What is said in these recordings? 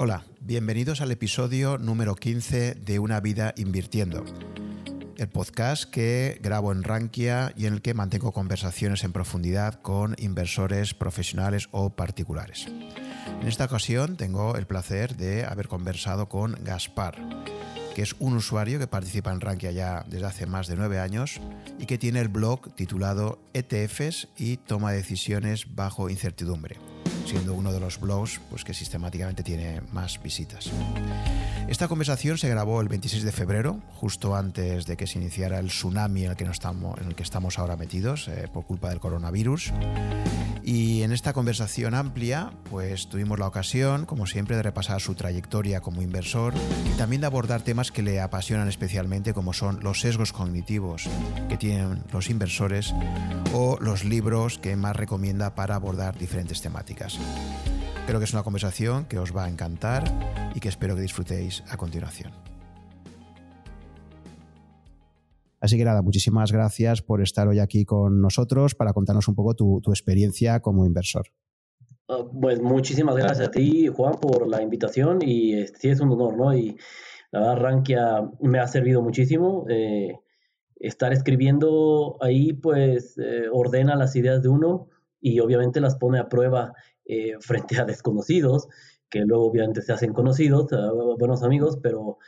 Hola, bienvenidos al episodio número 15 de Una vida invirtiendo, el podcast que grabo en Rankia y en el que mantengo conversaciones en profundidad con inversores profesionales o particulares. En esta ocasión tengo el placer de haber conversado con Gaspar, que es un usuario que participa en Rankia ya desde hace más de nueve años y que tiene el blog titulado ETFs y toma decisiones bajo incertidumbre siendo uno de los blogs pues, que sistemáticamente tiene más visitas. Esta conversación se grabó el 26 de febrero, justo antes de que se iniciara el tsunami en el que, estamos, ahora metidos eh, por culpa del coronavirus. Y en esta conversación amplia, pues tuvimos la ocasión, como siempre, de repasar su trayectoria como inversor y también de abordar temas que le apasionan especialmente, como son los sesgos cognitivos que tienen los inversores o los libros que más recomienda para abordar diferentes temáticas. Creo que es una conversación que os va a encantar y que espero que disfrutéis a continuación. Así que nada, muchísimas gracias por estar hoy aquí con nosotros para contarnos un poco tu, experiencia como inversor. Ah, pues muchísimas gracias a ti, Juan, por la invitación y eh, sí es un honor, ¿no? Y la verdad, Rankia me ha servido muchísimo. Eh, estar escribiendo ahí, pues, eh, ordena las ideas de uno y obviamente las pone a prueba frente a desconocidos, que luego obviamente se hacen conocidos, buenos amigos, pero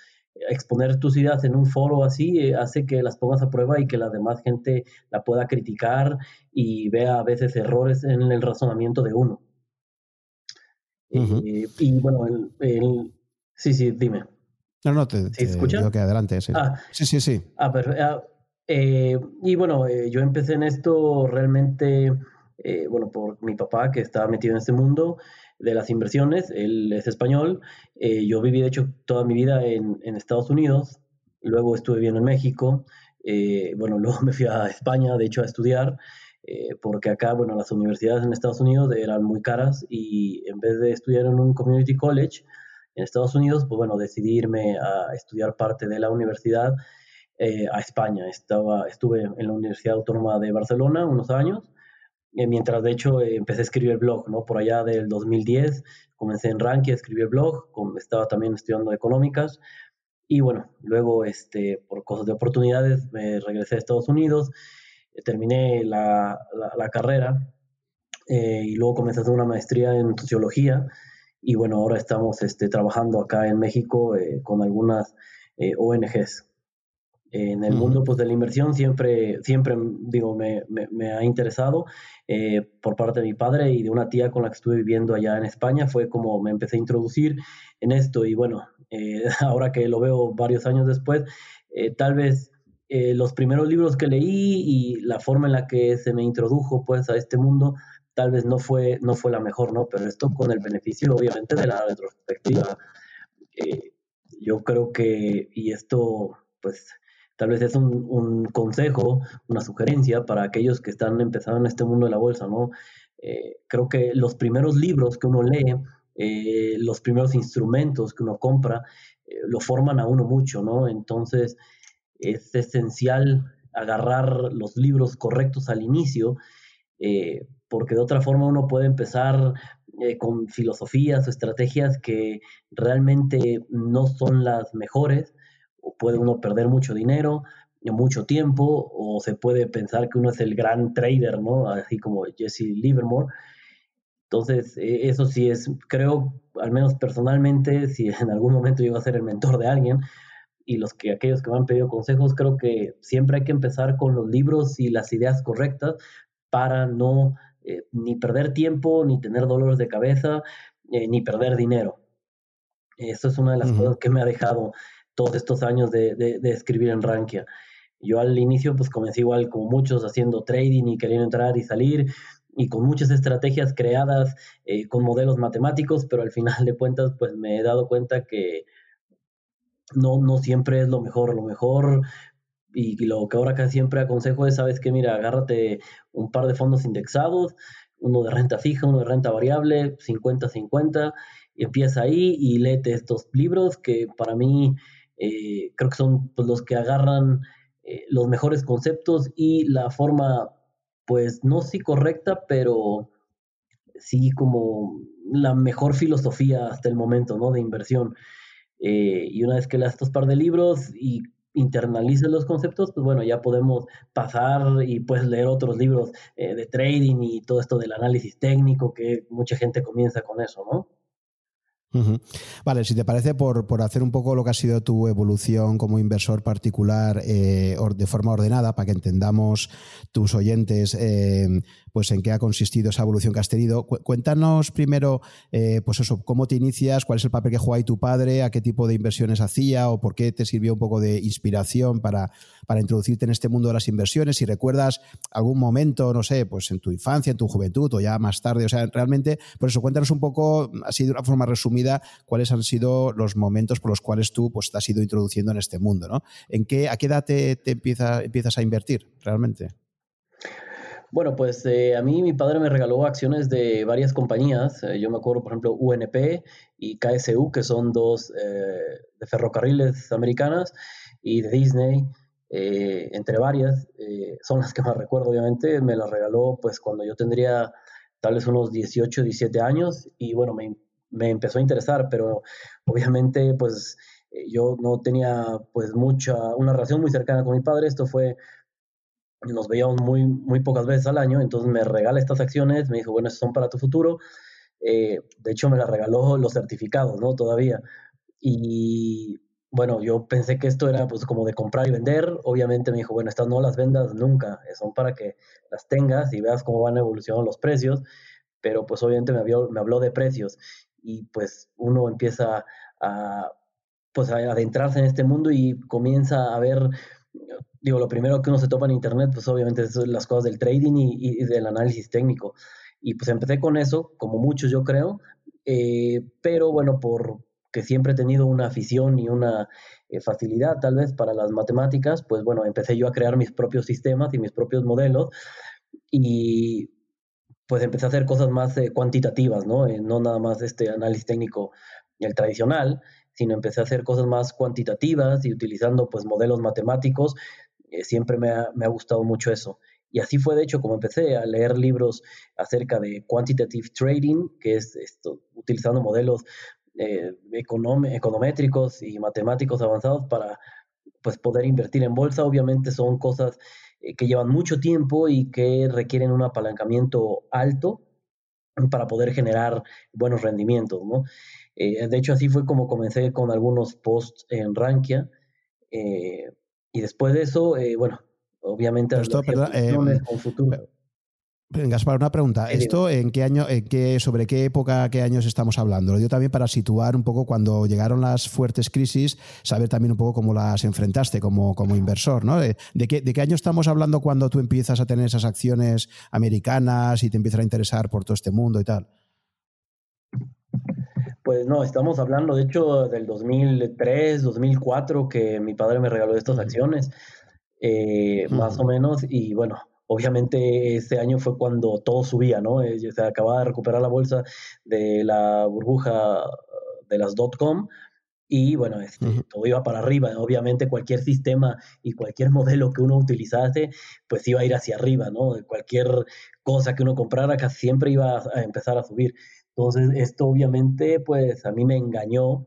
exponer tus ideas en un foro así eh, hace que las pongas a prueba y que la demás gente la pueda criticar y vea a veces errores en el razonamiento de uno. Eh, y bueno, el, sí, sí, dime. No, no, te, ¿Sí escucha? que adelante. Sí, ah, sí, sí. sí. Ah, ah eh, y bueno, yo empecé en esto realmente, bueno, por mi papá que estaba metido en este mundo de las inversiones, él es español, eh, yo viví de hecho toda mi vida en, Estados Unidos, luego estuve viviendo en México, eh, bueno, luego me fui a España, de hecho, a estudiar, eh, porque acá, bueno, las universidades en Estados Unidos eran muy caras y en vez de estudiar en un community college en Estados Unidos, pues bueno, decidí irme a estudiar parte de la universidad a España. Estaba, estuve en la Universidad Autónoma de Barcelona unos años eh, mientras de hecho eh, empecé a escribir el blog, ¿no? Por allá del 2010 comencé en Rankia a escribir blog, estaba también estudiando económicas y bueno, luego este, por cosas de oportunidades me regresé a Estados Unidos, eh, terminé la, la, carrera y luego comencé a hacer una maestría en sociología y bueno, ahora estamos este, trabajando acá en México con algunas ONGs. En el mundo pues, de la inversión siempre, siempre digo, me, me, ha interesado eh, por parte de mi padre y de una tía con la que estuve viviendo allá en España. Fue como me empecé a introducir en esto y bueno, eh, ahora que lo veo varios años después, eh, tal vez los primeros libros que leí y la forma en la que se me introdujo pues a este mundo tal vez no fue, no fue la mejor, ¿no? Pero esto con el beneficio obviamente de la retrospectiva. yo creo que, y esto pues Tal vez es un, consejo, una sugerencia para aquellos que están empezando en este mundo de la bolsa, ¿no? Eh, creo que los primeros libros que uno lee, eh, los primeros instrumentos que uno compra, eh, lo forman a uno mucho, ¿no? Entonces es esencial agarrar los libros correctos al inicio, porque de otra forma uno puede empezar con filosofías o estrategias que realmente no son las mejores o puede uno perder mucho dinero, mucho tiempo, o se puede pensar que uno es el gran trader, ¿no? Así como Jesse Livermore. Entonces, e, eso sí es, creo, al menos personalmente, si en algún momento llego a ser el mentor de alguien, y los que aquellos que me han pedido consejos, creo que siempre hay que empezar con los libros y las ideas correctas para no eh, ni perder tiempo, ni tener dolores de cabeza, eh, ni perder dinero. Eso es una de las cosas que me ha dejado todos estos años de, de, escribir en Rankia. Yo al inicio pues comencé igual como muchos haciendo trading y queriendo entrar y salir y con muchas estrategias creadas eh, con modelos matemáticos, pero al final de cuentas pues me he dado cuenta que no, no siempre es lo mejor, lo mejor y lo que ahora casi siempre aconsejo es, sabes que mira, agárrate un par de fondos indexados, uno de renta fija, uno de renta variable, 50-50, y empieza ahí y léete estos libros que para mí eh, creo que son pues, los que agarran eh, los mejores conceptos y la forma, pues no sí correcta, pero sí como la mejor filosofía hasta el momento, ¿no? De inversión. Eh, y una vez que leas estos par de libros y internalices los conceptos, pues bueno, ya podemos pasar y puedes leer otros libros de trading y todo esto del análisis técnico, que mucha gente comienza con eso, ¿no? Vale, si te parece, por, por, hacer un poco lo que ha sido tu evolución como inversor particular eh, de forma ordenada, para que entendamos tus oyentes eh, pues en qué ha consistido esa evolución que has tenido. Cuéntanos primero, eh, pues eso, cómo te inicias, cuál es el papel que juega ahí tu padre, a qué tipo de inversiones hacía o por qué te sirvió un poco de inspiración para, para introducirte en este mundo de las inversiones. Si recuerdas algún momento, no sé, pues en tu infancia, en tu juventud o ya más tarde, o sea, realmente, por eso cuéntanos un poco, así de una forma resumida, cuáles han sido los momentos por los cuales tú pues, te has ido introduciendo en este mundo, ¿no? ¿En qué, ¿A qué edad te, empieza, empiezas a invertir realmente? Bueno, pues eh, a mí mi padre me regaló acciones de varias compañías. Eh, yo me acuerdo, por ejemplo, UNP y KSU, que son dos eh, de ferrocarriles americanas, y de Disney, entre varias. son las que más recuerdo, obviamente. Me las regaló pues cuando yo tendría tal vez unos 18, 17 años y bueno, me, me empezó a interesar, pero obviamente pues yo no tenía pues mucha, una relación muy cercana con mi padre. Esto fue nos veíamos muy, muy pocas veces al año, entonces me regala estas acciones, me dijo, bueno, son para tu futuro. Eh, de hecho, me las regaló los certificados, ¿no? Todavía. Y bueno, yo pensé que esto era pues como de comprar y vender. Obviamente me dijo, bueno, estas no las vendas nunca, eh, son para que las tengas y veas cómo van evolucionando los precios. Pero pues obviamente me, me habló de precios y pues uno empieza a pues a adentrarse en este mundo y comienza a ver digo, lo primero que uno se topa en Internet, pues obviamente son las cosas del trading y, del análisis técnico. Y pues empecé con eso, como muchos yo creo, eh, pero bueno, porque siempre he tenido una afición y una eh, facilidad tal vez para las matemáticas, pues bueno, empecé yo a crear mis propios sistemas y mis propios modelos y pues empecé a hacer cosas más eh, cuantitativas, ¿no? no nada más este análisis técnico el tradicional, sino empecé a hacer cosas más cuantitativas y utilizando pues modelos matemáticos eh, siempre me ha, me ha, gustado mucho eso. Y así fue, de hecho, como empecé a leer libros acerca de quantitative trading, que es esto, utilizando modelos eh, econométricos y matemáticos avanzados para pues, poder invertir en bolsa. Obviamente son cosas eh, que llevan mucho tiempo y que requieren un apalancamiento alto para poder generar buenos rendimientos. ¿no? de hecho, así fue como comencé con algunos posts en Rankia. Y después de eso, eh, bueno, obviamente esto, perdón, eh, con futuro. Gaspar, una pregunta. ¿Esto en qué año, en qué, sobre qué época, qué años estamos hablando? Lo digo también para situar un poco cuando llegaron las fuertes crisis, saber también un poco cómo las enfrentaste como, como inversor, ¿no? ¿De, qué, ¿De, qué, año estamos hablando cuando tú empiezas a tener esas acciones americanas y te empiezas a interesar por todo este mundo y tal? Pues no, estamos hablando de hecho del 2003, 2004 que mi padre me regaló estas acciones, eh, más o menos, y bueno, obviamente ese año fue cuando todo subía, ¿no? Eh, se acababa de recuperar la bolsa de la burbuja de las dot-com y bueno, este, todo iba para arriba. Obviamente cualquier sistema y cualquier modelo que uno utilizase, pues iba a ir hacia arriba, ¿no? Cualquier cosa que uno comprara casi siempre iba a empezar a subir. Entonces, esto obviamente, pues a mí me engañó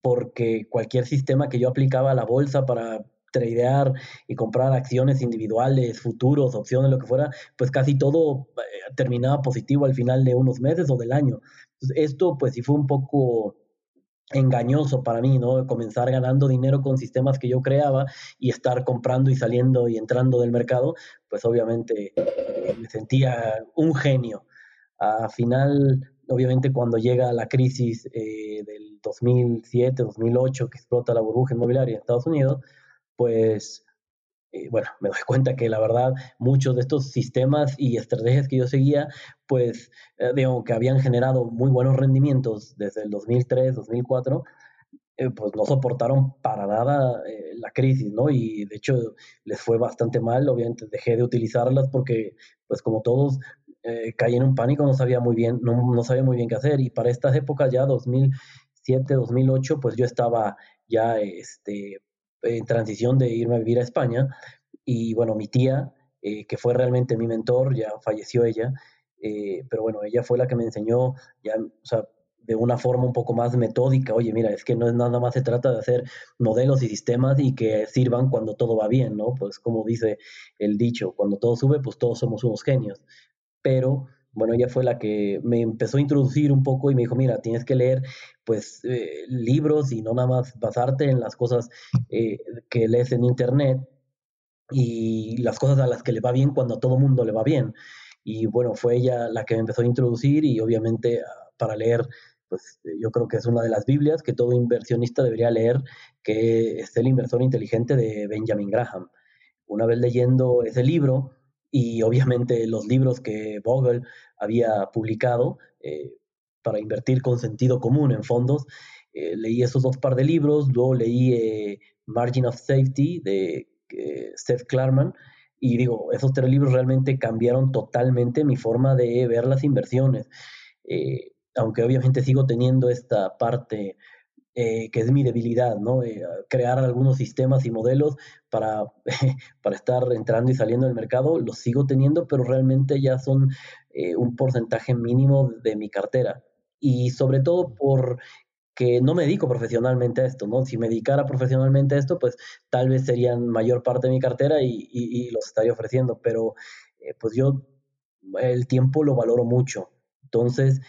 porque cualquier sistema que yo aplicaba a la bolsa para tradear y comprar acciones individuales, futuros, opciones, lo que fuera, pues casi todo eh, terminaba positivo al final de unos meses o del año. Entonces, esto pues sí fue un poco engañoso para mí, ¿no? Comenzar ganando dinero con sistemas que yo creaba y estar comprando y saliendo y entrando del mercado, pues obviamente eh, me sentía un genio. A final obviamente cuando llega la crisis eh, del 2007, 2008, que explota la burbuja inmobiliaria en Estados Unidos, pues, eh, bueno, me doy cuenta que la verdad muchos de estos sistemas y estrategias que yo seguía, pues, eh, digo, que habían generado muy buenos rendimientos desde el 2003, 2004, pues no soportaron para nada la crisis, ¿no? Y de hecho les fue bastante mal, obviamente dejé de utilizarlas porque, pues como todos, eh, caí en un pánico, no sabía muy bien, no, no, sabía muy bien qué hacer. Y para estas épocas ya, 2007, 2008, pues yo estaba ya este, en transición de irme a vivir a España. Y bueno, mi tía, eh, que fue realmente mi mentor, ya falleció ella, eh, pero bueno, ella fue la que me enseñó ya, o sea, de una forma un poco más metódica, oye, mira, es que no es nada más se trata de hacer modelos y sistemas y que sirvan cuando todo va bien, ¿no? Pues como dice el dicho, cuando todo sube, pues todos somos unos genios. Pero bueno, ella fue la que me empezó a introducir un poco y me dijo, mira, tienes que leer pues eh, libros y no nada más basarte en las cosas eh, que lees en internet y las cosas a las que le va bien cuando a todo mundo le va bien. Y bueno, fue ella la que me empezó a introducir y obviamente ah, para leer, pues yo creo que es una de las Biblias que todo inversionista debería leer, que es El inversor inteligente de Benjamin Graham. Una vez leyendo ese libro y obviamente los libros que Bogle había publicado eh, para invertir con sentido común en fondos, eh, leí esos dos par de libros, luego leí eh, Margin of Safety de Seth Klarman, y digo, esos tres libros realmente cambiaron totalmente mi forma de ver las inversiones. Aunque obviamente sigo teniendo esta parte eh, que es mi debilidad, ¿no? Eh, crear algunos sistemas y modelos para, para estar entrando y saliendo del mercado, los sigo teniendo, pero realmente ya son un porcentaje mínimo de mi cartera. Y sobre todo por que no me dedico profesionalmente a esto, ¿no? Si me dedicara profesionalmente a esto, pues tal vez serían mayor parte de mi cartera y, los estaría ofreciendo, pero eh, pues yo el tiempo lo valoro mucho. Entonces,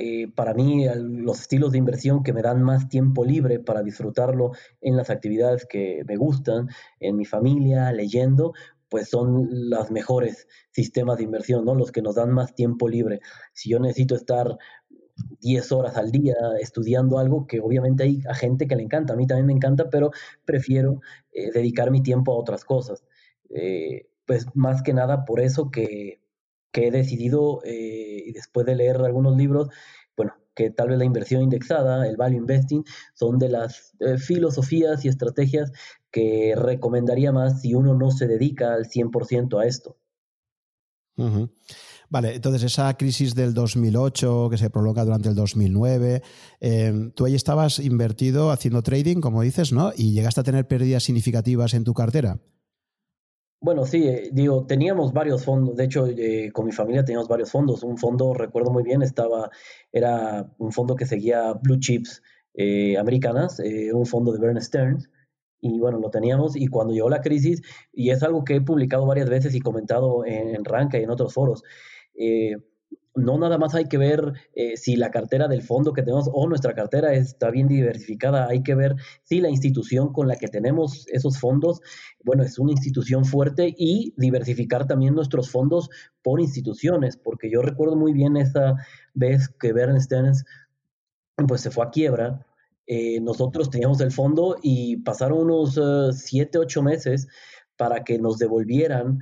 eh, para mí los estilos de inversión que me dan más tiempo libre para disfrutarlo en las actividades que me gustan, en mi familia, leyendo, pues son los mejores sistemas de inversión, ¿no? Los que nos dan más tiempo libre. Si yo necesito estar 10 horas al día estudiando algo que obviamente hay a gente que le encanta, a mí también me encanta, pero prefiero eh, dedicar mi tiempo a otras cosas. Eh, pues más que nada por eso que, he decidido, eh, y después de leer algunos libros, bueno, que tal vez la inversión indexada, el value investing, son de las filosofías y estrategias que recomendaría más si uno no se dedica al 100% a esto. Vale, entonces esa crisis del 2008 que se prolonga durante el 2009, em, tú ahí estabas invertido haciendo trading, como dices, ¿no? Y llegaste a tener pérdidas significativas en tu cartera. Bueno, sí, eh, digo, teníamos varios fondos. De hecho, eh, con mi familia teníamos varios fondos. Un fondo, recuerdo muy bien, estaba, era un fondo que seguía Blue Chips eh, americanas, un fondo de Bern Stearns y bueno, lo teníamos y cuando llegó la crisis, y es algo que he publicado varias veces y comentado en, en Ranca y en otros foros, eh, no nada más hay que ver eh, si la cartera del fondo que tenemos o nuestra cartera está bien diversificada, hay que ver si la institución con la que tenemos esos fondos, bueno, es una institución fuerte y diversificar también nuestros fondos por instituciones, porque yo recuerdo muy bien esa vez que Bernstein pues se fue a quiebra, eh, nosotros teníamos el fondo y pasaron unos 7, 8 meses para que nos devolvieran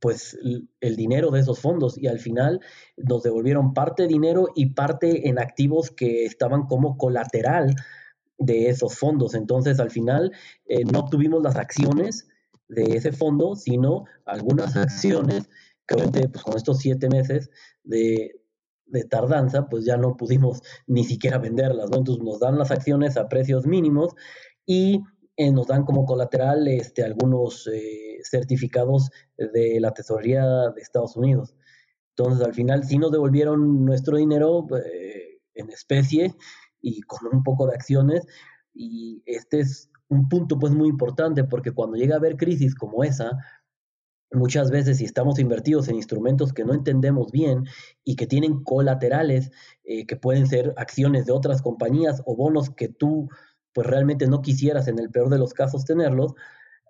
pues el dinero de esos fondos y al final nos devolvieron parte de dinero y parte en activos que estaban como colateral de esos fondos. Entonces al final eh, no tuvimos las acciones de ese fondo, sino algunas acciones que pues, con estos siete meses de, tardanza, pues ya no pudimos ni siquiera venderlas, Entonces nos dan las acciones a precios mínimos y eh, nos dan como colateral este, algunos eh, certificados de la tesorería de Estados Unidos. Entonces, al final sí nos devolvieron nuestro dinero eh, en especie y con un poco de acciones. Y este es un punto pues muy importante porque cuando llega a haber crisis como esa, muchas veces si estamos invertidos en instrumentos que no entendemos bien y que tienen colaterales, que pueden ser acciones de otras compañías o bonos que tú pues realmente no quisieras en el peor de los casos tenerlos,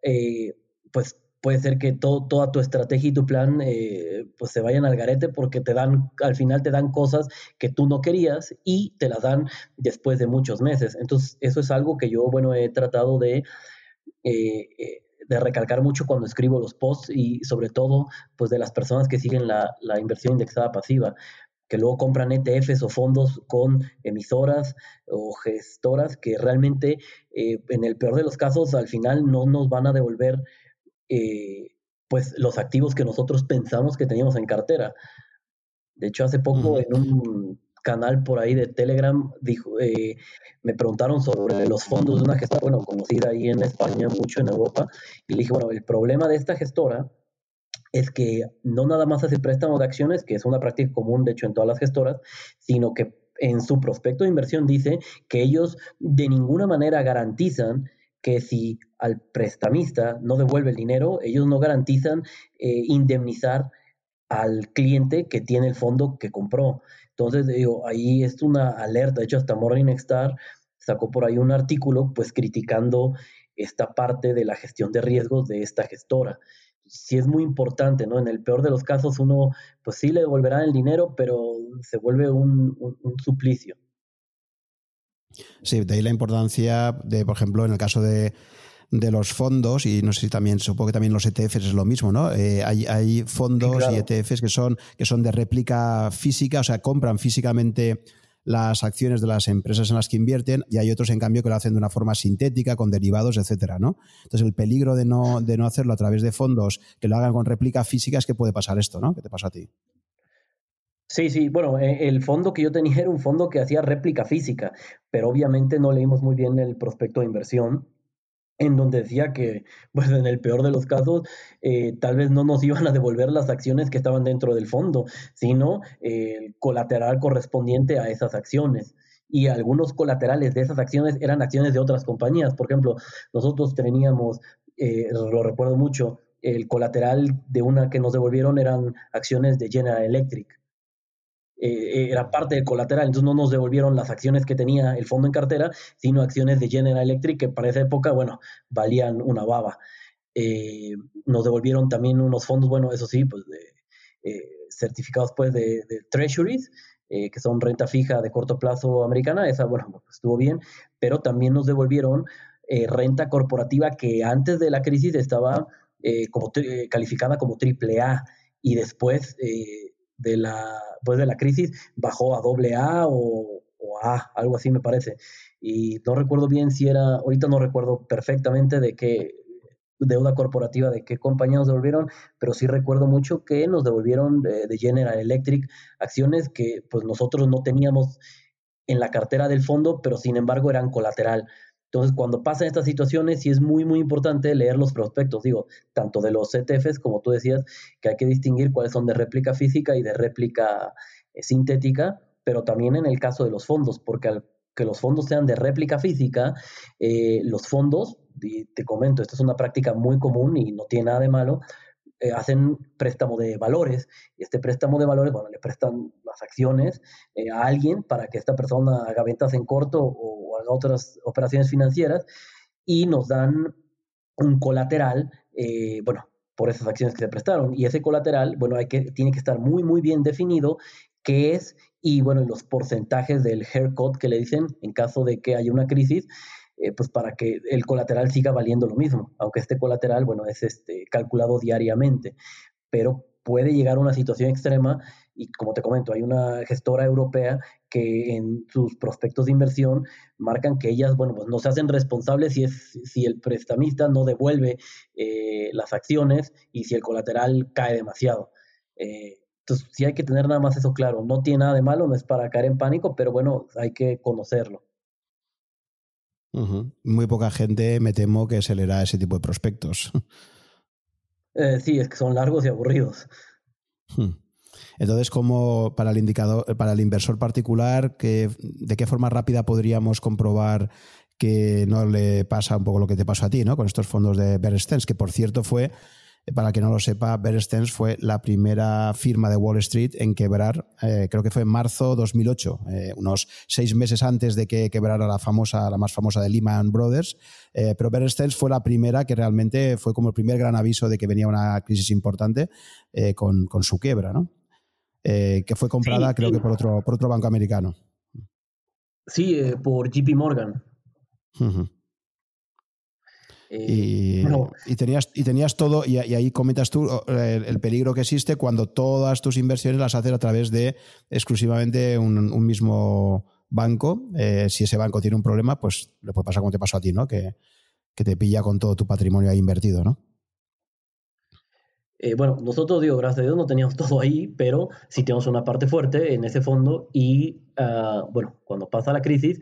eh, pues puede ser que todo, toda tu estrategia y tu plan eh, pues se vayan al garete porque te dan, al final te dan cosas que tú no querías y te las dan después de muchos meses. Entonces, eso es algo que yo, bueno, he tratado de, eh, de recalcar mucho cuando escribo los posts y sobre todo, pues de las personas que siguen la, la inversión indexada pasiva que luego compran ETFs o fondos con emisoras o gestoras que realmente eh, en el peor de los casos al final no nos van a devolver eh, pues los activos que nosotros pensamos que teníamos en cartera. De hecho, hace poco en un canal por ahí de Telegram dijo, eh, me preguntaron sobre los fondos de una gestora, bueno, conocida ahí en España, mucho en Europa, y le dije, bueno, el problema de esta gestora es que no nada más hace préstamo de acciones, que es una práctica común, de hecho, en todas las gestoras, sino que en su prospecto de inversión dice que ellos de ninguna manera garantizan que si al prestamista no devuelve el dinero, ellos no garantizan eh, indemnizar al cliente que tiene el fondo que compró. Entonces, digo, ahí es una alerta. De hecho, hasta Morningstar sacó por ahí un artículo, pues criticando esta parte de la gestión de riesgos de esta gestora. Sí es muy importante, ¿no? En el peor de los casos, uno, pues sí le devolverá el dinero, pero se vuelve un, un suplicio. Sí, de ahí la importancia de, por ejemplo, en el caso de, de los fondos, y no sé si también, supongo que también los ETFs es lo mismo, ¿no? Eh, hay, hay, fondos y ETFs que son, que son de réplica física, o sea, compran físicamente las acciones de las empresas en las que invierten y hay otros, en cambio, que lo hacen de una forma sintética, con derivados, etcétera, ¿no? Entonces, el peligro de no, de no hacerlo a través de fondos que lo hagan con réplica física es que puede pasar esto, ¿no? ¿Qué te pasa a ti? Sí, sí, bueno, eh, el fondo que yo tenía era un fondo que hacía réplica física, pero obviamente no leímos muy bien el prospecto de inversión en donde decía que, pues en el peor de los casos, eh, tal vez no nos iban a devolver las acciones que estaban dentro del fondo, sino el colateral correspondiente a esas acciones. Y algunos colaterales de esas acciones eran acciones de otras compañías. Por ejemplo, nosotros teníamos, eh, lo recuerdo mucho, el colateral de una que nos devolvieron eran acciones de General Electric. Eh, era parte del colateral, entonces no nos devolvieron las acciones que tenía el fondo en cartera, sino acciones de General Electric que para esa época, bueno, valían una baba. Eh, nos devolvieron también unos fondos, bueno, eso sí, pues de, eh, certificados pues de, treasuries, que son renta fija de corto plazo americana, esa, bueno, estuvo bien, pero también nos devolvieron renta corporativa que antes de la crisis estaba como calificada como triple A y después de la, pues de la crisis bajó a doble A o, A, algo así me parece. Y no recuerdo bien si era, ahorita no recuerdo perfectamente de qué deuda corporativa, de qué compañía nos devolvieron, pero sí recuerdo mucho que nos devolvieron de, de General Electric acciones que pues nosotros no teníamos en la cartera del fondo, pero sin embargo eran colateral. Entonces, cuando pasan estas situaciones, sí es muy, muy importante leer los prospectos, digo, tanto de los ETFs, como tú decías, que hay que distinguir cuáles son de réplica física y de réplica eh, sintética, pero también en el caso de los fondos, porque al que los fondos sean de réplica física, eh, los fondos, te comento, esta es una práctica muy común y no tiene nada de malo, eh, hacen préstamo de valores. Y este préstamo de valores, bueno, le prestan las acciones a alguien para que esta persona haga ventas en corto o, haga otras operaciones financieras y nos dan un colateral, eh, bueno, por esas acciones que se prestaron. Y ese colateral, bueno, hay que, tiene que estar muy, muy bien definido qué es y, bueno, los porcentajes del haircut que le dicen en caso de que haya una crisis, eh, pues para que el colateral siga valiendo lo mismo, aunque este colateral, bueno, es este, calculado diariamente, pero puede llegar a una situación extrema y como te comento, hay una gestora europea que en sus prospectos de inversión marcan que ellas, bueno, pues no se hacen responsables si, es, si el prestamista no devuelve eh, las acciones y si el colateral cae demasiado. Eh, entonces, sí hay que tener nada más eso claro. No tiene nada de malo, no es para caer en pánico, pero bueno, hay que conocerlo. Muy poca gente, me temo, que se leerá ese tipo de prospectos. Eh, sí, es que son largos y aburridos. Hmm. Entonces, como para el indicador, para el inversor particular, ¿de qué forma rápida podríamos comprobar que no le pasa un poco lo que te pasó a ti, ¿no? Con estos fondos de Bear que por cierto fue para que no lo sepa, Bear Stearns fue la primera firma de Wall Street en quebrar, eh, creo que fue en marzo 2008, eh, unos seis meses antes de que quebrara la famosa, la más famosa de Lehman Brothers. Eh, pero Bear Stearns fue la primera que realmente fue como el primer gran aviso de que venía una crisis importante con, su quiebra, ¿no? Que fue comprada, creo que por otro, por otro banco americano. Sí, por JP Morgan. Eh, y, tenías, y tenías todo, y, ahí comentas tú el, peligro que existe cuando todas tus inversiones las haces a través de exclusivamente un, mismo banco. Eh, si ese banco tiene un problema, pues le puede pasar como te pasó a ti, ¿no? Que, te pilla con todo tu patrimonio ahí invertido, ¿no? Eh, bueno, nosotros, digo, gracias a Dios no teníamos todo ahí, pero sí tenemos una parte fuerte en ese fondo y, ah, bueno, cuando pasa la crisis,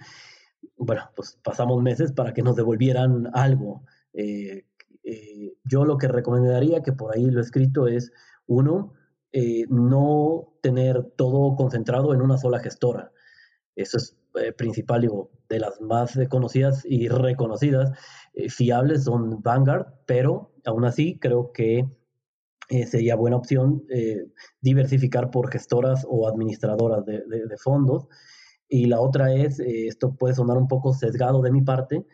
bueno, pues pasamos meses para que nos devolvieran algo. Eh, eh, yo lo que recomendaría, que por ahí lo he escrito, es uno, no tener todo concentrado en una sola gestora. Eso es principal, digo, de las más conocidas y reconocidas, fiables son Vanguard, pero aún así creo que sería buena opción diversificar por gestoras o administradoras de, fondos. Y la otra es, esto puede sonar un poco sesgado de mi parte,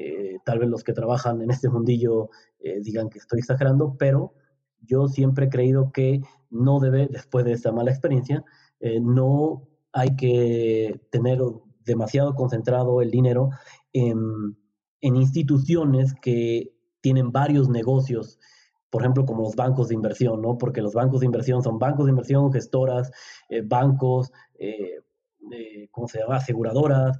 eh, tal vez los que trabajan en este mundillo eh, digan que estoy exagerando, pero yo siempre he creído que no debe, después de esta mala experiencia, eh, no hay que tener demasiado concentrado el dinero en, instituciones que tienen varios negocios, por ejemplo, como los bancos de inversión, ¿no? Porque los bancos de inversión son bancos de inversión, gestoras, bancos, ¿cómo se llama? Aseguradoras,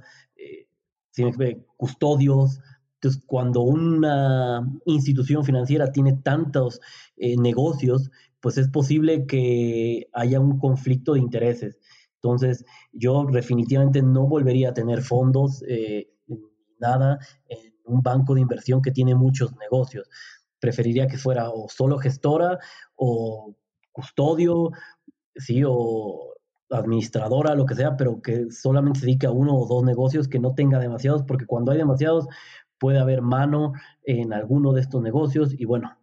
custodios. Entonces, cuando una institución financiera tiene tantos eh, negocios, pues es posible que haya un conflicto de intereses. Entonces, yo definitivamente no volvería a tener fondos, eh, nada, en un banco de inversión que tiene muchos negocios. Preferiría que fuera o solo gestora o custodio, sí, o administradora, lo que sea, pero que solamente se dedique a uno o dos negocios, que no tenga demasiados, porque cuando hay demasiados puede haber mano en alguno de estos negocios y bueno,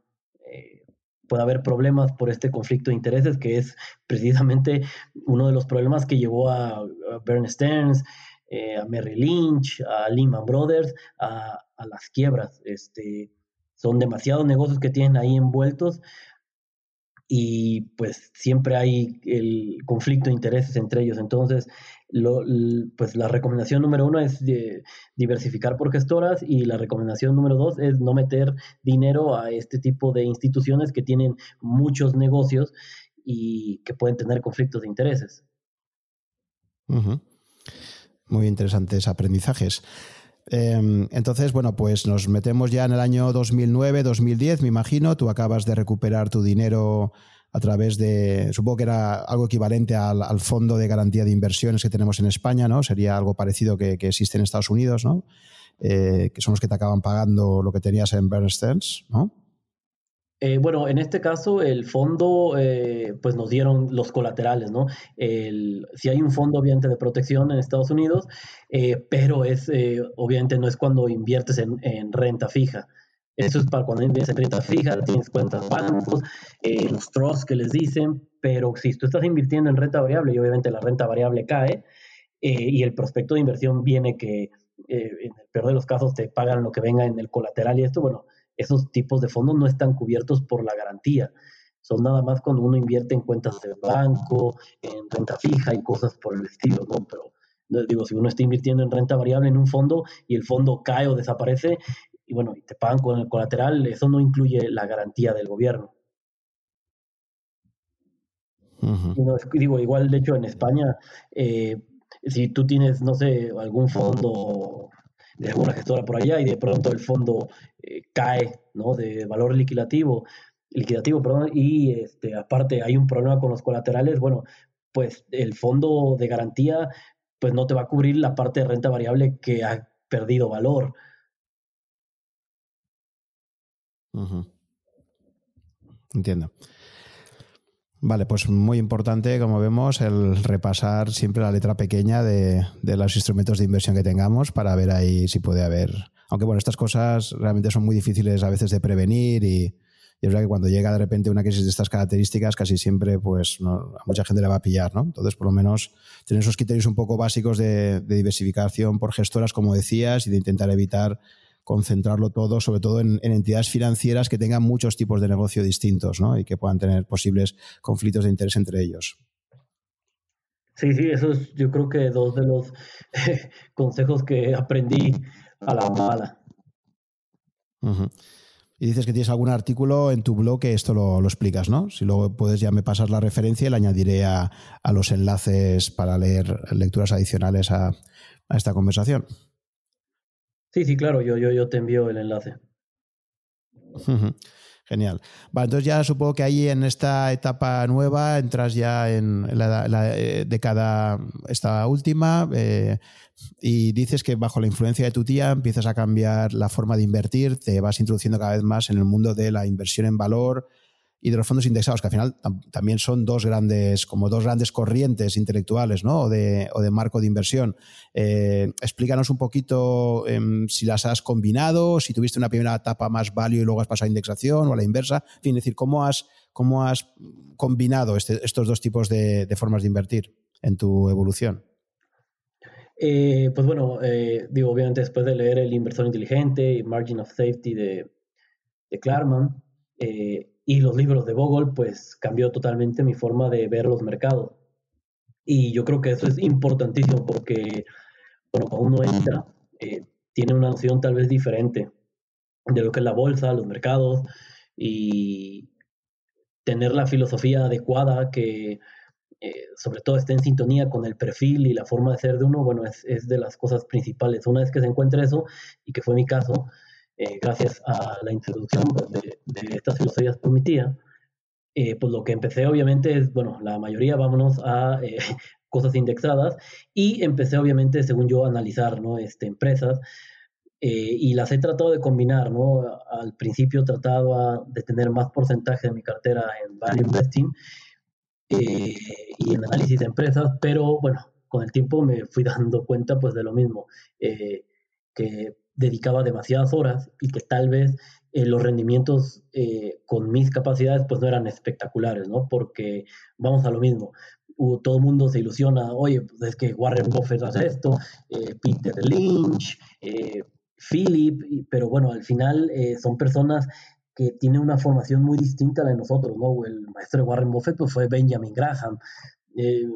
eh, puede haber problemas por este conflicto de intereses, que es precisamente uno de los problemas que llevó a, a Stearns, eh, a Merrill Lynch, a Lehman Brothers, a, a las quiebras. Este, son demasiados negocios que tienen ahí envueltos y pues siempre hay el conflicto de intereses entre ellos. Entonces, pues la recomendación número uno es diversificar por gestoras y la recomendación número dos es no meter dinero a este tipo de instituciones que tienen muchos negocios y que pueden tener conflictos de intereses. Muy interesantes aprendizajes. Em, entonces, bueno, pues nos metemos ya en el año 2009, 2010, me imagino. Tú acabas de recuperar tu dinero a través de, supongo que era algo equivalente al, fondo de garantía de inversiones que tenemos en España, ¿no? Sería algo parecido que, existe en Estados Unidos, ¿no? Eh, que son los que te acaban pagando lo que tenías en Bernsteins, ¿no? Eh, bueno, en este caso el fondo, eh, pues nos dieron los colaterales, ¿no? si hay un fondo obviamente de protección en Estados Unidos, eh, pero es, obviamente no es cuando inviertes en, renta fija. Eso es para cuando inviertes en renta fija, tienes cuentas bancos, los trusts que les dicen, pero si tú estás invirtiendo en renta variable y obviamente la renta variable cae y el prospecto de inversión viene que en el peor de los casos te pagan lo que venga en el colateral y esto, bueno, esos tipos de fondos no están cubiertos por la garantía. Son nada más cuando uno invierte en cuentas de banco, en renta fija y cosas por el estilo, ¿no? Pero digo, si uno está invirtiendo en renta variable en un fondo y el fondo cae o desaparece, y bueno, y te pagan con el colateral, eso no incluye la garantía del gobierno. digo, igual, de hecho, en España, eh, si tú tienes, no sé, algún fondo de alguna gestora por allá y de pronto el fondo eh, cae, ¿no? De valor liquidativo, liquidativo, perdón, y este, aparte hay un problema con los colaterales, bueno, pues el fondo de garantía pues no te va a cubrir la parte de renta variable que ha perdido valor. Entiendo. Vale, pues muy importante, como vemos, el repasar siempre la letra pequeña de, los instrumentos de inversión que tengamos para ver ahí si puede haber. Aunque bueno, estas cosas realmente son muy difíciles a veces de prevenir y, es verdad que cuando llega de repente una crisis de estas características, casi siempre pues a mucha gente le va a pillar, ¿no? Entonces, por lo menos, tener esos criterios un poco básicos de diversificación por gestoras, como decías, y de intentar evitar concentrarlo todo, sobre todo en, entidades financieras que tengan muchos tipos de negocio distintos ¿no? y que puedan tener posibles conflictos de interés entre ellos. Sí, sí, eso es yo creo que dos de los consejos que aprendí a la mala. Y dices que tienes algún artículo en tu blog que esto lo, explicas, ¿no? Si luego puedes ya me pasas la referencia y le añadiré a, los enlaces para leer lecturas adicionales a esta conversación. Sí, sí, claro, yo, yo, yo te envío el enlace. Genial. Vale, entonces ya supongo que ahí en esta etapa nueva entras ya en la, eh, década esta última eh, y dices que bajo la influencia de tu tía empiezas a cambiar la forma de invertir, te vas introduciendo cada vez más en el mundo de la inversión en valor, y de los fondos indexados, que al final también son dos grandes, como dos grandes corrientes intelectuales, ¿no? O de, o de marco de inversión. Eh, explícanos un poquito em, si las has combinado, si tuviste una primera etapa más value y luego has pasado a indexación o a la inversa. En fin, decir, ¿cómo has, cómo has combinado este, estos dos tipos de, formas de invertir en tu evolución? Eh, pues bueno, eh, digo, obviamente después de leer El inversor inteligente y Margin of Safety de, de Klarman, y los libros de Bogle, pues cambió totalmente mi forma de ver los mercados. Y yo creo que eso es importantísimo porque, bueno, cuando uno entra, eh, tiene una noción tal vez diferente de lo que es la bolsa, los mercados y tener la filosofía adecuada que eh, sobre todo esté en sintonía con el perfil y la forma de ser de uno, bueno, es, es de las cosas principales. Una vez que se encuentre eso, y que fue mi caso, eh, gracias a la introducción pues, de, estas filosofías por mi tía, eh, pues lo que empecé obviamente es, bueno, la mayoría vámonos a eh, cosas indexadas y empecé obviamente, según yo, a analizar ¿no? este, empresas y las he tratado de combinar, ¿no? Al principio trataba de tener más porcentaje de mi cartera en value investing y en análisis de empresas, pero bueno, con el tiempo me fui dando cuenta pues de lo mismo, que dedicaba demasiadas horas y que tal vez eh, los rendimientos eh, con mis capacidades pues no eran espectaculares, ¿no? Porque vamos a lo mismo. todo el mundo se ilusiona, oye, pues es que Warren Buffett hace esto, eh, Peter Lynch, Philip, pero bueno, al final son personas que tienen una formación muy distinta a la de nosotros, ¿no? El maestro de Warren Buffett pues fue Benjamin Graham,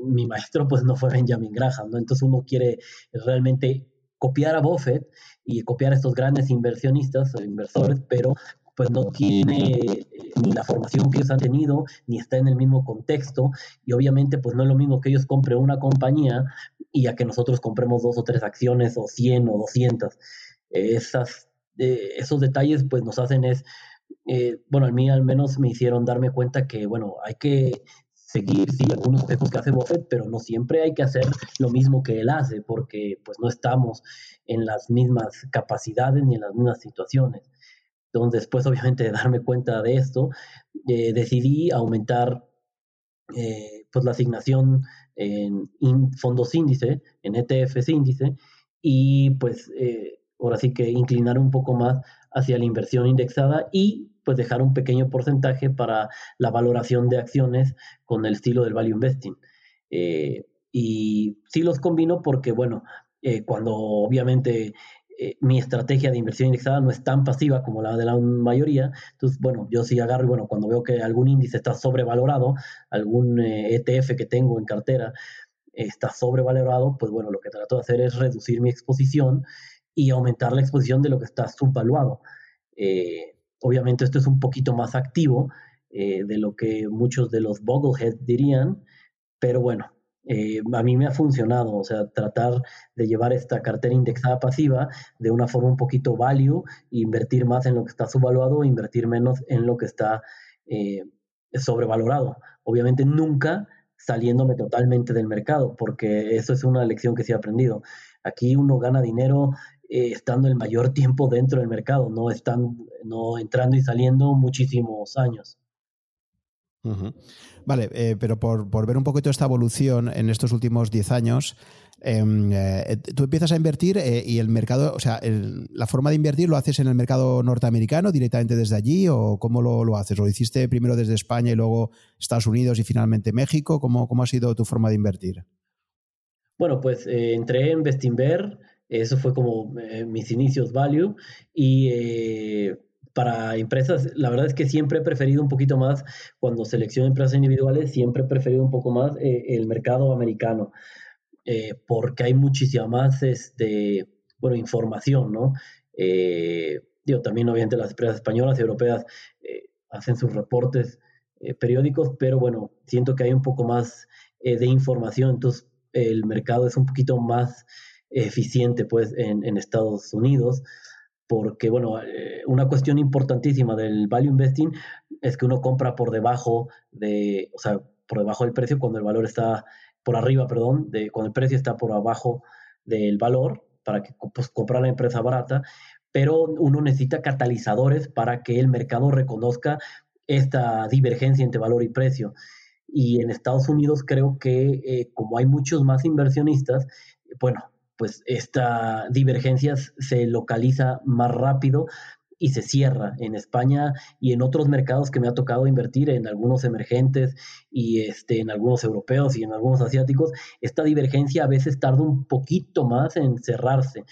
mi maestro pues no fue Benjamin Graham, ¿no? Entonces uno quiere realmente copiar a Buffett y copiar a estos grandes inversionistas o inversores, pero pues no tiene eh, ni la formación que ellos han tenido, ni está en el mismo contexto, y obviamente pues no es lo mismo que ellos compren una compañía y a que nosotros compremos dos o tres acciones o 100 o 200. Esas, eh, esos detalles pues nos hacen es, eh, bueno, a mí al menos me hicieron darme cuenta que, bueno, hay que seguir, sí, algunos consejos que hace Buffett, pero no siempre hay que hacer lo mismo que él hace, porque pues no estamos en las mismas capacidades ni en las mismas situaciones. Entonces, después obviamente de darme cuenta de esto, eh, decidí aumentar eh, pues la asignación en fondos índice, en ETFs índice, y pues eh, ahora sí que inclinar un poco más hacia la inversión indexada y pues dejar un pequeño porcentaje para la valoración de acciones con el estilo del value investing. Eh, y sí los combino porque, bueno, eh, cuando obviamente eh, mi estrategia de inversión indexada no es tan pasiva como la de la mayoría, entonces, bueno, yo sí agarro y, bueno, cuando veo que algún índice está sobrevalorado, algún ETF e que tengo en cartera está sobrevalorado, pues bueno, lo que trato de hacer es reducir mi exposición y aumentar la exposición de lo que está subvaluado. Obviamente esto es un poquito más activo eh, de lo que muchos de los Bogleheads dirían, pero bueno, eh, a mí me ha funcionado, o sea, tratar de llevar esta cartera indexada pasiva de una forma un poquito value, invertir más en lo que está subvaluado, invertir menos en lo que está eh, sobrevalorado. Obviamente nunca saliéndome totalmente del mercado, porque eso es una lección que sí he aprendido. Aquí uno gana dinero eh, estando el mayor tiempo dentro del mercado, no están no entrando y saliendo muchísimos años. Vale, eh, pero por, ver un poquito esta evolución en estos últimos 10 años, em, eh, tú empiezas a invertir y el mercado, o sea, la forma de invertir lo haces en el mercado norteamericano directamente desde allí o cómo lo, lo haces? ¿Lo hiciste primero desde España y luego Estados Unidos y finalmente México? ¿Cómo, cómo ha sido tu forma de invertir? Bueno, pues entré en Bestinver eso fue como eh, mis inicios value. Y eh, para empresas, la verdad es que siempre he preferido un poquito más, cuando selecciono empresas individuales, siempre he preferido un poco más eh, el mercado americano, porque hay muchísima más, este, bueno, información, ¿no? digo, también obviamente las empresas españolas y europeas hacen sus reportes periódicos, pero bueno, siento que hay un poco más de información, entonces el mercado es un poquito más eficiente pues en, Estados Unidos. porque, bueno, eh, una cuestión importantísima del value investing es que uno compra por debajo de, o sea, por debajo del precio cuando el valor está por arriba, perdón, de, cuando el precio está por abajo del valor para que pues, comprar la empresa barata, pero uno necesita catalizadores para que el mercado reconozca esta divergencia entre valor y precio. Y en Estados Unidos creo que eh, como hay muchos más inversionistas, bueno, pues esta divergencia se localiza más rápido y se cierra en España y en otros mercados que me ha tocado invertir, en algunos emergentes y este, en algunos europeos y en algunos asiáticos, esta divergencia a veces tarda un poquito más en cerrarse.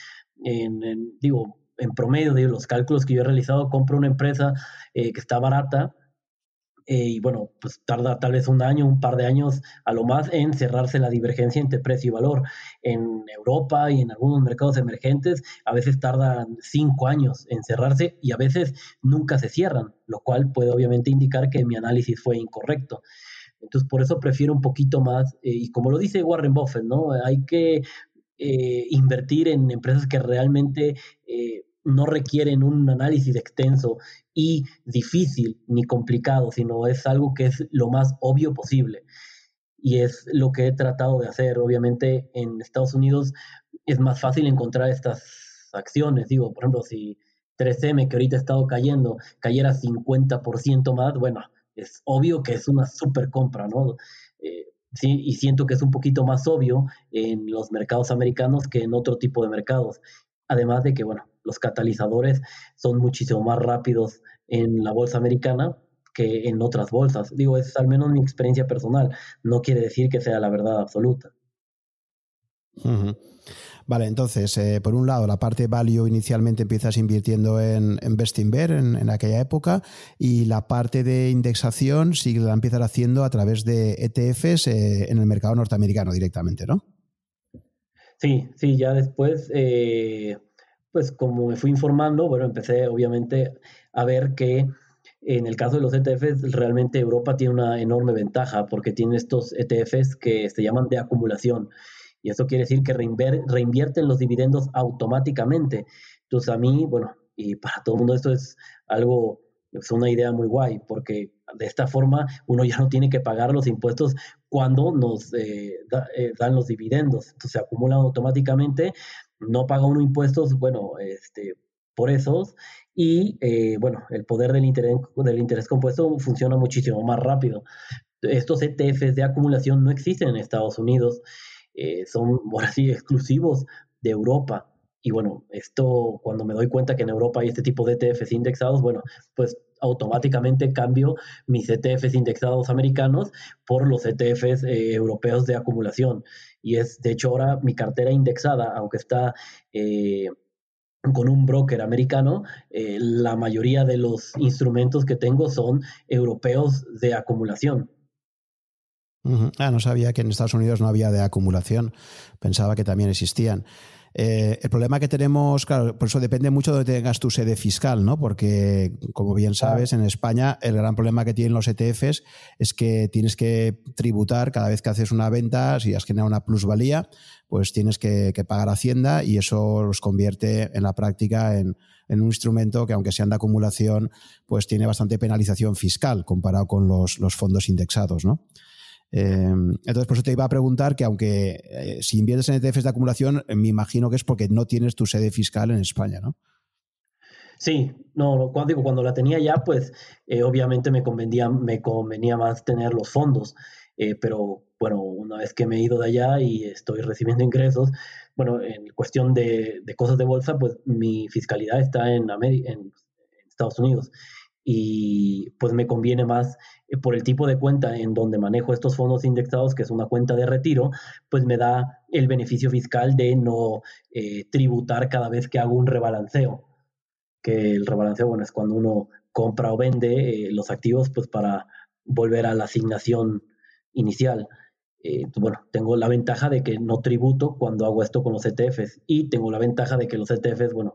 En, digo, en promedio, de los cálculos que yo he realizado, compro una empresa eh, que está barata eh, y bueno, pues tarda tal vez un año, un par de años a lo más en cerrarse la divergencia entre precio y valor. En Europa y en algunos mercados emergentes a veces tardan cinco años en cerrarse y a veces nunca se cierran, lo cual puede obviamente indicar que mi análisis fue incorrecto. Entonces, por eso prefiero un poquito más, eh, y como lo dice Warren Buffett, ¿no? Hay que eh, invertir en empresas que realmente no requieren un análisis extenso y difícil ni complicado, sino es algo que es lo más obvio posible. Y es lo que he tratado de hacer. Obviamente en Estados Unidos es más fácil encontrar estas acciones. Digo, por ejemplo, si 3M, que ahorita ha estado cayendo, cayera 50% más, bueno, es obvio que es una super compra, ¿no? Eh, sí, y siento que es un poquito más obvio en los mercados americanos que en otro tipo de mercados. Además de que, bueno, los catalizadores son muchísimo más rápidos en la bolsa americana que en otras bolsas. Digo, es al menos mi experiencia personal. No quiere decir que sea la verdad absoluta. Vale, entonces, eh, por un lado, la parte value inicialmente empiezas invirtiendo en, en Bestinver en, aquella época y la parte de indexación sí la empiezas haciendo a través de ETFs eh, en el mercado norteamericano directamente, ¿no? Sí, sí, ya después eh, pues como me fui informando, bueno, empecé obviamente a ver que en el caso de los ETFs, realmente Europa tiene una enorme ventaja porque tiene estos ETFs que se llaman de acumulación. Y eso quiere decir que reinvierten los dividendos automáticamente. Entonces a mí, bueno, y para todo el mundo esto es algo, es una idea muy guay, porque de esta forma uno ya no tiene que pagar los impuestos cuando nos eh, eh, dan los dividendos. Entonces se acumulan automáticamente no paga uno impuestos, bueno, este, por esos, y eh, bueno, el poder del interés, del interés compuesto funciona muchísimo más rápido. Estos ETFs de acumulación no existen en Estados Unidos, eh, son, ahora sí, exclusivos de Europa. Y bueno, esto cuando me doy cuenta que en Europa hay este tipo de ETFs indexados, bueno, pues automáticamente cambio mis ETFs indexados americanos por los ETFs eh, europeos de acumulación. Y es, de hecho, ahora mi cartera indexada, aunque está eh, con un broker americano, eh, la mayoría de los instrumentos que tengo son europeos de acumulación. Ah, no sabía que en Estados Unidos no había de acumulación. Pensaba que también existían. Eh, el problema que tenemos, claro, por eso depende mucho de donde tengas tu sede fiscal, ¿no? Porque, como bien sabes, en España el gran problema que tienen los ETFs es que tienes que tributar cada vez que haces una venta, si has generado una plusvalía, pues tienes que, pagar Hacienda y eso los convierte en la práctica en, un instrumento que, aunque sean de acumulación, pues tiene bastante penalización fiscal comparado con los, los fondos indexados, ¿no? Em, entonces, por eso te iba a preguntar que aunque eh, si inviertes en ETFs de acumulación, eh, me imagino que es porque no tienes tu sede fiscal en España, ¿no? Sí, no, cuando digo, cuando la tenía ya, pues eh, obviamente me convenía, me convenía más tener los fondos, pero bueno, una vez que me he ido de allá y estoy recibiendo ingresos, bueno, en cuestión de, cosas de bolsa, pues mi fiscalidad está en Estados Unidos y pues me conviene más eh, por el tipo de cuenta en donde manejo estos fondos indexados, que es una cuenta de retiro, pues me da el beneficio fiscal de no eh, tributar cada vez que hago un rebalanceo. Que el rebalanceo, bueno, es cuando uno compra o vende eh, los activos pues para volver a la asignación inicial. bueno, tengo la ventaja de que no tributo cuando hago esto con los ETFs y tengo la ventaja de que los ETFs, bueno,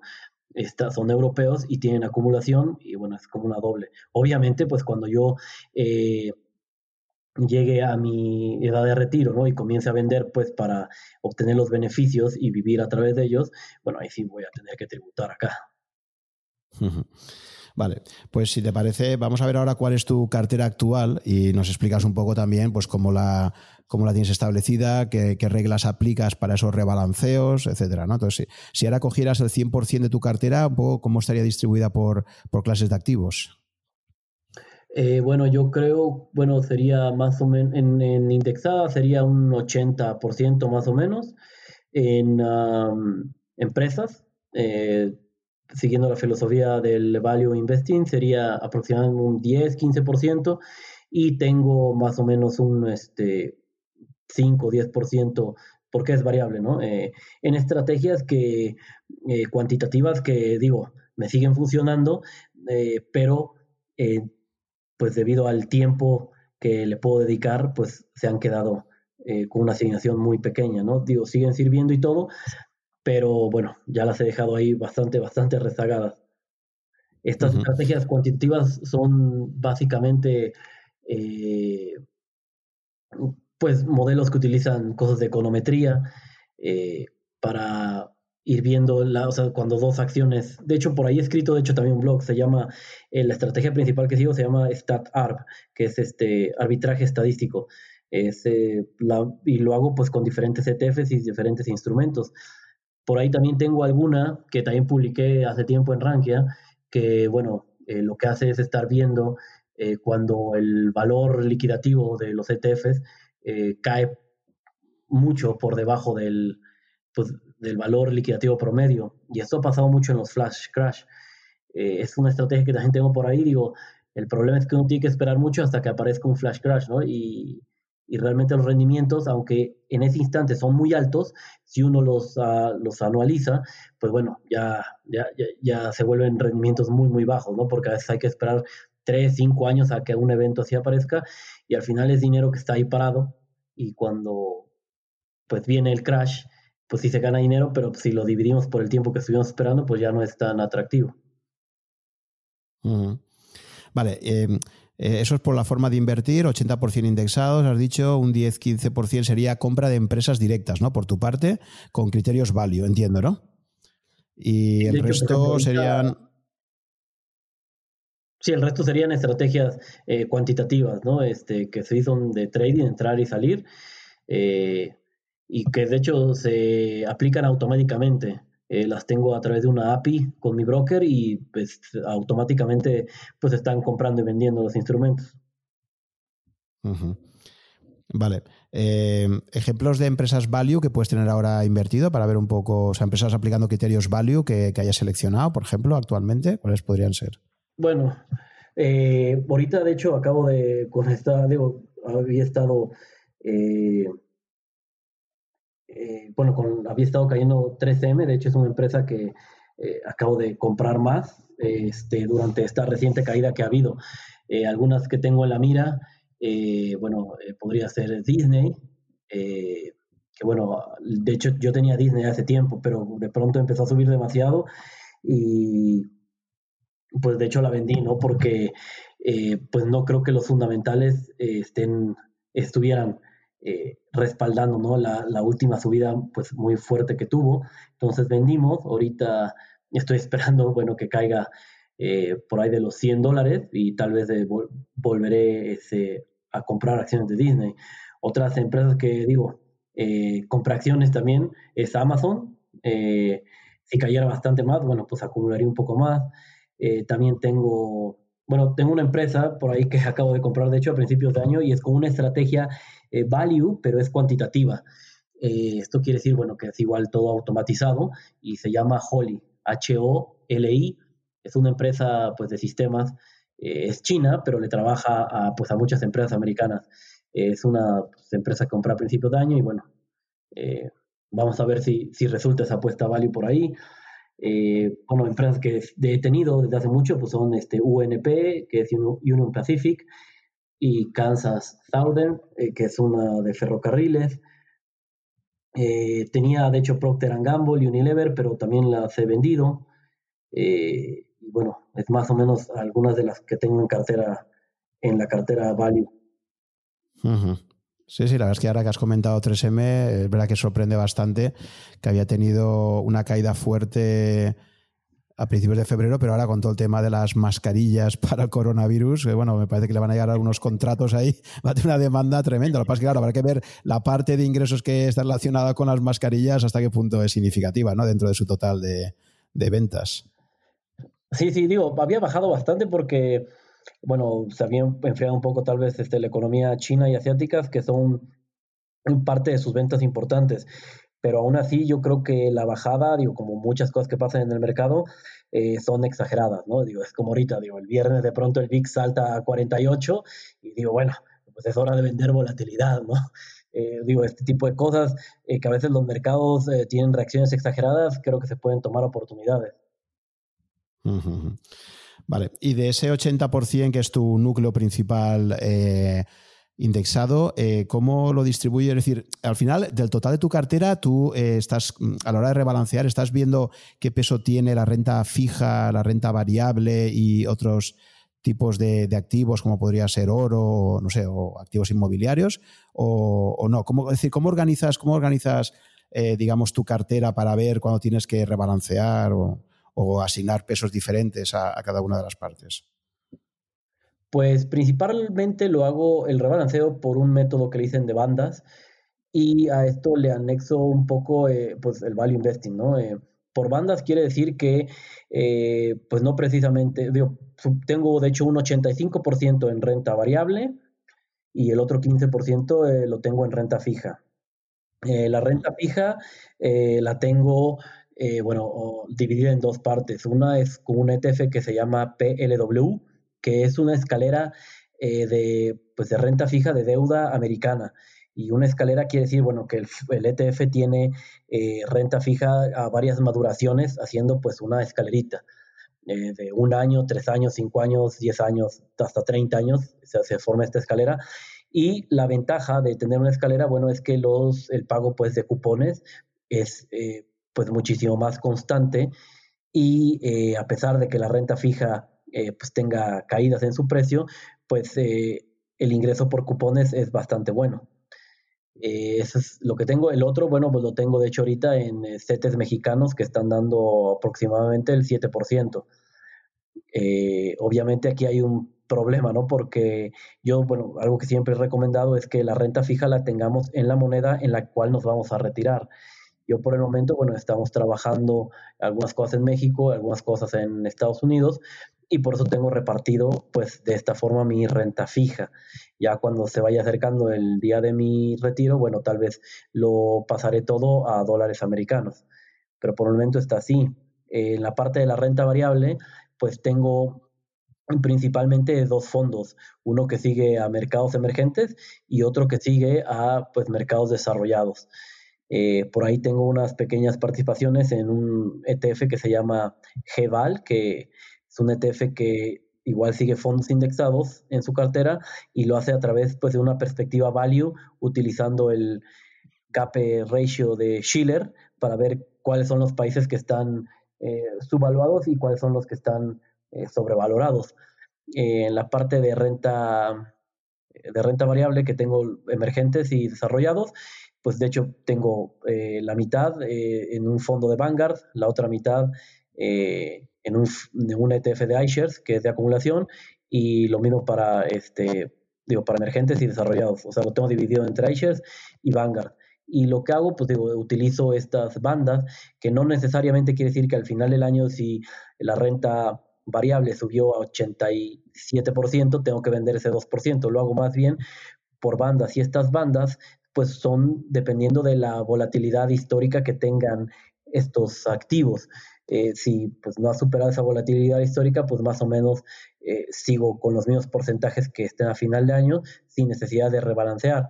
son europeos y tienen acumulación y bueno, es como una doble. Obviamente, pues cuando yo eh, llegue a mi edad de retiro, ¿no? Y comience a vender, pues para obtener los beneficios y vivir a través de ellos, bueno, ahí sí voy a tener que tributar acá. Vale, pues si te parece, vamos a ver ahora cuál es tu cartera actual y nos explicas un poco también pues cómo la, cómo la tienes establecida, qué, reglas aplicas para esos rebalanceos, etcétera. Entonces, si, ahora cogieras el 100% de tu cartera, cómo estaría distribuida por, clases de activos. Eh, bueno, yo creo, bueno, sería más o menos, en, indexada sería un 80% más o menos. En empresas, eh, siguiendo la filosofía del value investing, sería aproximadamente un 10-15% y tengo más o menos un este, 5 o 10%, porque es variable, ¿no? Eh, en estrategias que, eh, cuantitativas que, digo, me siguen funcionando, eh, pero pues debido al tiempo que le puedo dedicar, pues se han quedado con una asignación muy pequeña, ¿no? Digo, siguen sirviendo y todo, pero bueno, ya las he dejado ahí bastante, bastante rezagadas. Estas estrategias cuantitativas son básicamente pues modelos que utilizan cosas de econometría eh, para ir viendo la, cuando dos acciones, de hecho por ahí he escrito de hecho también un blog, se llama, eh, la estrategia principal que sigo se llama StatArb, que es este arbitraje estadístico, y lo hago pues con diferentes ETFs y diferentes instrumentos. Por ahí también tengo alguna que también publiqué hace tiempo en Rankia, que bueno, eh, lo que hace es estar viendo eh, cuando el valor liquidativo de los ETFs eh, cae mucho por debajo del, pues, del valor liquidativo promedio. Y esto ha pasado mucho en los flash crash. es una estrategia que también tengo por ahí. Digo, el problema es que uno tiene que esperar mucho hasta que aparezca un flash crash, ¿no? Y, y realmente los rendimientos, aunque en ese instante son muy altos, si uno los, uh, los anualiza, pues bueno, ya, ya, ya, se vuelven rendimientos muy, muy bajos, ¿no? Porque a veces hay que esperar tres, cinco años a que un evento así aparezca y al final es dinero que está ahí parado y cuando pues viene el crash, pues sí se gana dinero, pero si lo dividimos por el tiempo que estuvimos esperando, pues ya no es tan atractivo. Vale, eh, eh, eso es por la forma de invertir, 80% indexados, has dicho, un 10-15% sería compra de empresas directas, ¿no? Por tu parte, con criterios value, entiendo, ¿no? Y el resto serían... Sí, el resto serían estrategias eh, cuantitativas, ¿no? Este, que se hizo de trading, entrar y salir, eh, y que de hecho se aplican automáticamente. Eh, las tengo a través de una API con mi broker y pues automáticamente pues están comprando y vendiendo los instrumentos. Vale. Ejemplos de empresas value que puedes tener ahora invertido para ver un poco, o sea, empresas aplicando criterios value que hayas seleccionado, por ejemplo, actualmente, ¿cuáles podrían ser? Bueno, eh, ahorita de hecho acabo de, con esta, digo, había estado eh, bueno, con, había estado cayendo 3M, de hecho es una empresa que eh, acabo de comprar más este, durante esta reciente caída que ha habido. Eh, algunas que tengo en la mira, bueno, podría ser Disney, que bueno, de hecho yo tenía Disney hace tiempo, pero de pronto empezó a subir demasiado y pues de hecho la vendí, ¿no? Porque pues no creo que los fundamentales estén, estuvieran eh, respaldando ¿no? la, última subida pues, muy fuerte que tuvo. Entonces vendimos, ahorita estoy esperando bueno, que caiga eh, por ahí de los 100 dólares y tal vez volveré a comprar acciones de Disney. Otras empresas que digo, eh, compra acciones también es Amazon. si cayera bastante más, bueno, pues acumularía un poco más. También tengo bueno, tengo una empresa por ahí que acabo de comprar, de hecho, a principios de año, y es con una estrategia eh, value, pero es cuantitativa. Eh, esto quiere decir, bueno, que es igual todo automatizado y se llama Holly, H-O-L-I. Es una empresa, pues, de sistemas, eh, es china, pero le trabaja a, pues, a muchas empresas americanas. es una pues, empresa que compré a principios de año y, bueno, vamos a ver si, si resulta esa apuesta value por ahí. Eh, bueno, empresas que he tenido desde hace mucho pues son este, UNP, que es Union Pacific, y Kansas Southern, eh, que es una de ferrocarriles. Eh, tenía, de hecho, Procter Gamble y Unilever, pero también las he vendido. bueno, es más o menos algunas de las que tengo en cartera, en la cartera Value. Sí, sí, la verdad es que ahora que has comentado 3M, es verdad que sorprende bastante que había tenido una caída fuerte a principios de febrero, pero ahora con todo el tema de las mascarillas para el coronavirus, que bueno, me parece que le van a llegar algunos contratos ahí, va a tener una demanda tremenda. Lo que pasa es que, claro, habrá que ver la parte de ingresos que está relacionada con las mascarillas hasta qué punto es significativa, ¿no? Dentro de su total de, ventas. Sí, sí, digo, había bajado bastante porque, bueno, se había enfriado un poco tal vez este, la economía china y asiática, que son parte de sus ventas importantes pero aún así yo creo que la bajada, digo, como muchas cosas que pasan en el mercado, eh, son exageradas, ¿no? Digo, es como ahorita, digo, el viernes de pronto el VIX salta a 48 y digo, bueno, pues es hora de vender volatilidad, ¿no? Eh, digo, este tipo de cosas eh, que a veces los mercados tienen reacciones exageradas, creo que se pueden tomar oportunidades. Vale, y de ese 80% que es tu núcleo principal indexado, eh, ¿cómo lo distribuye? Es decir, al final, del total de tu cartera, tú eh, estás, mm, a la hora de rebalancear, estás viendo qué peso tiene la renta fija, la renta variable y otros tipos de, activos, como podría ser oro, no sé, o activos inmobiliarios, o, no. ¿Cómo, es decir, ¿cómo organizas, cómo organizas eh, digamos, tu cartera para ver cuándo tienes que rebalancear o, asignar pesos diferentes a cada una de las partes? Pues principalmente lo hago el rebalanceo por un método que le dicen de bandas y a esto le anexo un poco eh, pues el value investing, ¿no? Eh, por bandas quiere decir que eh, pues no precisamente, tengo de hecho un 85% en renta variable y el otro 15% lo tengo en renta fija. la renta fija la tengo, bueno, dividida en dos partes. Una es con un ETF que se llama PLW, que es una escalera eh, de, pues de renta fija de deuda americana. Y una escalera quiere decir, bueno, que el, ETF e tiene eh, renta fija a varias maduraciones, haciendo pues una escalerita eh, de un año, tres años, cinco años, diez años, hasta 30 años, se, se, forma esta escalera. Y la ventaja de tener una escalera, bueno, es que los, el pago pues de cupones es pues muchísimo más constante y a pesar de que la renta fija eh, pues tenga caídas en su precio, pues eh, el ingreso por cupones es bastante bueno. Eh, eso es lo que tengo. El otro, bueno, pues lo tengo de hecho ahorita en CETES mexicanos que están dando aproximadamente el 7%. obviamente aquí hay un problema, ¿no? Porque yo, bueno, algo que siempre he recomendado es que la renta fija la tengamos en la moneda en la cual nos vamos a retirar. Yo por el momento, bueno, estamos trabajando algunas cosas en México, algunas cosas en Estados Unidos, y por eso tengo repartido pues de esta forma mi renta fija. Ya cuando se vaya acercando el día de mi retiro, bueno, tal vez lo pasaré todo a dólares americanos, pero por el momento está así. en la parte de la renta variable, pues tengo principalmente dos fondos, uno que sigue a mercados emergentes y otro que sigue a pues mercados desarrollados. Eh, por ahí tengo unas pequeñas participaciones en un ETF que se llama GEVAL, que es un ETF que igual sigue fondos indexados en su cartera y lo hace a través pues, de una perspectiva value utilizando el gap ratio de Schiller para ver cuáles son los países que están eh, subvaluados y cuáles son los que están eh, sobrevalorados. Eh, en la parte de renta, de renta variable que tengo emergentes y desarrollados, pues de hecho tengo la mitad en un fondo de Vanguard, la otra mitad en un, ETF de iShares, que es de acumulación, y lo mismo para, este, digo, para emergentes y desarrollados. O sea, lo tengo dividido entre iShares y Vanguard. Y lo que hago, pues digo, utilizo estas bandas, que no necesariamente quiere decir que al final del año, si la renta variable subió a 87%, tengo que vender ese 2%. Lo hago más bien por bandas. Y estas bandas, pues son dependiendo de la volatilidad histórica que tengan estos activos. Eh, si pues, no ha superado esa volatilidad histórica, pues más o menos eh, sigo con los mismos porcentajes que estén a final de año sin necesidad de rebalancear.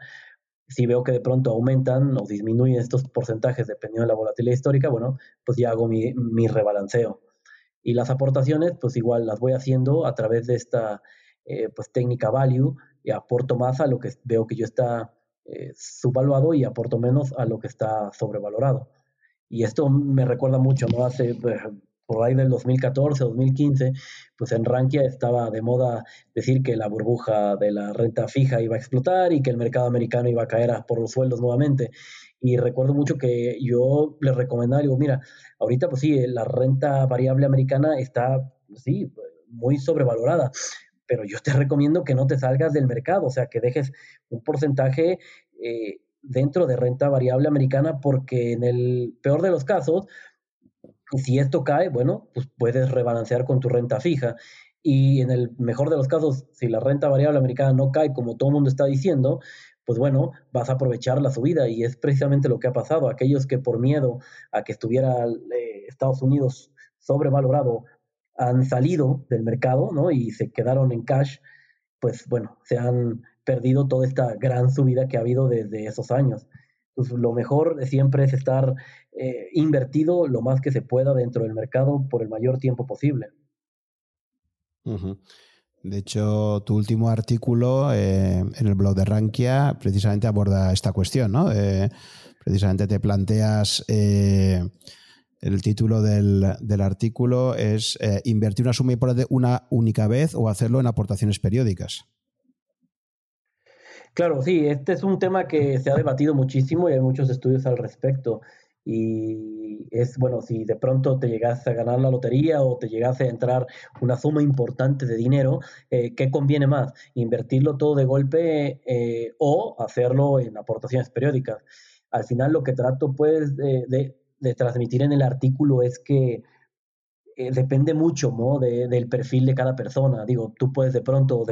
Si veo que de pronto aumentan o disminuyen estos porcentajes dependiendo de la volatilidad histórica, bueno, pues ya hago mi, mi rebalanceo. Y las aportaciones, pues igual las voy haciendo a través de esta eh, pues técnica value y aporto más a lo que veo que yo está subvaluado y aporto menos a lo que está sobrevalorado. Y esto me recuerda mucho, ¿no? Hace pues, por ahí del 2014, 2015, pues en Rankia estaba de moda decir que la burbuja de la renta fija iba a explotar y que el mercado americano iba a caer por los sueldos nuevamente. Y recuerdo mucho que yo les recomendaba, digo, mira, ahorita pues sí, la renta variable americana está, sí, muy sobrevalorada, pero yo te recomiendo que no te salgas del mercado, o sea, que dejes un porcentaje eh, dentro de renta variable americana, porque en el peor de los casos, si esto cae, bueno, pues puedes rebalancear con tu renta fija. Y en el mejor de los casos, si la renta variable americana no cae como todo el mundo está diciendo, pues bueno, vas a aprovechar la subida y es precisamente lo que ha pasado. Aquellos que por miedo a que estuviera eh, Estados Unidos sobrevalorado han salido del mercado, ¿no? Y se quedaron en cash, pues bueno, se han perdido toda esta gran subida que ha habido desde esos años. Pues lo mejor siempre es estar eh, invertido lo más que se pueda dentro del mercado por el mayor tiempo posible. De hecho, tu último artículo eh, en el blog de Rankia precisamente aborda esta cuestión, ¿no? Eh, precisamente te planteas el título del, artículo es invertir una suma importante una única vez o hacerlo en aportaciones periódicas. Claro, sí, este es un tema que se ha debatido muchísimo y hay muchos estudios al respecto. Y es, bueno, si de pronto te llegas a ganar la lotería o te llegas a entrar una suma importante de dinero, eh, ¿qué conviene más? ¿Invertirlo todo de golpe eh, o hacerlo en aportaciones periódicas? Al final lo que trato pues de, transmitir en el artículo es que eh, depende mucho ¿no? del perfil de cada persona. Digo, tú puedes de pronto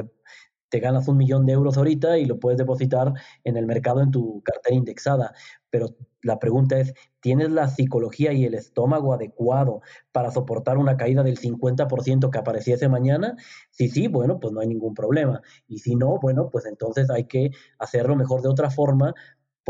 te ganas un millón de euros ahorita y lo puedes depositar en el mercado en tu cartera indexada. Pero la pregunta es, ¿tienes la psicología y el estómago adecuado para soportar una caída del 50% que apareciese mañana? Si sí, bueno, pues no hay ningún problema. Y si no, bueno, pues entonces hay que hacerlo mejor de otra forma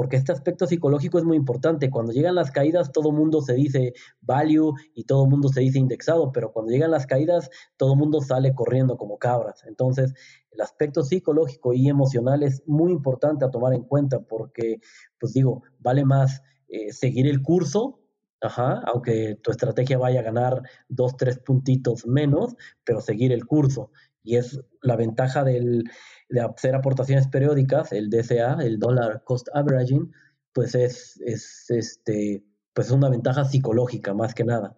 porque este aspecto psicológico es muy importante. Cuando llegan las caídas, todo mundo se dice value y todo mundo se dice indexado, pero cuando llegan las caídas, todo mundo sale corriendo como cabras. Entonces, el aspecto psicológico y emocional es muy importante a tomar en cuenta porque, pues digo, vale más eh, seguir el curso, ajá, aunque tu estrategia vaya a ganar dos, tres puntitos menos, pero seguir el curso. Y es la ventaja del, de hacer aportaciones periódicas, el DCA, el Dollar Cost Averaging, pues es, es este, pues una ventaja psicológica más que nada.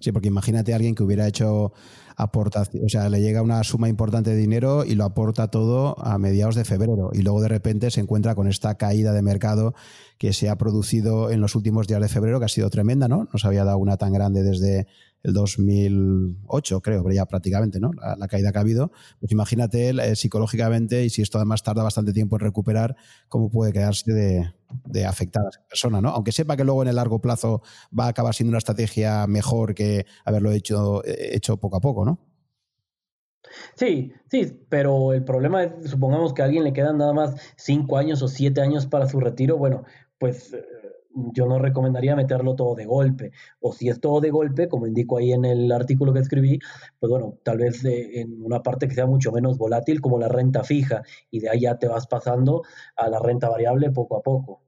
Sí, porque imagínate a alguien que hubiera hecho aportación, o sea, le llega una suma importante de dinero y lo aporta todo a mediados de febrero y luego de repente se encuentra con esta caída de mercado que se ha producido en los últimos días de febrero, que ha sido tremenda, ¿no? No se había dado una tan grande desde el 2008, creo, ya prácticamente, ¿no? La, caída que ha habido. Pues imagínate eh, psicológicamente y si esto además tarda bastante tiempo en recuperar, cómo puede quedarse de, de afectada esa persona, ¿no? Aunque sepa que luego en el largo plazo va a acabar siendo una estrategia mejor que haberlo hecho, eh, hecho poco a poco, ¿no? Sí, sí, pero el problema es, supongamos que a alguien le quedan nada más cinco años o siete años para su retiro, bueno, pues eh, yo no recomendaría meterlo todo de golpe. O si es todo de golpe, como indico ahí en el artículo que escribí, pues bueno, tal vez en una parte que sea mucho menos volátil, como la renta fija, y de ahí ya te vas pasando a la renta variable poco a poco.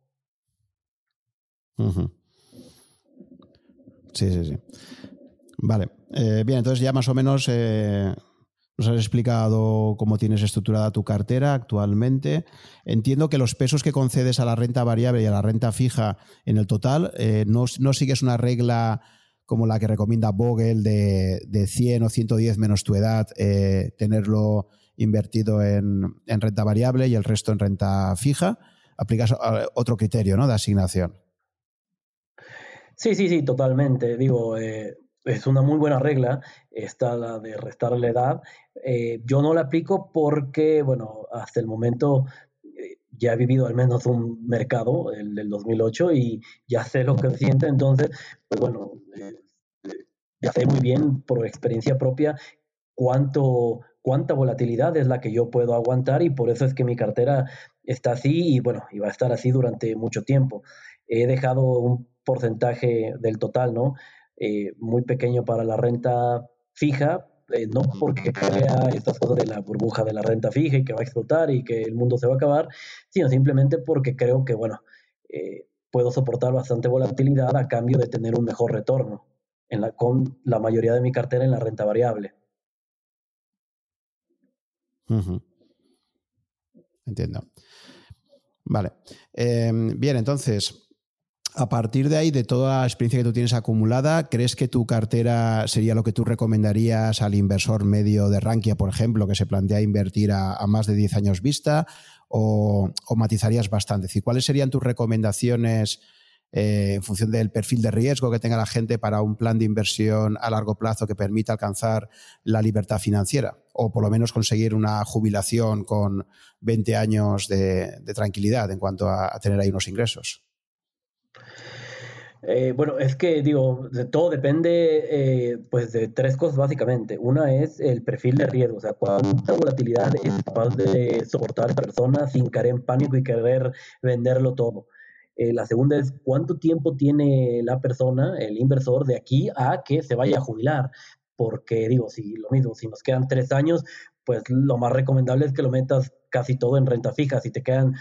Sí, sí, sí. Vale. Eh, bien, entonces ya más o menos eh, nos has explicado cómo tienes estructurada tu cartera actualmente. Entiendo que los pesos que concedes a la renta variable y a la renta fija en el total, eh, no, sigues una regla como la que recomienda Vogel de, de 100 o 110 menos tu edad, eh, tenerlo invertido en, renta variable y el resto en renta fija. Aplicas otro criterio ¿no? de asignación. Sí, sí, sí, totalmente. Digo, eh, es una muy buena regla, esta la de restar la edad. Eh, yo no la aplico porque, bueno, hasta el momento eh, ya he vivido al menos un mercado, el del 2008, y ya sé lo que siente, entonces, pues bueno, eh, ya sé muy bien por experiencia propia cuánto, cuánta volatilidad es la que yo puedo aguantar y por eso es que mi cartera está así y bueno, y va a estar así durante mucho tiempo. He dejado un porcentaje del total, ¿no? Muy pequeño para la renta fija, no porque crea estas cosas de la burbuja de la renta fija y que va a explotar y que el mundo se va a acabar, sino simplemente porque creo que, bueno, eh, puedo soportar bastante volatilidad a cambio de tener un mejor retorno en la, con la mayoría de mi cartera en la renta variable. Entiendo. Vale. Em, bien, entonces, a partir de ahí, de toda la experiencia que tú tienes acumulada, ¿crees que tu cartera sería lo que tú recomendarías al inversor medio de Rankia, por ejemplo, que se plantea invertir a, más de 10 años vista? O, matizarías bastante? ¿cuáles serían tus recomendaciones eh, en función del perfil de riesgo que tenga la gente para un plan de inversión a largo plazo que permita alcanzar la libertad financiera? O por lo menos conseguir una jubilación con 20 años de, tranquilidad en cuanto a tener ahí unos ingresos. Eh, bueno, es que digo, todo depende eh, pues de tres cosas básicamente. Una es el perfil de riesgo, o sea, cuánta volatilidad es capaz de soportar esta persona sin caer en pánico y querer venderlo todo. Eh, la segunda es cuánto tiempo tiene la persona, el inversor, de aquí a que se vaya a jubilar. Porque digo, si lo mismo, si nos quedan tres años, pues lo más recomendable es que lo metas casi todo en renta fija. Si te quedan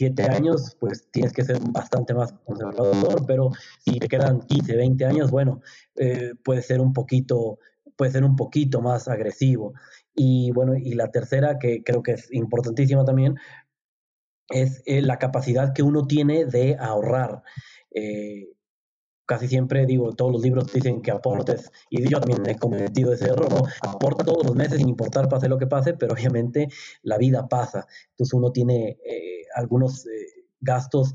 siete años, pues tienes que ser bastante más conservador, pero si te quedan 15, 20 años, bueno, eh, puede ser un poquito, puede ser un poquito más agresivo. Y bueno, y la tercera, que creo que es importantísima también, es eh, la capacidad que uno tiene de ahorrar. Eh, casi siempre digo, todos los libros dicen que aportes, y yo también he cometido ese error, ¿no? Aporta todos los meses sin importar pase lo que pase, pero obviamente la vida pasa. Entonces uno tiene eh, algunos eh, gastos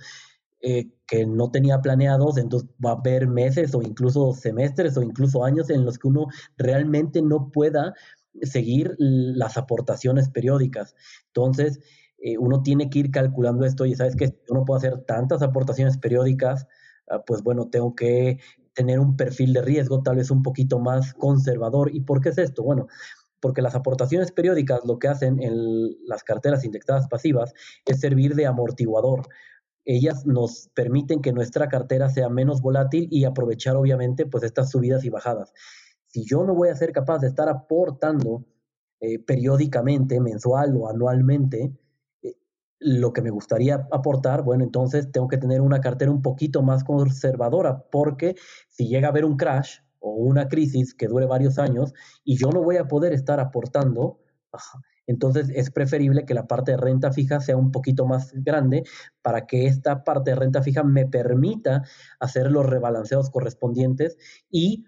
eh, que no tenía planeados, entonces va a haber meses o incluso semestres o incluso años en los que uno realmente no pueda seguir las aportaciones periódicas. Entonces, uno tiene que ir calculando esto y sabes que uno puede hacer tantas aportaciones periódicas, pues bueno, tengo que tener un perfil de riesgo tal vez un poquito más conservador. ¿Y por qué es esto? Bueno, porque las aportaciones periódicas lo que hacen en las carteras indexadas pasivas es servir de amortiguador. Ellas nos permiten que nuestra cartera sea menos volátil y aprovechar obviamente pues estas subidas y bajadas. Si yo no voy a ser capaz de estar aportando eh, periódicamente, mensual o anualmente, lo que me gustaría aportar, bueno, entonces tengo que tener una cartera un poquito más conservadora, porque si llega a haber un crash o una crisis que dure varios años y yo no voy a poder estar aportando, entonces es preferible que la parte de renta fija sea un poquito más grande para que esta parte de renta fija me permita hacer los rebalanceos correspondientes y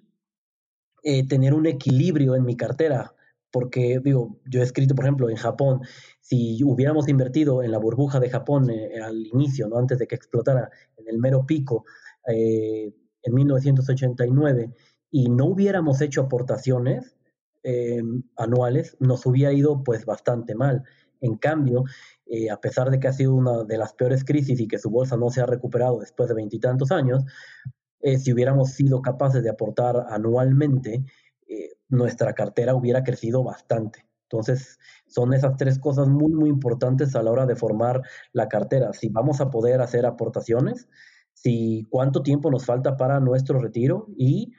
eh, tener un equilibrio en mi cartera porque digo, yo he escrito, por ejemplo, en Japón, si hubiéramos invertido en la burbuja de Japón eh, al inicio, ¿no? antes de que explotara en el mero pico eh, en 1989, y no hubiéramos hecho aportaciones eh, anuales, nos hubiera ido pues bastante mal. En cambio, a pesar de que ha sido una de las peores crisis y que su bolsa no se ha recuperado después de veintitantos años, si hubiéramos sido capaces de aportar anualmente, nuestra cartera hubiera crecido bastante. Entonces, son esas tres cosas muy, muy importantes a la hora de formar la cartera. Si vamos a poder hacer aportaciones, si cuánto tiempo nos falta para nuestro retiro y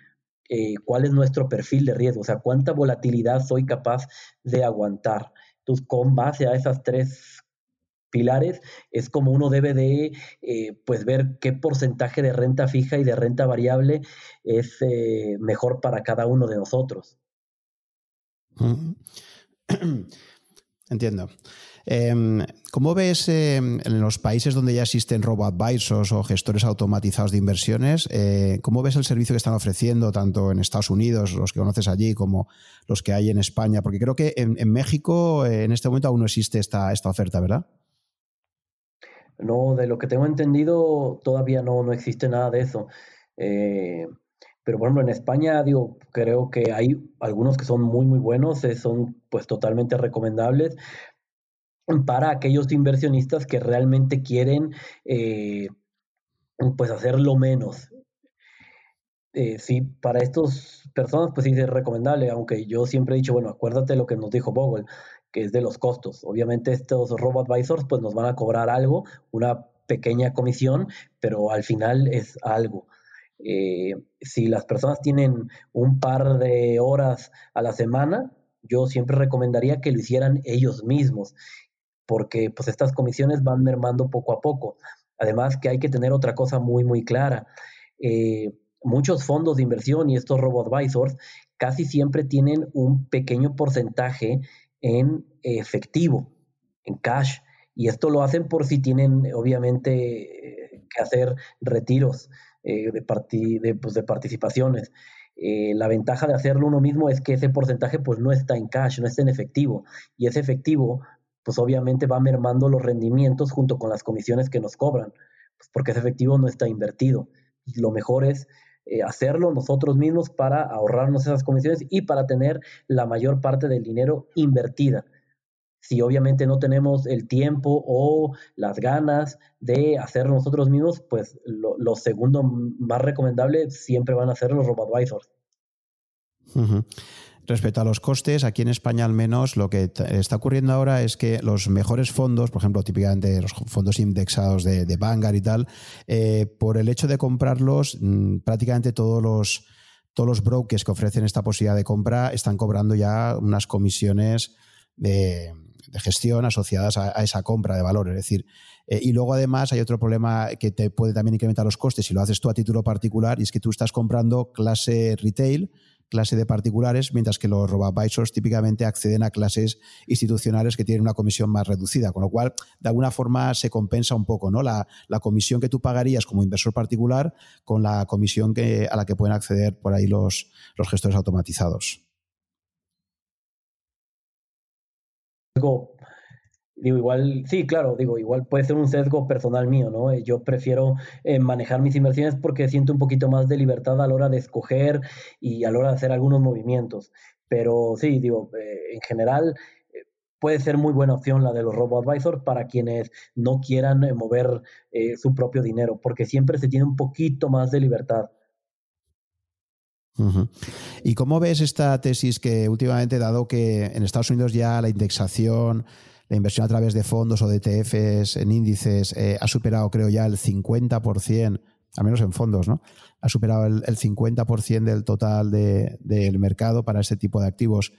eh, cuál es nuestro perfil de riesgo, o sea, cuánta volatilidad soy capaz de aguantar. Entonces, con base a esas tres pilares es como uno debe de eh, pues ver qué porcentaje de renta fija y de renta variable es eh, mejor para cada uno de nosotros. Entiendo. Em, ¿Cómo ves em, en los países donde ya existen robo-advisors o gestores automatizados de inversiones? Eh, ¿Cómo ves el servicio que están ofreciendo tanto en Estados Unidos, los que conoces allí, como los que hay en España? Porque creo que en, México en este momento aún no existe esta, esta oferta, ¿verdad? No, de lo que tengo entendido, todavía no, no existe nada de eso. Eh, pero por ejemplo, en España, digo, creo que hay algunos que son muy, muy buenos, eh, son pues totalmente recomendables para aquellos inversionistas que realmente quieren eh, pues hacerlo menos. sí, para estas personas pues sí es recomendable, aunque yo siempre he dicho, bueno, acuérdate lo que nos dijo Bogle, que es de los costos. Obviamente estos robo advisors pues nos van a cobrar algo, una pequeña comisión, pero al final es algo. Eh, si las personas tienen un par de horas a la semana, yo siempre recomendaría que lo hicieran ellos mismos, porque pues estas comisiones van mermando poco a poco. Además que hay que tener otra cosa muy, muy clara. Eh, muchos fondos de inversión y estos robo advisors casi siempre tienen un pequeño porcentaje en efectivo, en cash. Y esto lo hacen por si tienen, obviamente, eh, que hacer retiros eh, de, de, pues, de, participaciones. Eh, la ventaja de hacerlo uno mismo es que ese porcentaje pues no está en cash, no está en efectivo. Y ese efectivo pues obviamente va mermando los rendimientos junto con las comisiones que nos cobran, pues porque ese efectivo no está invertido. Y lo mejor es eh, hacerlo nosotros mismos para ahorrarnos esas comisiones y para tener la mayor parte del dinero invertida si obviamente no tenemos el tiempo o las ganas de hacerlo nosotros mismos, pues lo, segundo más recomendable siempre van a ser los robo-advisors. Respecto a los costes, aquí en España al menos lo que está ocurriendo ahora es que los mejores fondos, por ejemplo, típicamente los fondos indexados de, de Vanguard y tal, eh, por el hecho de comprarlos, mm, prácticamente todos los, todos los brokers que ofrecen esta posibilidad de compra están cobrando ya unas comisiones de, de gestión asociadas a, esa compra de valor. Es decir, eh, y luego además hay otro problema que te puede también incrementar los costes si lo haces tú a título particular y es que tú estás comprando clase retail, clase de particulares, mientras que los robo-advisors típicamente acceden a clases institucionales que tienen una comisión más reducida, con lo cual de alguna forma se compensa un poco ¿no? la, comisión que tú pagarías como inversor particular con la comisión que, a la que pueden acceder por ahí los, los gestores automatizados. Digo, igual, sí, claro, digo, igual puede ser un sesgo personal mío, ¿no? Eh, yo prefiero eh, manejar mis inversiones porque siento un poquito más de libertad a la hora de escoger y a la hora de hacer algunos movimientos. Pero sí, digo, eh, en general puede ser muy buena opción la de los robo-advisors para quienes no quieran mover su propio dinero, porque siempre se tiene un poquito más de libertad. ¿Y cómo ves esta tesis que últimamente, dado que en Estados Unidos ya la indexación, la inversión a través de fondos o de ETFs en índices eh, ha superado, creo ya, el 50%, al menos en fondos, ¿no? Ha superado el, 50% del total del mercado para ese tipo de activos.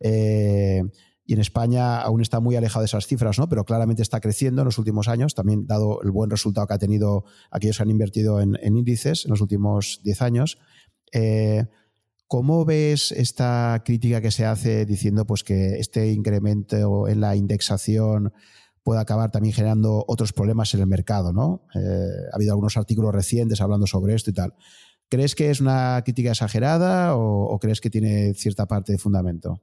Eh, y en España aún está muy alejado de esas cifras, ¿no? Pero claramente está creciendo en los últimos años, también dado el buen resultado que ha tenido aquellos que han invertido en índices en los últimos 10 años. Eh, ¿Cómo ves esta crítica que se hace diciendo pues, que este incremento en la indexación puede acabar también generando otros problemas en el mercado? ¿no? Eh, ha habido algunos artículos recientes hablando sobre esto y tal. ¿Crees que es una crítica exagerada o, crees que tiene cierta parte de fundamento?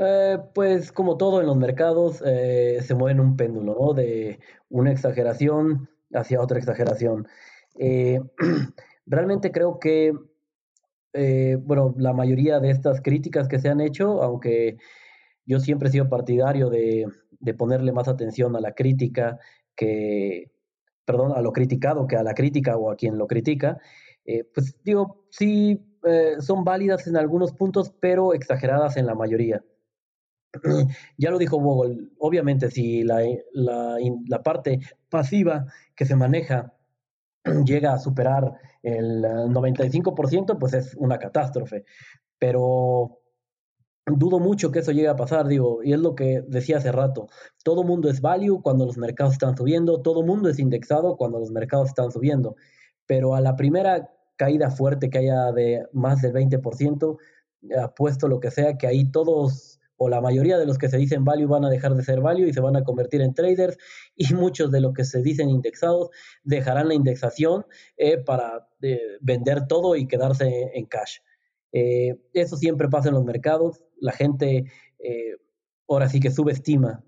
Eh, pues como todo en los mercados se mueve en un péndulo, ¿no? De una exageración hacia otra exageración. realmente creo que, eh, bueno, la mayoría de estas críticas que se han hecho, aunque yo siempre he sido partidario de, ponerle más atención a la crítica que, perdón, a lo criticado que a la crítica o a quien lo critica, eh, pues digo, sí eh, son válidas en algunos puntos, pero exageradas en la mayoría. ya lo dijo Vogel, obviamente si la, la parte pasiva que se maneja llega a superar el 95%, pues es una catástrofe. Pero dudo mucho que eso llegue a pasar, digo, y es lo que decía hace rato. Todo mundo es value cuando los mercados están subiendo, todo mundo es indexado cuando los mercados están subiendo. Pero a la primera caída fuerte que haya de más del 20%, apuesto lo que sea, que ahí todos o la mayoría de los que se dicen value van a dejar de ser value y se van a convertir en traders y muchos de los que se dicen indexados dejarán la indexación eh, para eh, vender todo y quedarse en cash. Eh, eso siempre pasa en los mercados. La gente ahora sí que subestima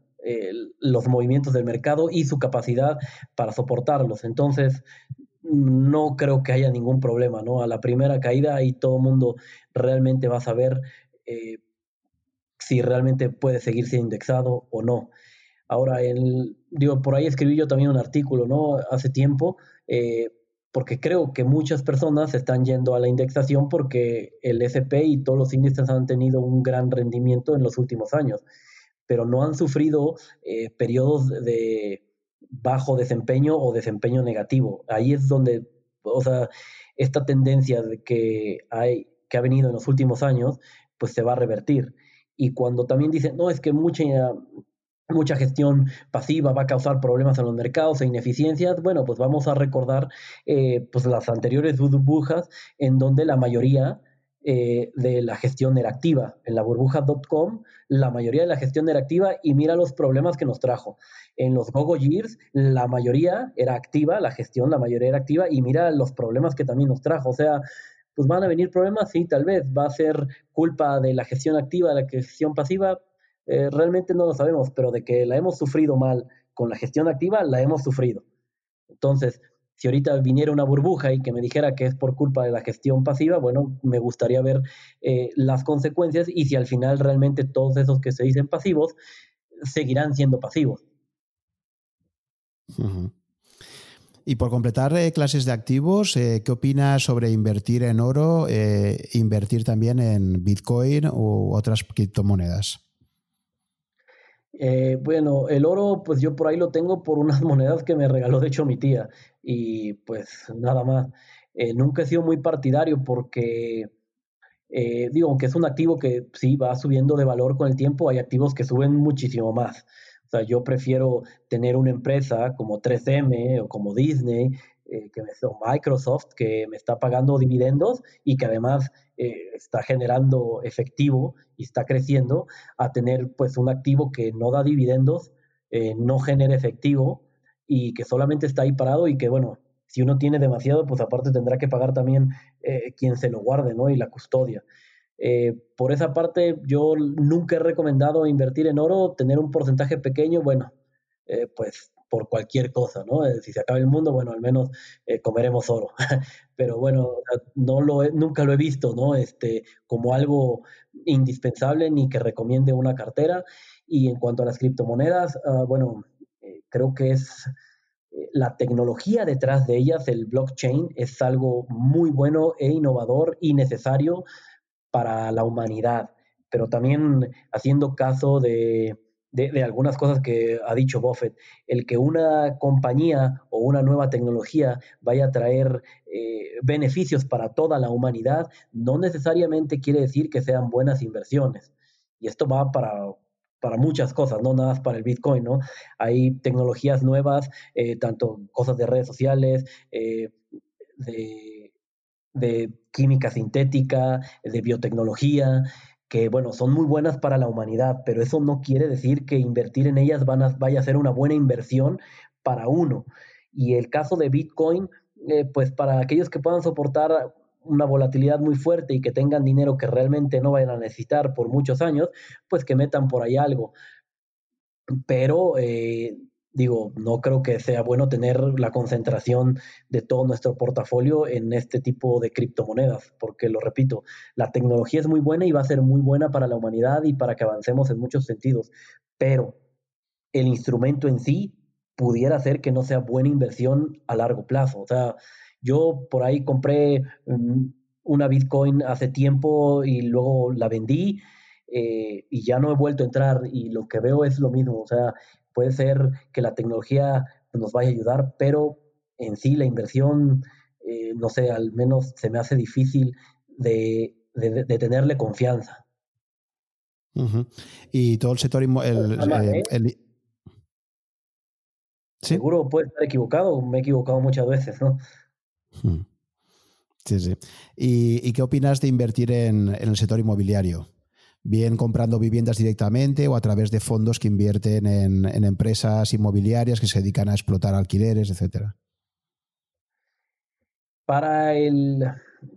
los movimientos del mercado y su capacidad para soportarlos. Entonces, no creo que haya ningún problema, ¿no? A la primera caída ahí todo el mundo realmente va a saber si realmente puede seguir siendo indexado o no. Ahora, el, digo, por ahí escribí yo también un artículo, ¿no? Hace tiempo, eh, porque creo que muchas personas están yendo a la indexación porque el SP y todos los índices han tenido un gran rendimiento en los últimos años, pero no han sufrido eh, periodos de bajo desempeño o desempeño negativo. Ahí es donde, o sea, esta tendencia de que hay, que ha venido en los últimos años, pues se va a revertir y cuando también dicen, no, es que mucha, mucha gestión pasiva va a causar problemas en los mercados e ineficiencias, bueno, pues vamos a recordar eh, pues las anteriores burbujas en donde la mayoría eh, de la gestión era activa. En la burbuja.com, la mayoría de la gestión era activa y mira los problemas que nos trajo. En los Gogo Years, la mayoría era activa, la gestión, la mayoría era activa y mira los problemas que también nos trajo. O sea, pues van a venir problemas, sí, tal vez. Va a ser culpa de la gestión activa, de la gestión pasiva. Eh, realmente no lo sabemos, pero de que la hemos sufrido mal con la gestión activa, la hemos sufrido. Entonces, si ahorita viniera una burbuja y que me dijera que es por culpa de la gestión pasiva, bueno, me gustaría ver eh, las consecuencias y si al final realmente todos esos que se dicen pasivos seguirán siendo pasivos. Y por completar eh, clases de activos, eh, ¿qué opinas sobre invertir en oro, invertir también en Bitcoin u otras criptomonedas? Eh, bueno, el oro, pues yo por ahí lo tengo por unas monedas que me regaló de hecho mi tía. Y pues nada más. Eh, nunca he sido muy partidario porque, eh, digo, aunque es un activo que sí va subiendo de valor con el tiempo, hay activos que suben muchísimo más. O sea, yo prefiero tener una empresa como 3M o como Disney, me, o Microsoft, que me está pagando dividendos y que además eh, está generando efectivo y está creciendo, a tener pues un activo que no da dividendos, eh, no genera efectivo y que solamente está ahí parado y que bueno, si uno tiene demasiado, pues aparte tendrá que pagar también eh, quien se lo guarde, ¿no? Y la custodia. Por esa parte, yo nunca he recomendado invertir en oro, tener un porcentaje pequeño, bueno, pues por cualquier cosa, ¿no? Eh, si se acaba el mundo, bueno, al menos eh, comeremos oro. Pero bueno, no lo nunca lo he visto, ¿no? Este, como algo indispensable ni que recomiende una cartera. Y en cuanto a las criptomonedas, ah, bueno, eh, creo que es la tecnología detrás de ellas, el blockchain, es algo muy bueno e innovador y necesario para la humanidad. Pero también haciendo caso de, algunas cosas que ha dicho Buffett. El que una compañía o una nueva tecnología vaya a traer eh, beneficios para toda la humanidad, no necesariamente quiere decir que sean buenas inversiones. Y esto va para, para muchas cosas, no nada más para el Bitcoin, ¿no? Hay tecnologías nuevas, eh, tanto cosas de redes sociales, eh, de, de química sintética, de biotecnología, que, bueno, son muy buenas para la humanidad, pero eso no quiere decir que invertir en ellas vaya a ser una buena inversión para uno. Y el caso de Bitcoin, eh, pues para aquellos que puedan soportar una volatilidad muy fuerte y que tengan dinero que realmente no vayan a necesitar por muchos años, pues que metan por ahí algo. Pero eh, digo, no creo que sea bueno tener la concentración de todo nuestro portafolio en este tipo de criptomonedas, porque lo repito, la tecnología es muy buena y va a ser muy buena para la humanidad y para que avancemos en muchos sentidos, pero el instrumento en sí pudiera ser que no sea buena inversión a largo plazo. O sea, yo por ahí compré mm, una Bitcoin hace tiempo y luego la vendí. Eh, y ya no he vuelto a entrar y lo que veo es lo mismo, o sea, puede ser que la tecnología nos vaya a ayudar, pero en sí la inversión, eh, no sé, al menos se me hace difícil de, tenerle confianza. Y todo el sector el, ¿eh? Seguro puede estar equivocado, me he equivocado muchas veces, ¿no? Sí, sí. ¿Y, qué opinas de invertir en, en el sector inmobiliario? Bien comprando viviendas directamente o a través de fondos que invierten en, empresas inmobiliarias que se dedican a explotar alquileres, etcétera? Para el,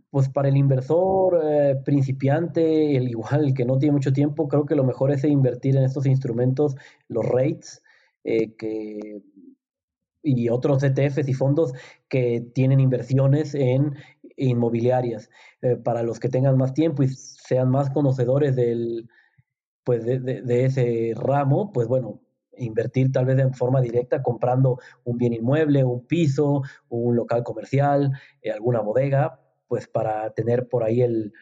pues para el inversor eh, principiante, el igual que no tiene mucho tiempo, creo que lo mejor es invertir en estos instrumentos, los rates, eh, que, y otros ETFs y fondos que tienen inversiones en inmobiliarias. Eh, para los que tengan más tiempo y sean más conocedores del, pues de, ese ramo, pues bueno, invertir tal vez de forma directa comprando un bien inmueble, un piso, un local comercial, eh, alguna bodega, pues para tener por ahí el,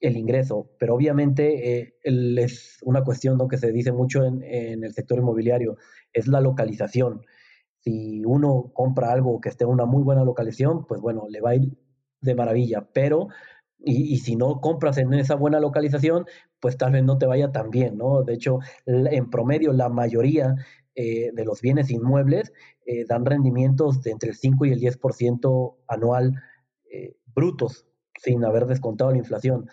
ingreso. Pero obviamente eh, es una cuestión que se dice mucho en, en, el sector inmobiliario, es la localización. Si uno compra algo que esté en una muy buena localización, pues bueno, le va a ir de maravilla, pero y, si no compras en esa buena localización, pues tal vez no te vaya tan bien, ¿no? De hecho, en promedio, la mayoría eh, de los bienes inmuebles eh, dan rendimientos de entre el 5 y el 10% anual eh, brutos, sin haber descontado la inflación.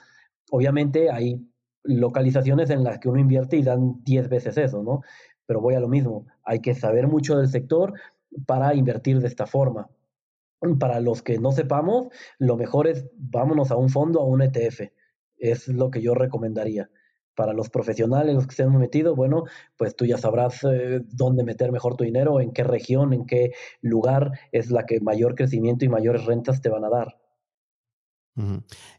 Obviamente hay localizaciones en las que uno invierte y dan 10 veces eso, ¿no? Pero voy a lo mismo, hay que saber mucho del sector para invertir de esta forma. Para los que no sepamos, lo mejor es vámonos a un fondo, a un ETF. Es lo que yo recomendaría. Para los profesionales, los que se han metido, bueno, pues tú ya sabrás eh, dónde meter mejor tu dinero, en qué región, en qué lugar es la que mayor crecimiento y mayores rentas te van a dar.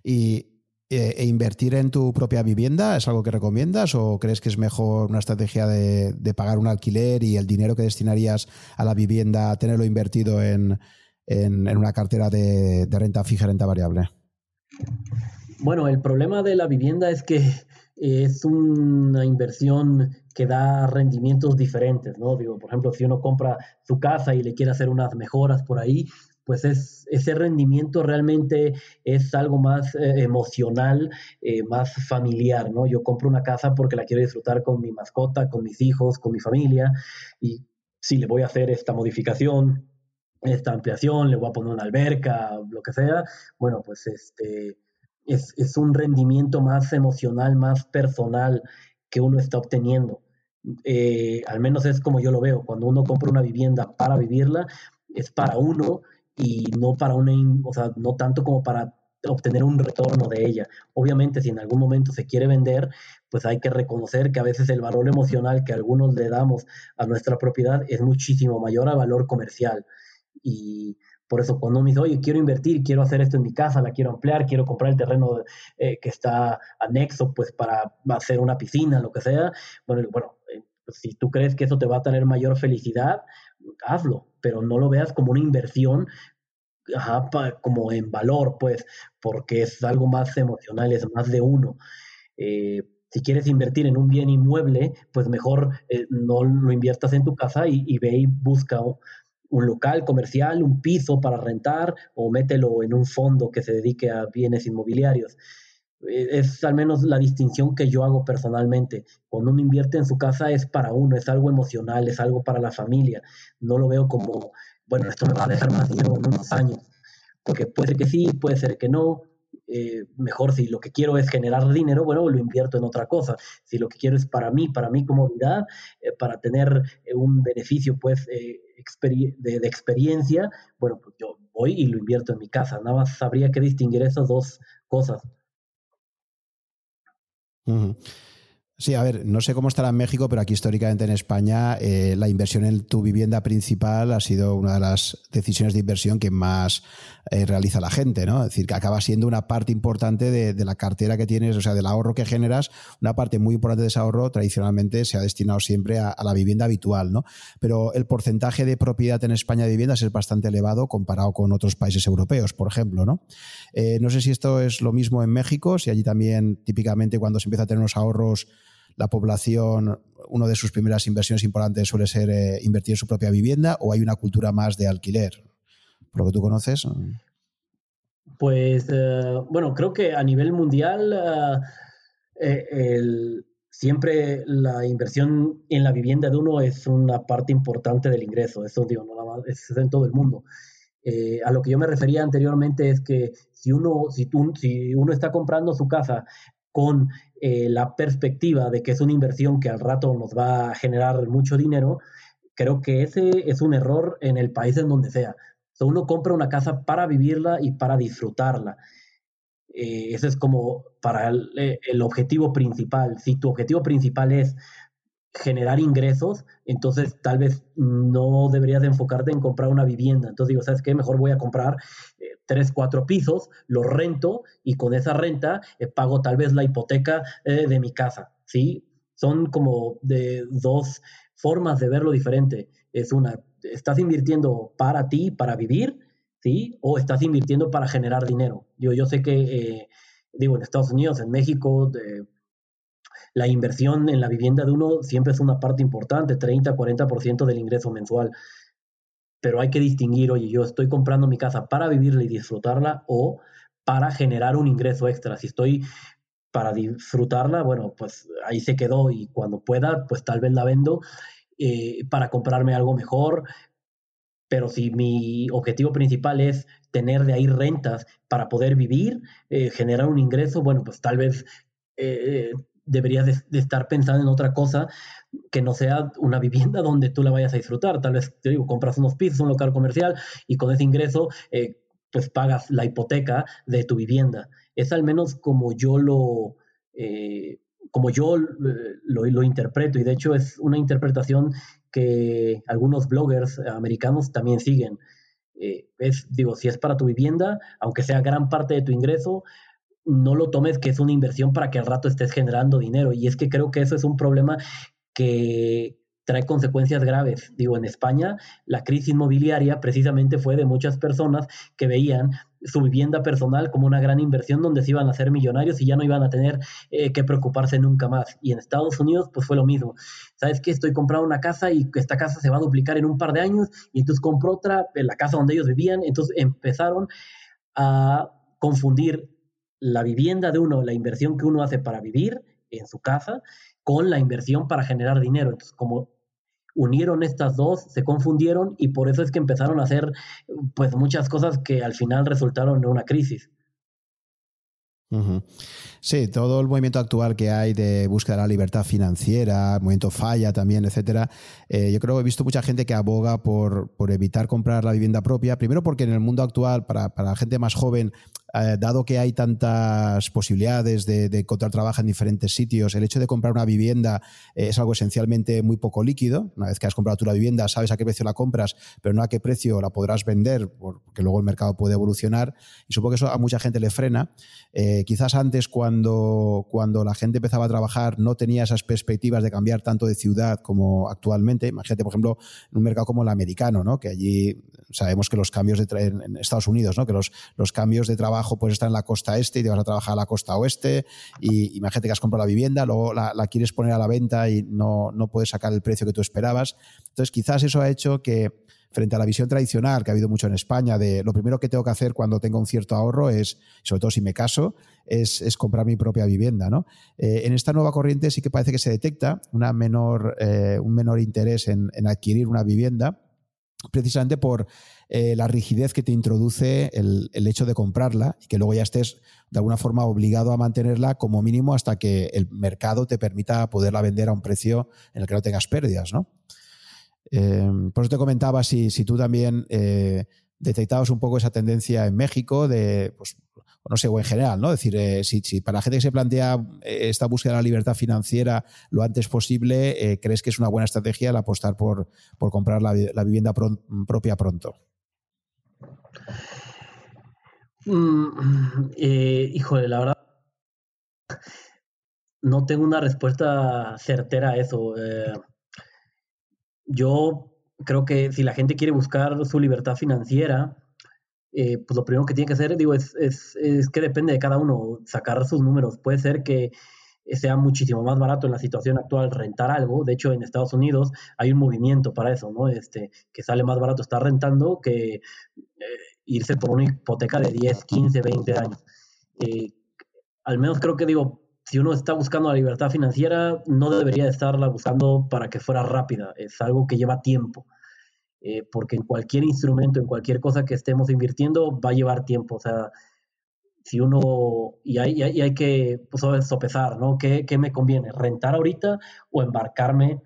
Y eh, e invertir en tu propia vivienda es algo que recomiendas o crees que es mejor una estrategia de, pagar un alquiler y el dinero que destinarías a la vivienda tenerlo invertido en, una cartera de, renta fija, renta variable? Bueno, el problema de la vivienda es que es una inversión que da rendimientos diferentes, ¿no? Digo, por ejemplo, si uno compra su casa y le quiere hacer unas mejoras por ahí, pues es, ese rendimiento realmente es algo más eh, emocional, eh, más familiar, ¿no? Yo compro una casa porque la quiero disfrutar con mi mascota, con mis hijos, con mi familia, y si le voy a hacer esta modificación, esta ampliación, le voy a poner una alberca, lo que sea, bueno, pues este, es, un rendimiento más emocional, más personal que uno está obteniendo. Eh, al menos es como yo lo veo, cuando uno compra una vivienda para vivirla, es para uno y no para una, o sea, no tanto como para obtener un retorno de ella. Obviamente, si en algún momento se quiere vender, pues hay que reconocer que a veces el valor emocional que algunos le damos a nuestra propiedad es muchísimo mayor al valor comercial. Y por eso cuando me dice, oye, quiero invertir, quiero hacer esto en mi casa, la quiero ampliar, quiero comprar el terreno eh, que está anexo, pues para hacer una piscina, lo que sea, bueno, bueno, eh, pues, si tú crees que eso te va a tener mayor felicidad, hazlo, pero no lo veas como una inversión como en valor, pues, porque es algo más emocional, es más de uno. Eh, si quieres invertir en un bien inmueble, pues mejor no lo inviertas en tu casa y, ve y busca un local comercial, un piso para rentar o mételo en un fondo que se dedique a bienes inmobiliarios. Eh, es al menos la distinción que yo hago personalmente. Cuando uno invierte en su casa es para uno, es algo emocional, es algo para la familia. No lo veo como, bueno, esto me va a dejar más dinero en unos años. Porque puede ser que sí, puede ser que no. Eh, mejor si lo que quiero es generar dinero, bueno, lo invierto en otra cosa. Si lo que quiero es para mí, para mi comodidad, eh, para tener un beneficio pues de, de, experiencia, bueno, pues yo voy y lo invierto en mi casa. Nada más sabría que distinguir esas dos cosas. Sí, a ver, no sé cómo estará en México, pero aquí históricamente en España eh, la inversión en tu vivienda principal ha sido una de las decisiones de inversión que más eh, realiza la gente, ¿no? Es decir, que acaba siendo una parte importante de, la cartera que tienes, o sea, del ahorro que generas, una parte muy importante de ese ahorro tradicionalmente se ha destinado siempre a, la vivienda habitual, ¿no? Pero el porcentaje de propiedad en España de viviendas es bastante elevado comparado con otros países europeos, por ejemplo, ¿no? Eh, no sé si esto es lo mismo en México, si allí también típicamente cuando se empieza a tener unos ahorros la población, una de sus primeras inversiones importantes suele ser eh, invertir en su propia vivienda o hay una cultura más de alquiler? Por lo que tú conoces. Pues eh, bueno, creo que a nivel mundial eh, siempre la inversión en la vivienda de uno es una parte importante del ingreso. Eso digo, es en todo el mundo. a lo que yo me refería anteriormente es que si uno, si, tú, si uno está comprando su casa con eh, la perspectiva de que es una inversión que al rato nos va a generar mucho dinero, creo que ese es un error en el país en donde sea. uno compra una casa para vivirla y para disfrutarla. Eh, ese es como para eh, el, objetivo principal. Si tu objetivo principal es generar ingresos, entonces tal vez no deberías de enfocarte en comprar una vivienda. Entonces digo, ¿sabes qué? Mejor voy a comprar tres, cuatro pisos, los rento y con esa renta eh, pago tal vez la hipoteca eh, de mi casa, ¿sí? Son como de dos formas de verlo diferente. Es una, estás invirtiendo para ti, para vivir, ¿sí? O estás invirtiendo para generar dinero. Yo, sé que, digo, en Estados Unidos, en México, la inversión en la vivienda de uno siempre es una parte importante, 30, 40% del ingreso mensual. Pero hay que distinguir, oye, yo estoy comprando mi casa para vivirla y disfrutarla o para generar un ingreso extra. Si estoy para disfrutarla, bueno, pues ahí se quedó y cuando pueda, pues tal vez la vendo eh, para comprarme algo mejor, pero si mi objetivo principal es tener de ahí rentas para poder vivir, eh, generar un ingreso, bueno, pues tal vez eh, deberías de, estar pensando en otra cosa que no sea una vivienda donde tú la vayas a disfrutar. Tal vez, te digo, compras unos pisos, un local comercial y con ese ingreso, eh, pues pagas la hipoteca de tu vivienda. Es al menos como yo lo... como yo lo, lo interpreto y de hecho es una interpretación que algunos bloggers americanos también siguen. Eh, es, digo, si es para tu vivienda, aunque sea gran parte de tu ingreso, no lo tomes que es una inversión para que al rato estés generando dinero. Y es que creo que eso es un problema que trae consecuencias graves. Digo, en España la crisis inmobiliaria precisamente fue de muchas personas que veían su vivienda personal como una gran inversión donde se iban a hacer millonarios y ya no iban a tener eh, que preocuparse nunca más. Y en Estados Unidos, pues fue lo mismo. ¿Sabes qué? Estoy comprando una casa y esta casa se va a duplicar en un par de años y entonces compró otra en la casa donde ellos vivían. Entonces empezaron a confundir la vivienda de uno, la inversión que uno hace para vivir en su casa, con la inversión para generar dinero. Entonces, como unieron estas dos, se confundieron y por eso es que empezaron a hacer pues muchas cosas que al final resultaron en una crisis. Sí, todo el movimiento actual que hay de búsqueda de la libertad financiera, movimiento falla también, etcétera. Eh, yo creo que he visto mucha gente que aboga por, por, evitar comprar la vivienda propia. Primero porque en el mundo actual, para, para la gente más joven, eh, dado que hay tantas posibilidades de, encontrar trabajo en diferentes sitios, el hecho de comprar una vivienda eh, es algo esencialmente muy poco líquido. Una vez que has comprado tu vivienda, sabes a qué precio la compras, pero no a qué precio la podrás vender, porque luego el mercado puede evolucionar. Y supongo que eso a mucha gente le frena. Quizás antes, cuando, cuando la gente empezaba a trabajar, no tenía esas perspectivas de cambiar tanto de ciudad como actualmente. Imagínate, por ejemplo, en un mercado como el americano, ¿no? que allí sabemos que los cambios de en Estados Unidos, ¿no? que los, los cambios de trabajo puedes estar en la costa este y te vas a trabajar a la costa oeste y imagínate que has comprado la vivienda, luego la, quieres poner a la venta y no, no puedes sacar el precio que tú esperabas. Entonces quizás eso ha hecho que frente a la visión tradicional que ha habido mucho en España de lo primero que tengo que hacer cuando tengo un cierto ahorro es, sobre todo si me caso, es, comprar mi propia vivienda. ¿no? Eh, en esta nueva corriente sí que parece que se detecta una menor, eh, un menor interés en, en, adquirir una vivienda precisamente por eh, la rigidez que te introduce el, hecho de comprarla y que luego ya estés de alguna forma obligado a mantenerla como mínimo hasta que el mercado te permita poderla vender a un precio en el que no tengas pérdidas, ¿no? Eh, por eso te comentaba si, si tú también eh, detectabas un poco esa tendencia en México de, pues, no sé, o en general, ¿no? Es decir, eh, si, para la gente que se plantea eh, esta búsqueda de la libertad financiera lo antes posible, ¿crees que es una buena estrategia el apostar por, por comprar la, vivienda propia pronto? Mm, híjole, la verdad, no tengo una respuesta certera a eso. Yo creo que si la gente quiere buscar su libertad financiera, eh, pues lo primero que tiene que hacer, digo, es, es, es, que depende de cada uno sacar sus números. Puede ser que sea muchísimo más barato en la situación actual rentar algo. De hecho, en Estados Unidos hay un movimiento para eso, ¿no? Este, que sale más barato estar rentando que eh, irse por una hipoteca de 10, 15, 20 años. Eh, al menos creo que digo, si uno está buscando la libertad financiera, no debería estarla buscando para que fuera rápida. Es algo que lleva tiempo. Eh, porque en cualquier instrumento, en cualquier cosa que estemos invirtiendo, va a llevar tiempo. O sea, si uno, y hay, y hay que pues, sopesar, ¿no? ¿Qué, ¿Qué, me conviene? ¿Rentar ahorita o embarcarme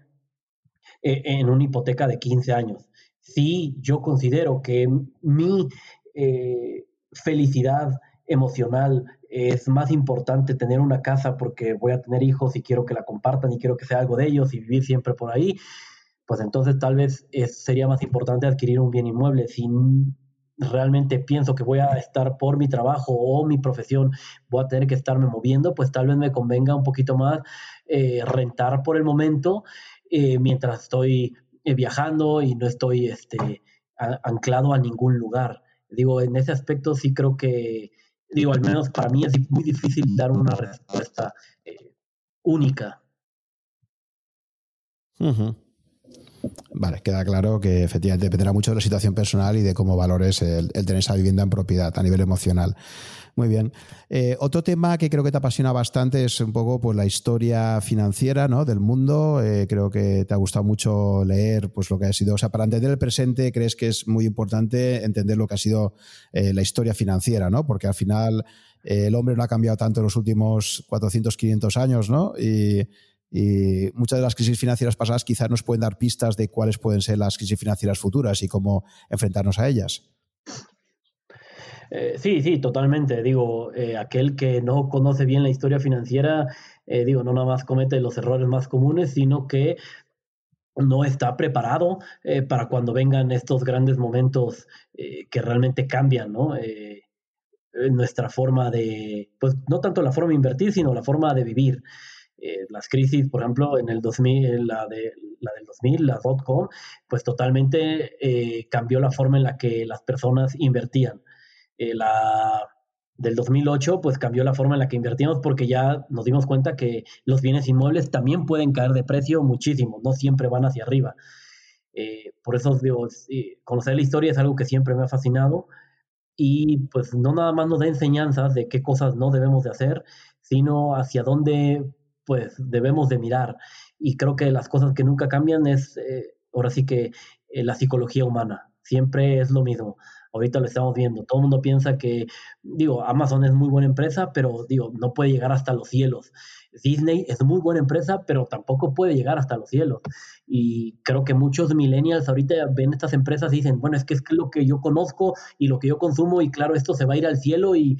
eh, en una hipoteca de 15 años? Si yo considero que mi eh, felicidad emocional es más importante tener una casa porque voy a tener hijos y quiero que la compartan y quiero que sea algo de ellos y vivir siempre por ahí, pues entonces tal vez sería más importante adquirir un bien inmueble. Si realmente pienso que voy a estar por mi trabajo o mi profesión, voy a tener que estarme moviendo, pues tal vez me convenga un poquito más eh, rentar por el momento eh, mientras estoy eh, viajando y no estoy este, anclado a ningún lugar. Digo, en ese aspecto sí creo que, digo, al menos para mí es muy difícil dar una respuesta única. Vale, queda claro que efectivamente dependerá mucho de la situación personal y de cómo valores el, tener esa vivienda en propiedad a nivel emocional. Muy bien. Eh, otro tema que creo que te apasiona bastante es un poco pues, la historia financiera ¿no? del mundo. Eh, creo que te ha gustado mucho leer pues, lo que ha sido. O sea, para entender el presente, crees que es muy importante entender lo que ha sido eh, la historia financiera, ¿no? Porque al final el hombre no ha cambiado tanto en los últimos 400, 500 años, ¿no? Y, y muchas de las crisis financieras pasadas quizás nos pueden dar pistas de cuáles pueden ser las crisis financieras futuras y cómo enfrentarnos a ellas. Eh, sí, sí, totalmente. Digo, eh, aquel que no conoce bien la historia financiera, eh, digo, no nada más comete los errores más comunes, sino que no está preparado para cuando vengan estos grandes momentos que realmente cambian, ¿no? nuestra forma de, pues no tanto la forma de invertir, sino la forma de vivir. Eh, las crisis, por ejemplo, en el 2000, la, de, la del 2000, la dot-com, pues totalmente eh, cambió la forma en la que las personas invertían. Eh, la del 2008, pues cambió la forma en la que invertíamos porque ya nos dimos cuenta que los bienes inmuebles también pueden caer de precio muchísimo, no siempre van hacia arriba. por eso digo, conocer la historia es algo que siempre me ha fascinado y pues no nada más nos da enseñanzas de qué cosas no debemos de hacer, sino hacia dónde pues debemos de mirar. Y creo que las cosas que nunca cambian es, eh, ahora sí que eh, la psicología humana, siempre es lo mismo. Ahorita lo estamos viendo, todo el mundo piensa que, digo, Amazon es muy buena empresa, pero digo, no puede llegar hasta los cielos. Disney es muy buena empresa, pero tampoco puede llegar hasta los cielos. Y creo que muchos millennials ahorita ven estas empresas y dicen, bueno, es que es lo que yo conozco y lo que yo consumo y claro, esto se va a ir al cielo y,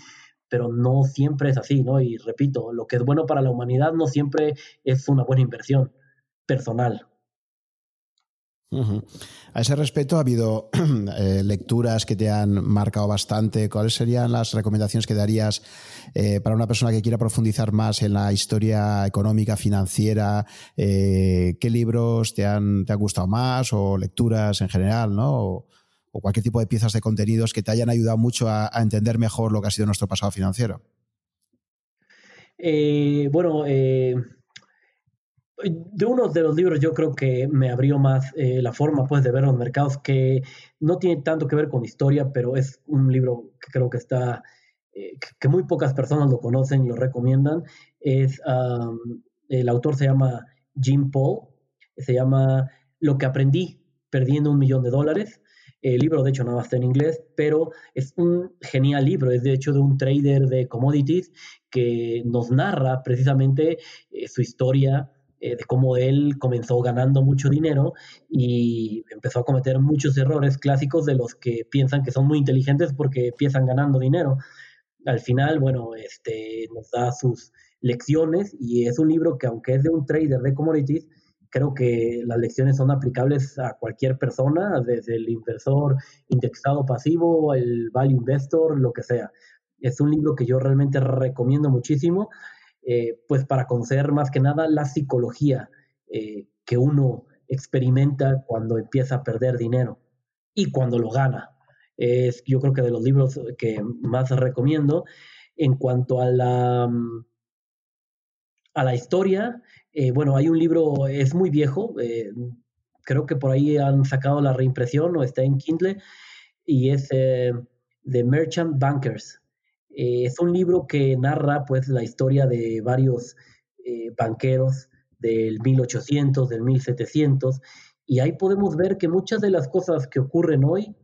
pero no siempre es así, ¿no? Y repito, lo que es bueno para la humanidad no siempre es una buena inversión personal. A ese respecto, ¿ha habido eh, lecturas que te han marcado bastante? ¿Cuáles serían las recomendaciones que darías eh, para una persona que quiera profundizar más en la historia económica, financiera? Eh, ¿Qué libros te han, te han gustado más o lecturas en general? ¿no? Cualquier tipo de piezas de contenidos que te hayan ayudado mucho a, entender mejor lo que ha sido nuestro pasado financiero? Eh, bueno, eh, de uno de los libros yo creo que me abrió más eh, la forma pues, de ver los mercados, que no tiene tanto que ver con historia, pero es un libro que creo que está, que muy pocas personas lo conocen y lo recomiendan. Es, el autor se llama Jim Paul, se llama Lo que aprendí perdiendo un millón de dólares. El libro, de hecho, no está en inglés, pero es un genial libro. Es de hecho de un trader de commodities que nos narra precisamente eh, su historia eh, de cómo él comenzó ganando mucho dinero y empezó a cometer muchos errores clásicos de los que piensan que son muy inteligentes porque empiezan ganando dinero. Al final, bueno, este, nos da sus lecciones y es un libro que aunque es de un trader de commodities, creo que las lecciones son aplicables a cualquier persona, desde el inversor indexado pasivo, el value investor, lo que sea. Es un libro que yo realmente recomiendo muchísimo, eh, pues para conocer más que nada la psicología eh, que uno experimenta cuando empieza a perder dinero y cuando lo gana. Es yo creo que de los libros que más recomiendo. En cuanto a la, mm, a la historia, eh, bueno, hay un libro, es muy viejo, eh, creo que por ahí han sacado la reimpresión o está en Kindle, y es eh, The Merchant Bankers. es un libro que narra pues la historia de varios banqueros del 1800, del 1700, y ahí podemos ver que muchas de las cosas que ocurren hoy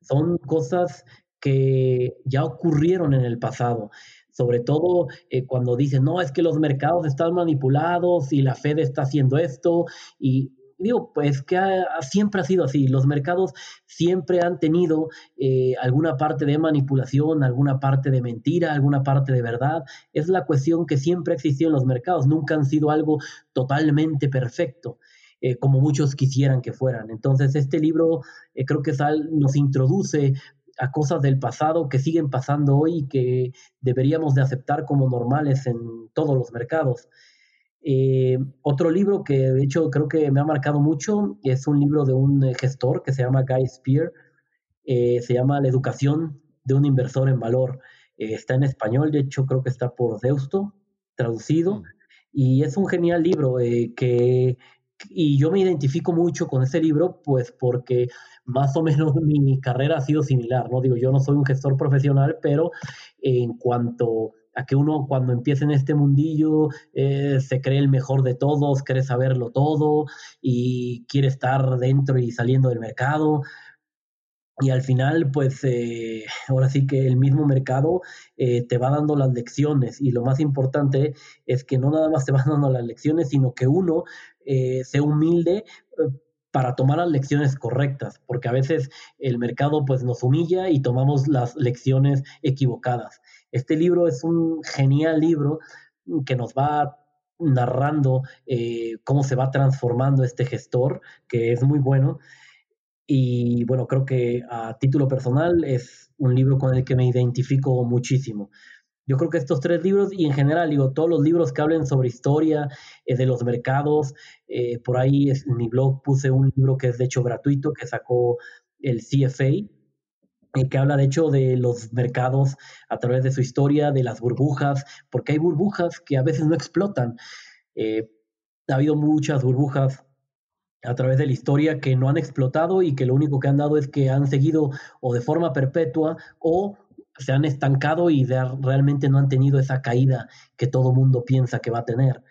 son cosas que ya ocurrieron en el pasado sobre todo eh, cuando dicen, no, es que los mercados están manipulados y la Fed está haciendo esto. Y digo, pues que siempre ha sido así. Los mercados siempre han tenido eh, alguna parte de manipulación, alguna parte de mentira, alguna parte de verdad. Es la cuestión que siempre ha existido en los mercados. Nunca han sido algo totalmente perfecto. Eh, como muchos quisieran que fueran. Entonces, este libro creo que nos introduce a cosas del pasado que siguen pasando hoy y que deberíamos de aceptar como normales en todos los mercados. Eh, otro libro que de hecho creo que me ha marcado mucho es un libro de un eh, gestor que se llama Guy Spear, eh, se llama La educación de un inversor en valor. está en español, de hecho creo que está por Deusto, traducido, mm. y es un genial libro que, y yo me identifico mucho con ese libro, pues porque más o menos mi carrera ha sido similar, ¿no? Digo, yo no soy un gestor profesional, pero en cuanto a que uno cuando empieza en este mundillo eh, se cree el mejor de todos, quiere saberlo todo y quiere estar dentro y saliendo del mercado. Y al final, pues eh, ahora sí que el mismo mercado eh, te va dando las lecciones y lo más importante es que no nada más te va dando las lecciones, sino que uno sea humilde para tomar las lecciones correctas, porque a veces el mercado pues nos humilla y tomamos las lecciones equivocadas. Este libro es un genial libro que nos va narrando eh, cómo se va transformando este gestor, que es muy bueno. Y bueno, creo que a título personal es un libro con el que me identifico muchísimo. Yo creo que estos tres libros y en general, digo, todos los libros que hablen sobre historia eh, de los mercados, eh, por ahí en mi blog puse un libro que es de hecho gratuito, que sacó el CFA, que habla de hecho de los mercados a través de su historia, de las burbujas, porque hay burbujas que a veces no explotan. Eh, ha habido muchas burbujas a través de la historia que no han explotado y que lo único que han dado es que han seguido o de forma perpetua o se han estancado y realmente no han tenido esa caída que todo mundo piensa que va a tener.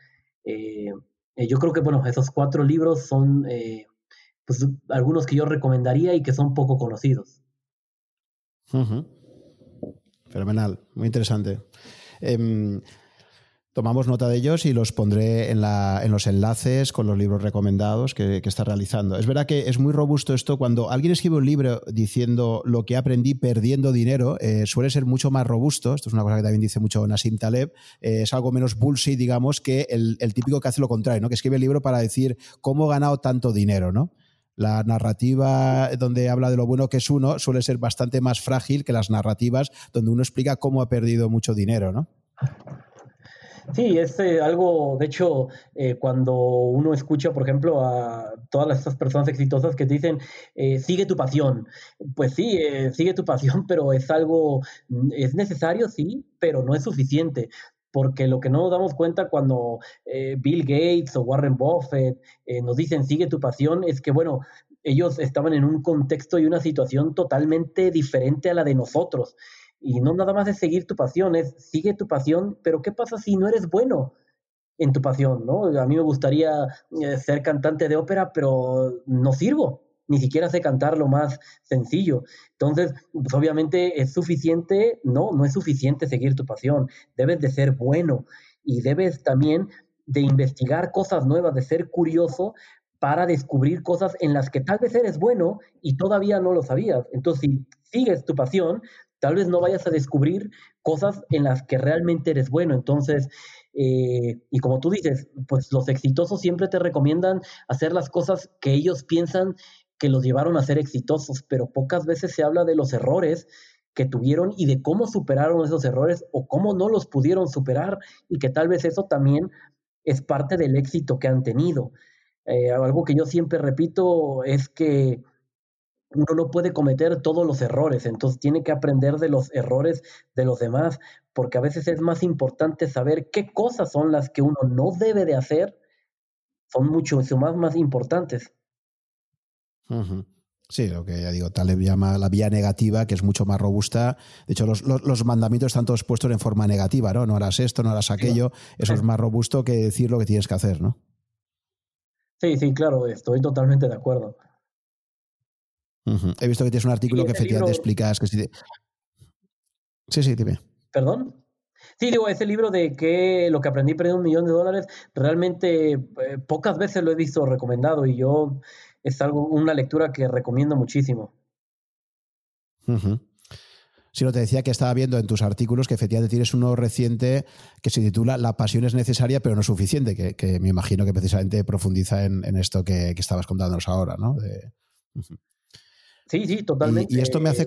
Eh, eh, yo creo que, bueno, esos cuatro libros son pues, algunos que yo recomendaría y que son poco conocidos. Fenomenal, muy interesante. Em, tomamos nota de ellos y los pondré en, los enlaces con los libros recomendados que, está realizando. Es verdad que es muy robusto esto. Cuando alguien escribe un libro diciendo lo que aprendí perdiendo dinero, eh, suele ser mucho más robusto. Esto es una cosa que también dice mucho Nassim Taleb. Eh, es algo menos bullshit, digamos, que el, el, típico que hace lo contrario, ¿no? que escribe el libro para decir cómo he ganado tanto dinero. ¿no? la narrativa donde habla de lo bueno que es uno suele ser bastante más frágil que las narrativas donde uno explica cómo ha perdido mucho dinero, ¿no? Sí, es eh, algo, de hecho, eh, cuando uno escucha, por ejemplo, a todas estas personas exitosas que dicen, eh, sigue tu pasión, pues sí, sigue tu pasión, pero es algo, es necesario, sí, pero no es suficiente porque lo que no nos damos cuenta cuando eh, Bill Gates o Warren Buffett eh, nos dicen sigue tu pasión es que, bueno, ellos estaban en un contexto y una situación totalmente diferente a la de nosotros. Y no nada más es seguir tu pasión, es sigue tu pasión, pero ¿qué pasa si no eres bueno en tu pasión? ¿no? A mí me gustaría eh, ser cantante de ópera, pero no sirvo ni siquiera sé cantar lo más sencillo. Entonces, pues obviamente es suficiente, no, no es suficiente seguir tu pasión, debes de ser bueno y debes también de investigar cosas nuevas, de ser curioso para descubrir cosas en las que tal vez eres bueno y todavía no lo sabías. Entonces, si sigues tu pasión, tal vez no vayas a descubrir cosas en las que realmente eres bueno. Entonces, eh, y como tú dices, pues los exitosos siempre te recomiendan hacer las cosas que ellos piensan que los llevaron a ser exitosos, pero pocas veces se habla de los errores que tuvieron y de cómo superaron esos errores o cómo no los pudieron superar y que tal vez eso también es parte del éxito que han tenido. Eh, algo que yo siempre repito es que uno no puede cometer todos los errores, entonces tiene que aprender de los errores de los demás, porque a veces es más importante saber qué cosas son las que uno no debe de hacer, son mucho más, más importantes. Sí, lo que ya digo, Taleb llama la vía negativa, que es mucho más robusta. De hecho, los, mandamientos están todos puestos en forma negativa, ¿no? No harás esto, no harás aquello. Eso es más robusto que decir lo que tienes que hacer, ¿no? Sí, sí, claro, estoy totalmente de acuerdo. He visto que tienes un artículo que efectivamente explicas que si... Sí, sí, dime. ¿Perdón? Sí, digo, ese libro de que lo que aprendí perdiendo un millón de dólares, realmente eh, pocas veces lo he visto recomendado y yo es algo, una lectura que recomiendo muchísimo. Si no te decía que estaba viendo en tus artículos que efectivamente tienes uno reciente que se titula La pasión es necesaria pero no suficiente, que, me imagino que precisamente profundiza en, esto que, estabas contándonos ahora, ¿no? Sí, sí, totalmente. Y, esto me hace...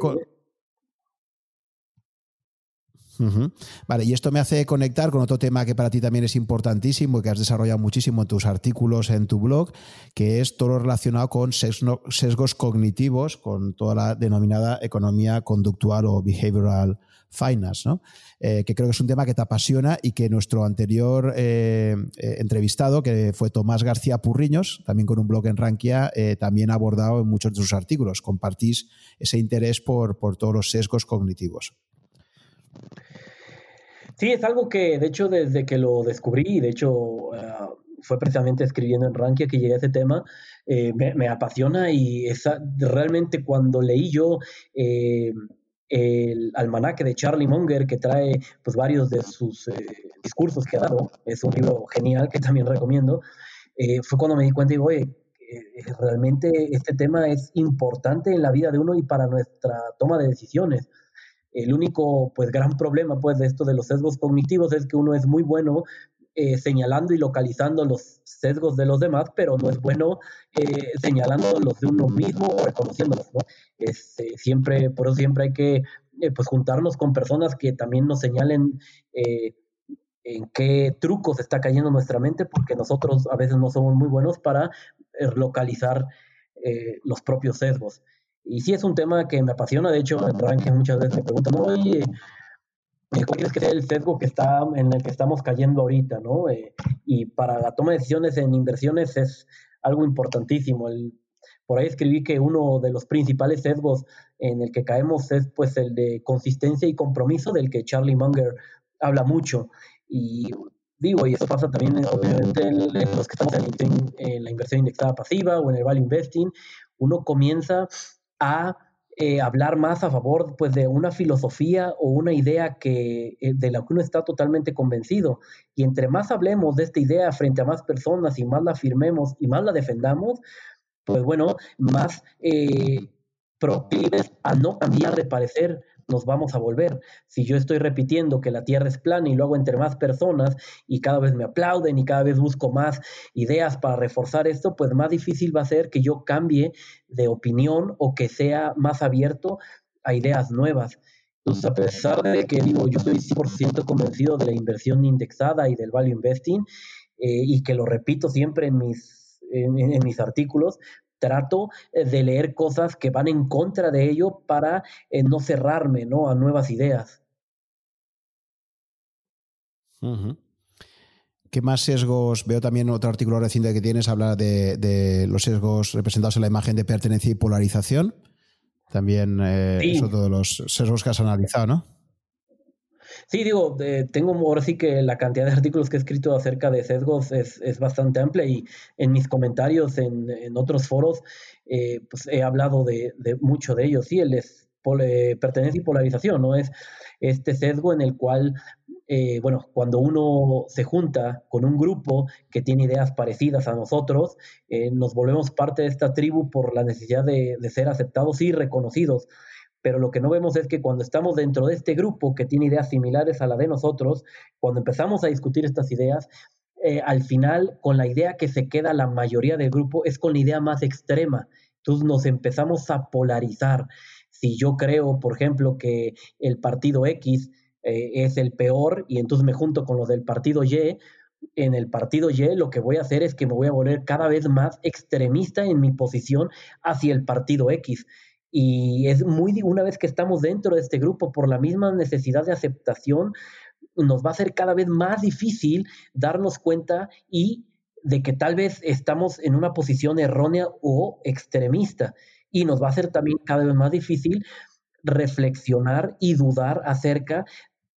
Vale, y esto me hace conectar con otro tema que para ti también es importantísimo y que has desarrollado muchísimo en tus artículos en tu blog, que es todo lo relacionado con sesgos cognitivos, con toda la denominada economía conductual o behavioral finance, ¿no? Eh, que creo que es un tema que te apasiona y que nuestro anterior eh, eh, entrevistado, que fue Tomás García Purriños, también con un blog en Rankia, también ha abordado en muchos de sus artículos. Compartís ese interés por, por todos los sesgos cognitivos. Sí, es algo que, de hecho, desde que lo descubrí, de hecho, fue precisamente escribiendo en Rankia que llegué a ese tema, me, apasiona y realmente cuando leí yo el almanaque de Charlie Munger, que trae pues, varios de sus eh, discursos que ha dado, es un libro genial que también recomiendo, eh, fue cuando me di cuenta y digo, oye, eh, realmente este tema es importante en la vida de uno y para nuestra toma de decisiones. El único pues gran problema pues de esto de los sesgos cognitivos es que uno es muy bueno eh, señalando y localizando los sesgos de los demás, pero no es bueno eh, señalando los de uno mismo o reconociéndolos, ¿no? Este, siempre, por eso siempre hay que eh, pues juntarnos con personas que también nos señalen en qué trucos está cayendo nuestra mente, porque nosotros a veces no somos muy buenos para localizar los propios sesgos. Y sí es un tema que me apasiona, de hecho, en muchas veces me preguntan, oye, ¿Cuál crees que es el sesgo que está, en el que estamos cayendo ahorita? ¿no? Eh, y para la toma de decisiones en inversiones es algo importantísimo. El, por ahí escribí que uno de los principales sesgos en el que caemos es pues el de consistencia y compromiso del que Charlie Munger habla mucho. Y digo, y eso pasa también obviamente en, los que estamos en, en la inversión indexada pasiva o en el value investing, uno comienza a eh, hablar más a favor pues, de una filosofía o una idea que, eh, de la que uno está totalmente convencido. Y entre más hablemos de esta idea frente a más personas y más la afirmemos y más la defendamos, pues bueno, más eh, proclives a no cambiar de parecer nos vamos a volver. Si yo estoy repitiendo que la Tierra es plana y lo hago entre más personas y cada vez me aplauden y cada vez busco más ideas para reforzar esto, pues más difícil va a ser que yo cambie de opinión o que sea más abierto a ideas nuevas. Entonces, a pesar de que digo, yo estoy 100% convencido de la inversión indexada y del value investing, eh, y que lo repito siempre en mis, en mis artículos, trato eh, de leer cosas que van en contra de ello para eh, no cerrarme ¿no? a nuevas ideas. ¿Qué más sesgos? Veo también otro artículo reciente que tienes, habla de, los sesgos representados en la imagen de pertenencia y polarización. También eh, eso todos los sesgos que has analizado, ¿no? Sí, digo, tengo ahora sí que la cantidad de artículos que he escrito acerca de sesgos es, es bastante amplia y en mis comentarios en, otros foros eh, pues he hablado de, mucho de ellos. Sí, el es pertenencia y polarización, ¿no? Es este sesgo en el cual, eh, bueno, cuando uno se junta con un grupo que tiene ideas parecidas a nosotros, eh, nos volvemos parte de esta tribu por la necesidad de ser aceptados y reconocidos pero lo que no vemos es que cuando estamos dentro de este grupo que tiene ideas similares a la de nosotros, cuando empezamos a discutir estas ideas, eh, al final con la idea que se queda la mayoría del grupo es con la idea más extrema. Entonces nos empezamos a polarizar. Si yo creo, por ejemplo, que el partido X eh, es el peor y entonces me junto con los del partido Y, en el partido Y lo que voy a hacer es que me voy a volver cada vez más extremista en mi posición hacia el partido X. Y es muy, una vez que estamos dentro de este grupo, por la misma necesidad de aceptación, nos va a ser cada vez más difícil darnos cuenta y de que tal vez estamos en una posición errónea o extremista. Y nos va a ser también cada vez más difícil reflexionar y dudar acerca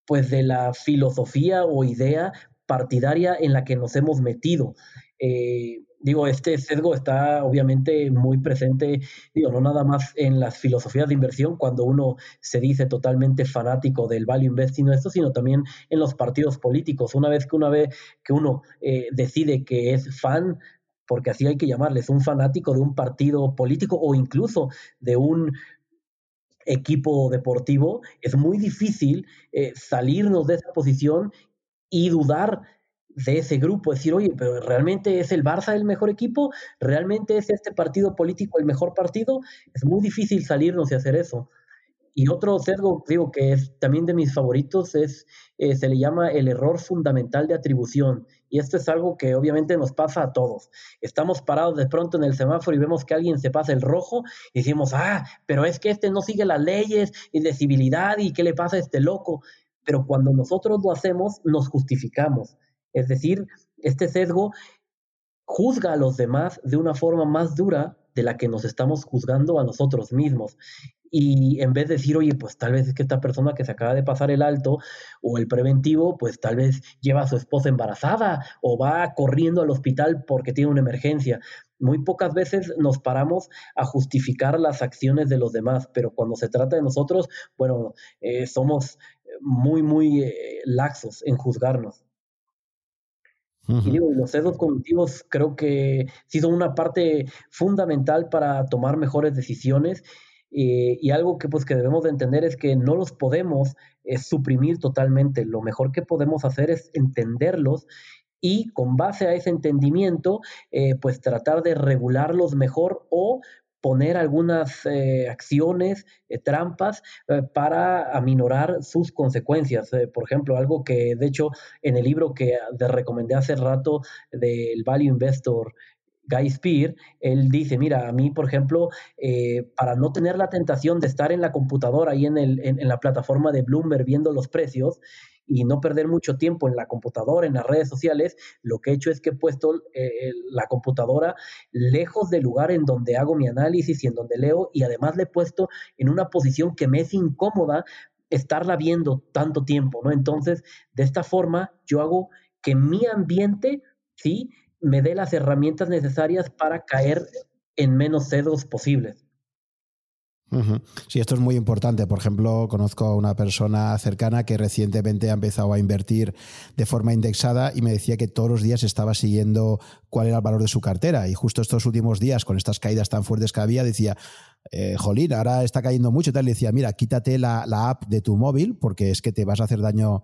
pues de la filosofía o idea partidaria en la que nos hemos metido. Eh, digo, este sesgo está obviamente muy presente, digo, no nada más en las filosofías de inversión, cuando uno se dice totalmente fanático del value investing esto, sino también en los partidos políticos. Una vez que uno ve que uno eh, decide que es fan, porque así hay que llamarles, un fanático de un partido político o incluso de un equipo deportivo, es muy difícil eh, salirnos de esa posición y dudar de ese grupo, decir, oye, pero ¿realmente es el Barça el mejor equipo? ¿Realmente es este partido político el mejor partido? Es muy difícil salirnos y hacer eso. Y otro sesgo, digo, que es también de mis favoritos, es, eh, se le llama el error fundamental de atribución. Y esto es algo que obviamente nos pasa a todos. Estamos parados de pronto en el semáforo y vemos que alguien se pasa el rojo y decimos, ah, pero es que este no sigue las leyes y de civilidad y qué le pasa a este loco. Pero cuando nosotros lo hacemos, nos justificamos. Es decir, este sesgo juzga a los demás de una forma más dura de la que nos estamos juzgando a nosotros mismos. Y en vez de decir, oye, pues tal vez es que esta persona que se acaba de pasar el alto o el preventivo, pues tal vez lleva a su esposa embarazada o va corriendo al hospital porque tiene una emergencia. Muy pocas veces nos paramos a justificar las acciones de los demás, pero cuando se trata de nosotros, bueno, eh, somos muy, muy eh, laxos en juzgarnos. Y digo, los sesgos cognitivos creo que sí son una parte fundamental para tomar mejores decisiones eh, y algo que pues que debemos de entender es que no los podemos eh, suprimir totalmente. Lo mejor que podemos hacer es entenderlos y con base a ese entendimiento, eh, pues tratar de regularlos mejor o poner algunas acciones, trampas para aminorar sus consecuencias. por ejemplo, algo que de hecho en el libro que te recomendé hace rato del Value Investor Guy Spear, él dice, mira, a mí, por ejemplo, eh, para no tener la tentación de estar en la computadora ahí en, el, en, la plataforma de Bloomberg viendo los precios y no perder mucho tiempo en la computadora, en las redes sociales, lo que he hecho es que he puesto eh, la computadora lejos del lugar en donde hago mi análisis y en donde leo y además le he puesto en una posición que me es incómoda estarla viendo tanto tiempo, ¿no? Entonces, de esta forma, yo hago que mi ambiente, ¿sí? me dé las herramientas necesarias para caer en menos cedos posibles. Sí, esto es muy importante. Por ejemplo, conozco a una persona cercana que recientemente ha empezado a invertir de forma indexada y me decía que todos los días estaba siguiendo cuál era el valor de su cartera. Y justo estos últimos días, con estas caídas tan fuertes que había, decía, eh, jolín, ahora está cayendo mucho. Y tal. Le decía, mira, quítate la, la app de tu móvil porque es que te vas a hacer daño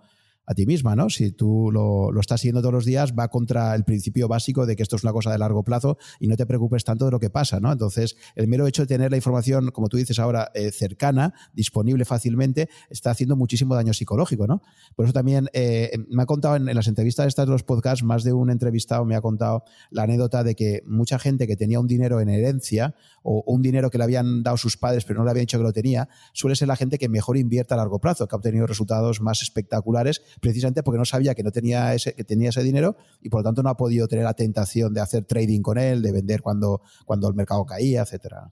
a ti misma, ¿no? Si tú lo, estás siguiendo todos los días, va contra el principio básico de que esto es una cosa de largo plazo y no te preocupes tanto de lo que pasa, ¿no? Entonces, el mero hecho de tener la información, como tú dices ahora, eh, cercana, disponible fácilmente, está haciendo muchísimo daño psicológico, ¿no? Por eso también eh, me ha contado en, las entrevistas estas de los podcasts, más de un entrevistado me ha contado la anécdota de que mucha gente que tenía un dinero en herencia o un dinero que le habían dado sus padres pero no le habían dicho que lo tenía, suele ser la gente que mejor invierte a largo plazo, que ha obtenido resultados más espectaculares precisamente porque no sabía que no tenía ese, que tenía ese dinero y por lo tanto no ha podido tener la tentación de hacer trading con él, de vender cuando, cuando el mercado caía, etcétera.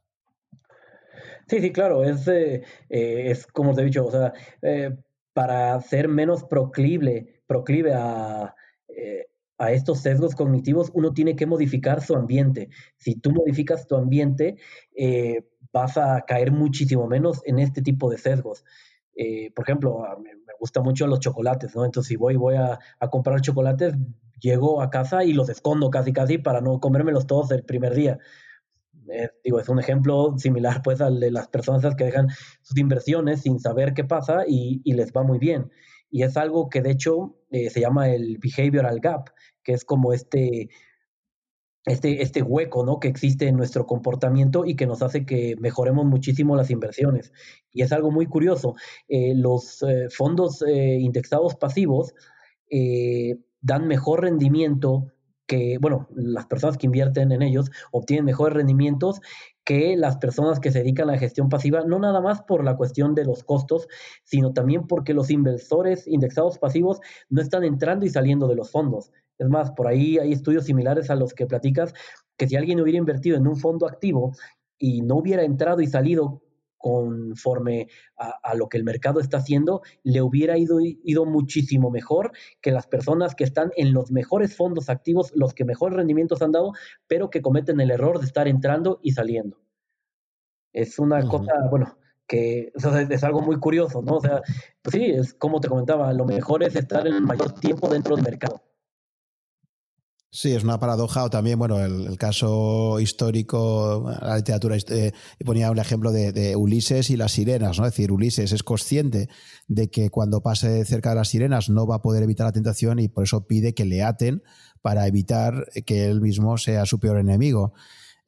Sí, sí, claro, es, eh, eh, es como te he dicho, o sea, eh, para ser menos proclive, proclive a, a estos sesgos cognitivos, uno tiene que modificar su ambiente. Si tú modificas tu ambiente, vas a caer muchísimo menos en este tipo de sesgos. Por ejemplo, gustan mucho los chocolates, ¿no? Entonces, si voy, voy a, comprar chocolates, llego a casa y los escondo casi, casi para no comérmelos todos el primer día. Eh, digo, es un ejemplo similar pues al de las personas que dejan sus inversiones sin saber qué pasa y, les va muy bien. Y es algo que de hecho eh, se llama el behavioral gap, que es como este este, este hueco ¿no? que existe en nuestro comportamiento y que nos hace que mejoremos muchísimo las inversiones. Y es algo muy curioso. Eh, los eh, fondos eh, indexados pasivos dan mejor rendimiento que, bueno, las personas que invierten en ellos obtienen mejores rendimientos que las personas que se dedican a la gestión pasiva, no nada más por la cuestión de los costos, sino también porque los inversores indexados pasivos no están entrando y saliendo de los fondos. Es más, por ahí hay estudios similares a los que platicas, que si alguien hubiera invertido en un fondo activo y no hubiera entrado y salido conforme a, lo que el mercado está haciendo, le hubiera ido, ido, muchísimo mejor que las personas que están en los mejores fondos activos, los que mejores rendimientos han dado, pero que cometen el error de estar entrando y saliendo. Es una cosa, bueno, que es algo muy curioso, ¿no? O sea, pues sí, es como te comentaba, lo mejor es estar el mayor tiempo dentro del mercado. Sí, es una paradoja o también, bueno, el, caso histórico, la literatura, eh, ponía un ejemplo de, Ulises y las sirenas, ¿no? Es decir, Ulises es consciente de que cuando pase cerca de las sirenas no va a poder evitar la tentación y por eso pide que le aten para evitar que él mismo sea su peor enemigo.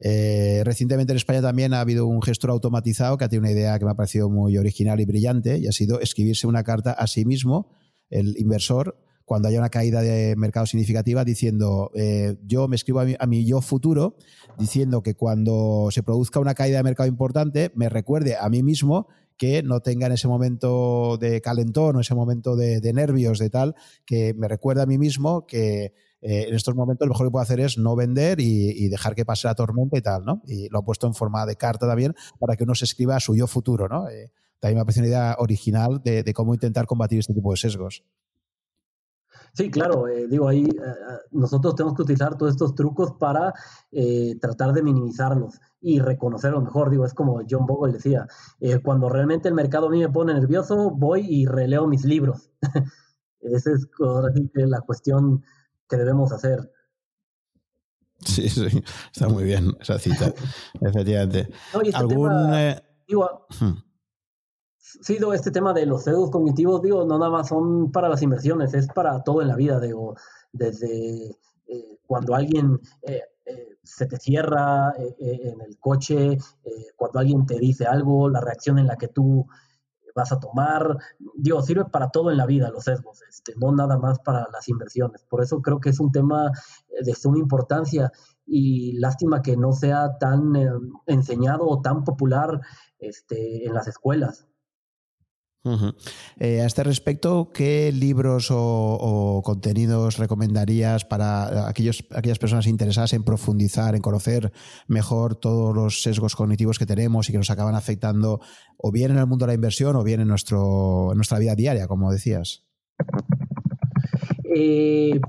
Eh, recientemente en España también ha habido un gestor automatizado que ha tenido una idea que me ha parecido muy original y brillante y ha sido escribirse una carta a sí mismo, el inversor, cuando haya una caída de mercado significativa, diciendo, eh, yo me escribo a mi, yo futuro, diciendo que cuando se produzca una caída de mercado importante, me recuerde a mí mismo que no tenga en ese momento de calentón o ese momento de, de nervios, de tal, que me recuerde a mí mismo que eh, en estos momentos lo mejor que puedo hacer es no vender y, dejar que pase la tormenta y tal, ¿no? Y lo ha puesto en forma de carta también para que uno se escriba a su yo futuro, ¿no? Eh, también me parece una idea original de, cómo intentar combatir este tipo de sesgos. Sí, claro, eh, digo, ahí nosotros tenemos que utilizar todos estos trucos para tratar de minimizarlos y reconocerlos mejor. Digo, es como John Bogle decía, cuando realmente el mercado a mí me pone nervioso, voy y releo mis libros. Esa es la cuestión que debemos hacer. Sí, sí, está muy bien esa cita, efectivamente. Este ¿Algún, tema, eh, hmm. Este tema de los sesgos cognitivos, digo, no nada más son para las inversiones, es para todo en la vida, digo, desde eh, cuando alguien eh, se te cierra en el coche, cuando alguien te dice algo, la reacción en la que tú vas a tomar. Digo, sirve para todo en la vida los sesgos, este, no nada más para las inversiones. Por eso creo que es un tema eh, de suma importancia y lástima que no sea tan eh, enseñado o tan popular este, en las escuelas. Eh, a este respecto, ¿qué libros o, contenidos recomendarías para aquellos, aquellas personas interesadas en profundizar, en conocer mejor todos los sesgos cognitivos que tenemos y que nos acaban afectando o bien en el mundo de la inversión o bien en, nuestro, nuestra vida diaria, como decías? Eh,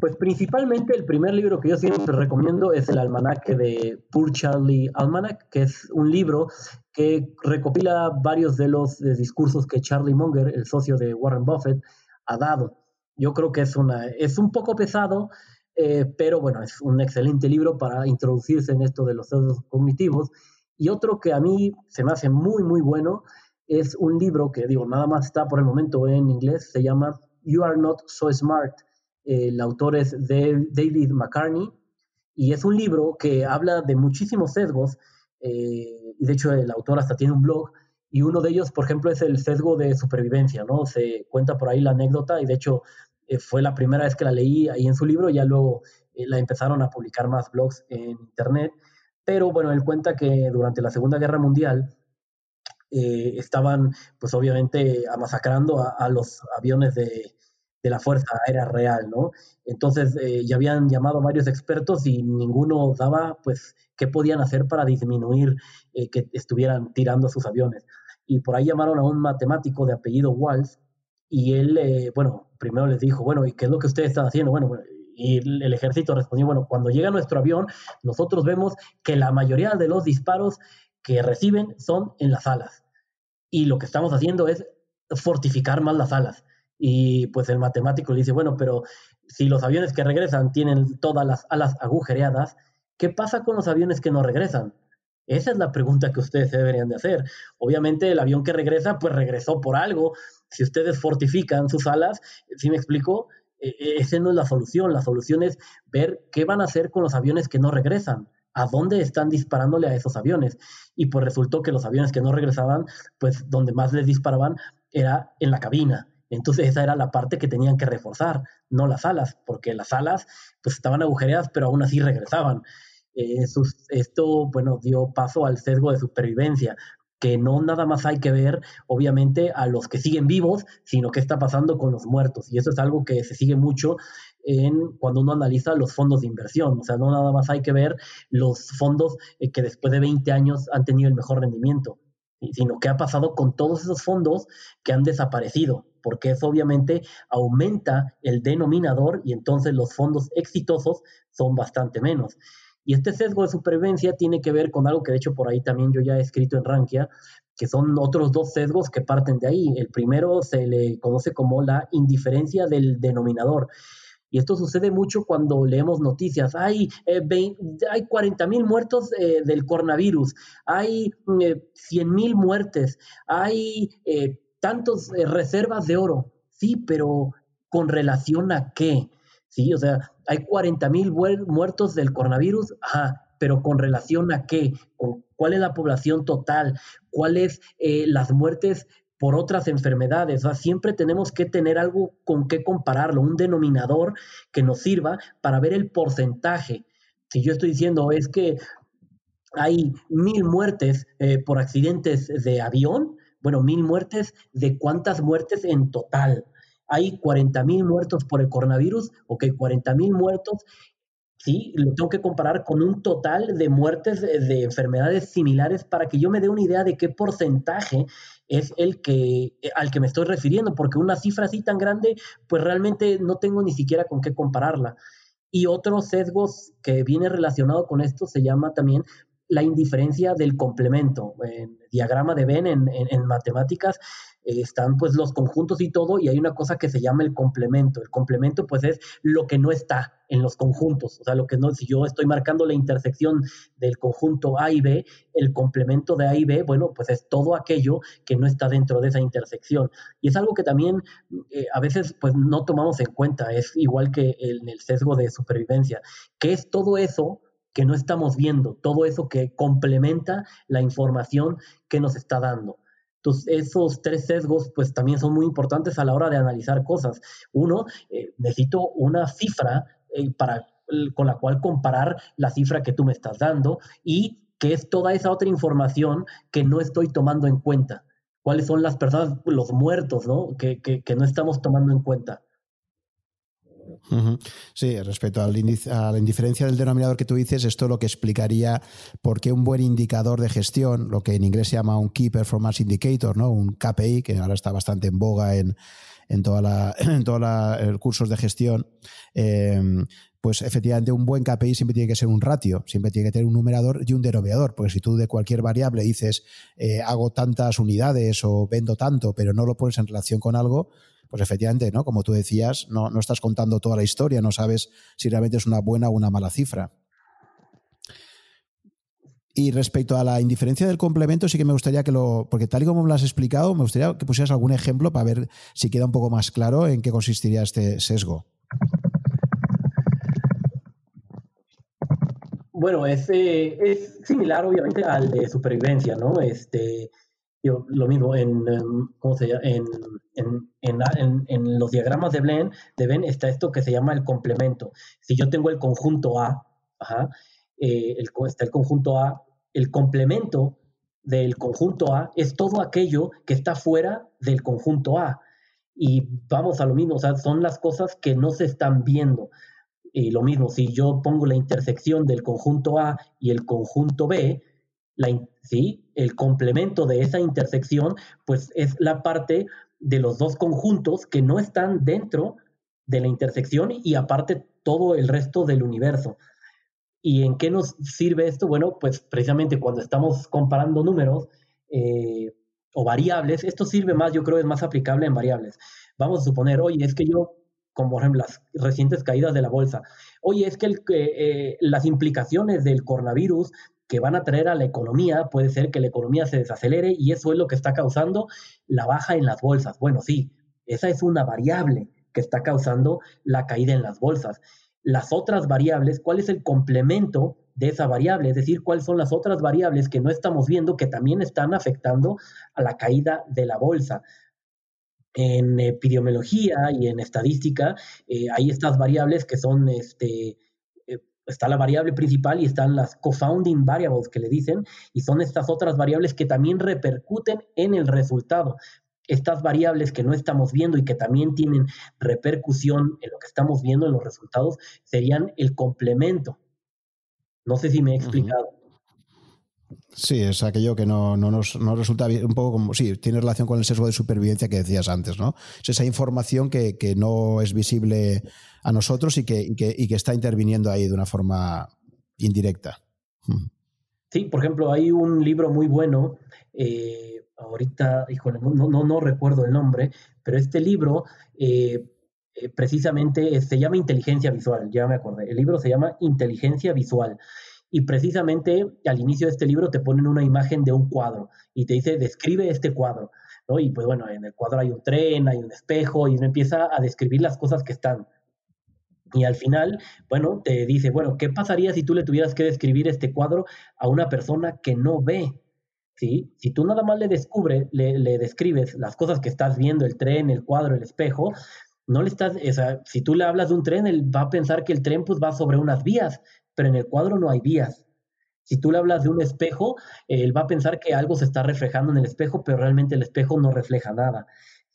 pues principalmente el primer libro que yo siempre recomiendo es el almanaque de Poor Charlie Almanac, que es un libro que recopila varios de los discursos que Charlie Munger, el socio de Warren Buffett, ha dado. Yo creo que es, una, es un poco pesado, eh, pero bueno, es un excelente libro para introducirse en esto de los sesgos cognitivos. Y otro que a mí se me hace muy, muy bueno es un libro que, digo, nada más está por el momento en inglés, se llama You Are Not So Smart el autor es David McCartney y es un libro que habla de muchísimos sesgos. Eh, y de hecho, el autor hasta tiene un blog. Y uno de ellos, por ejemplo, es el sesgo de supervivencia, ¿no? Se cuenta por ahí la anécdota y de hecho eh, fue la primera vez que la leí ahí en su libro, ya luego eh, la empezaron a publicar más blogs en internet. Pero bueno, él cuenta que durante la Segunda Guerra Mundial estaban, pues obviamente, masacrando a los aviones de, de la Fuerza Aérea Real, ¿no? Entonces eh, ya habían llamado varios expertos y ninguno daba, pues, qué podían hacer para disminuir eh, que estuvieran tirando sus aviones. Y por ahí llamaron a un matemático de apellido Walsh y él, eh, bueno, primero les dijo, bueno, ¿y qué es lo que ustedes están haciendo? Bueno, y el ejército respondió, bueno, cuando llega nuestro avión, nosotros vemos que la mayoría de los disparos que reciben son en las alas. Y lo que estamos haciendo es fortificar más las alas. Y pues el matemático le dice, bueno, pero si los aviones que regresan tienen todas las alas agujereadas, ¿qué pasa con los aviones que no regresan? Esa es la pregunta que ustedes deberían de hacer. Obviamente el avión que regresa, pues regresó por algo. Si ustedes fortifican sus alas, si me explico, e, e, esa no es la solución. La solución es ver qué van a hacer con los aviones que no regresan. ¿A dónde están disparándole a esos aviones? Y pues resultó que los aviones que no regresaban, pues donde más les disparaban era en la cabina entonces esa era la parte que tenían que reforzar, no las alas, porque las alas pues estaban agujereadas, pero aún así regresaban. Eh, esto, bueno, dio paso al sesgo de supervivencia, que no nada más hay que ver, obviamente, a los que siguen vivos, sino qué está pasando con los muertos. Y eso es algo que se sigue mucho en cuando uno analiza los fondos de inversión. O sea, no nada más hay que ver los fondos eh, que después de 20 años han tenido el mejor rendimiento, sino qué ha pasado con todos esos fondos que han desaparecido porque eso obviamente aumenta el denominador y entonces los fondos exitosos son bastante menos. Y este sesgo de supervivencia tiene que ver con algo que de hecho por ahí también yo ya he escrito en Rankia, que son otros dos sesgos que parten de ahí. El primero se le conoce como la indiferencia del denominador. Y esto sucede mucho cuando leemos noticias. Hay, eh, hay 40 mil muertos eh, del coronavirus, hay eh, 100 mil muertes, hay eh, tantos eh, reservas de oro. Sí, pero ¿con relación a qué? Sí, o sea, hay 40 mil muertos del coronavirus. Ajá, pero con relación a qué, cuál es la población total, cuáles eh, las muertes por otras enfermedades. siempre tenemos que tener algo con qué compararlo, un denominador que nos sirva para ver el porcentaje. Si yo estoy diciendo es que hay mil muertes eh, por accidentes de avión, bueno, mil muertes, ¿de cuántas muertes en total? Hay 40 mil muertos por el coronavirus, ok, 40 mil muertos ¿sí? Lo tengo que comparar con un total de muertes de, enfermedades similares para que yo me dé una idea de qué porcentaje es el que eh, al que me estoy refiriendo, porque una cifra así tan grande, pues realmente no tengo ni siquiera con qué compararla. Y otro sesgos que viene relacionado con esto se llama también la indiferencia del complemento. En diagrama de Venn en matemáticas están pues los conjuntos y todo, y hay una cosa que se llama el complemento. El complemento pues es lo que no está en los conjuntos, o sea, lo que no, si yo estoy marcando la intersección del conjunto A y B, el complemento de A y B, bueno, pues es todo aquello que no está dentro de esa intersección. Y es algo que también eh, a veces pues no tomamos en cuenta, es igual que en el sesgo de supervivencia, que es todo eso que no estamos viendo, todo eso que complementa la información que nos está dando. Entonces, esos tres sesgos, pues también son muy importantes a la hora de analizar cosas. Uno, eh, necesito una cifra eh, para, con la cual comparar la cifra que tú me estás dando y que es toda esa otra información que no estoy tomando en cuenta. ¿Cuáles son las personas, los muertos, ¿no? que, que no estamos tomando en cuenta? Sí, respecto a la indiferencia del denominador que tú dices, esto lo que explicaría por qué un buen indicador de gestión, lo que en inglés se llama un Key Performance Indicator, ¿no? un KPI, que ahora está bastante en boga en, en todos los cursos de gestión, em, pues efectivamente un buen KPI siempre tiene que ser un ratio, siempre tiene que tener un numerador y un denominador, porque si tú de cualquier variable dices eh, hago tantas unidades o vendo tanto, pero no lo pones en relación con algo, pues efectivamente, ¿no? Como tú decías, no, no estás contando toda la historia, no sabes si realmente es una buena o una mala cifra. Y respecto a la indiferencia del complemento, sí que me gustaría que lo, porque tal y como me lo has explicado, me gustaría que pusieras algún ejemplo para ver si queda un poco más claro en qué consistiría este sesgo. Bueno, es, eh, es similar obviamente al de supervivencia, ¿no? Este, lo mismo en, los diagramas de Venn, de está esto que se llama el complemento. Si yo tengo el conjunto A, eh, el, está el conjunto A, el complemento del conjunto A es todo aquello que está fuera del conjunto A. Y vamos a lo mismo, o sea, son las cosas que no se están viendo. Y lo mismo, si yo pongo la intersección del conjunto A y el conjunto B, ¿sí? El complemento de esa intersección, pues es la parte de los dos conjuntos que no están dentro de la intersección y aparte todo el resto del universo. ¿Y en qué nos sirve esto? Bueno, pues precisamente cuando estamos comparando números eh, o variables, esto sirve más, yo creo, es más aplicable en variables. Vamos a suponer, oye, es que yo, como por ejemplo las recientes caídas de la bolsa, oye, es que el, eh, las implicaciones del coronavirus que van a traer a la economía, puede ser que la economía se desacelere y eso es lo que está causando la baja en las bolsas. Bueno, sí, esa es una variable que está causando la caída en las bolsas. Las otras variables, ¿cuál es el complemento de esa variable? Es decir, ¿cuáles son las otras variables que no estamos viendo que también están afectando a la caída de la bolsa? En epidemiología y en estadística eh, hay estas variables que son este, está la variable principal y están las confounding variables que le dicen, y son estas otras variables que también repercuten en el resultado. Estas variables que no estamos viendo y que también tienen repercusión en lo que estamos viendo en los resultados serían el complemento. No sé si me he explicado. Sí, es aquello que no, nos resulta bien, un poco como, sí, tiene relación con el sesgo de supervivencia que decías antes, ¿no? Es esa información que, no es visible a nosotros y que, que, está interviniendo ahí de una forma indirecta. Sí, por ejemplo, hay un libro muy bueno, eh, ahorita, híjole, no, no, no, recuerdo el nombre, pero este libro eh, eh, precisamente se llama Inteligencia Visual, ya me acordé, el libro se llama Inteligencia Visual y precisamente al inicio de este libro te ponen una imagen de un cuadro y te dice, describe este cuadro. Y pues bueno, en el cuadro hay un tren, hay un espejo y uno empieza a describir las cosas que están. Y al final, bueno, te dice, bueno, ¿qué pasaría si tú le tuvieras que describir este cuadro a una persona que no ve? ¿Sí? Si tú nada más le, descubre, le, le describes las cosas que estás viendo, el tren, el cuadro, el espejo, no le estás, o si tú le hablas de un tren, él va a pensar que el tren pues va sobre unas vías, pero en el cuadro no hay vías. Si tú le hablas de un espejo, él va a pensar que algo se está reflejando en el espejo, pero realmente el espejo no refleja nada.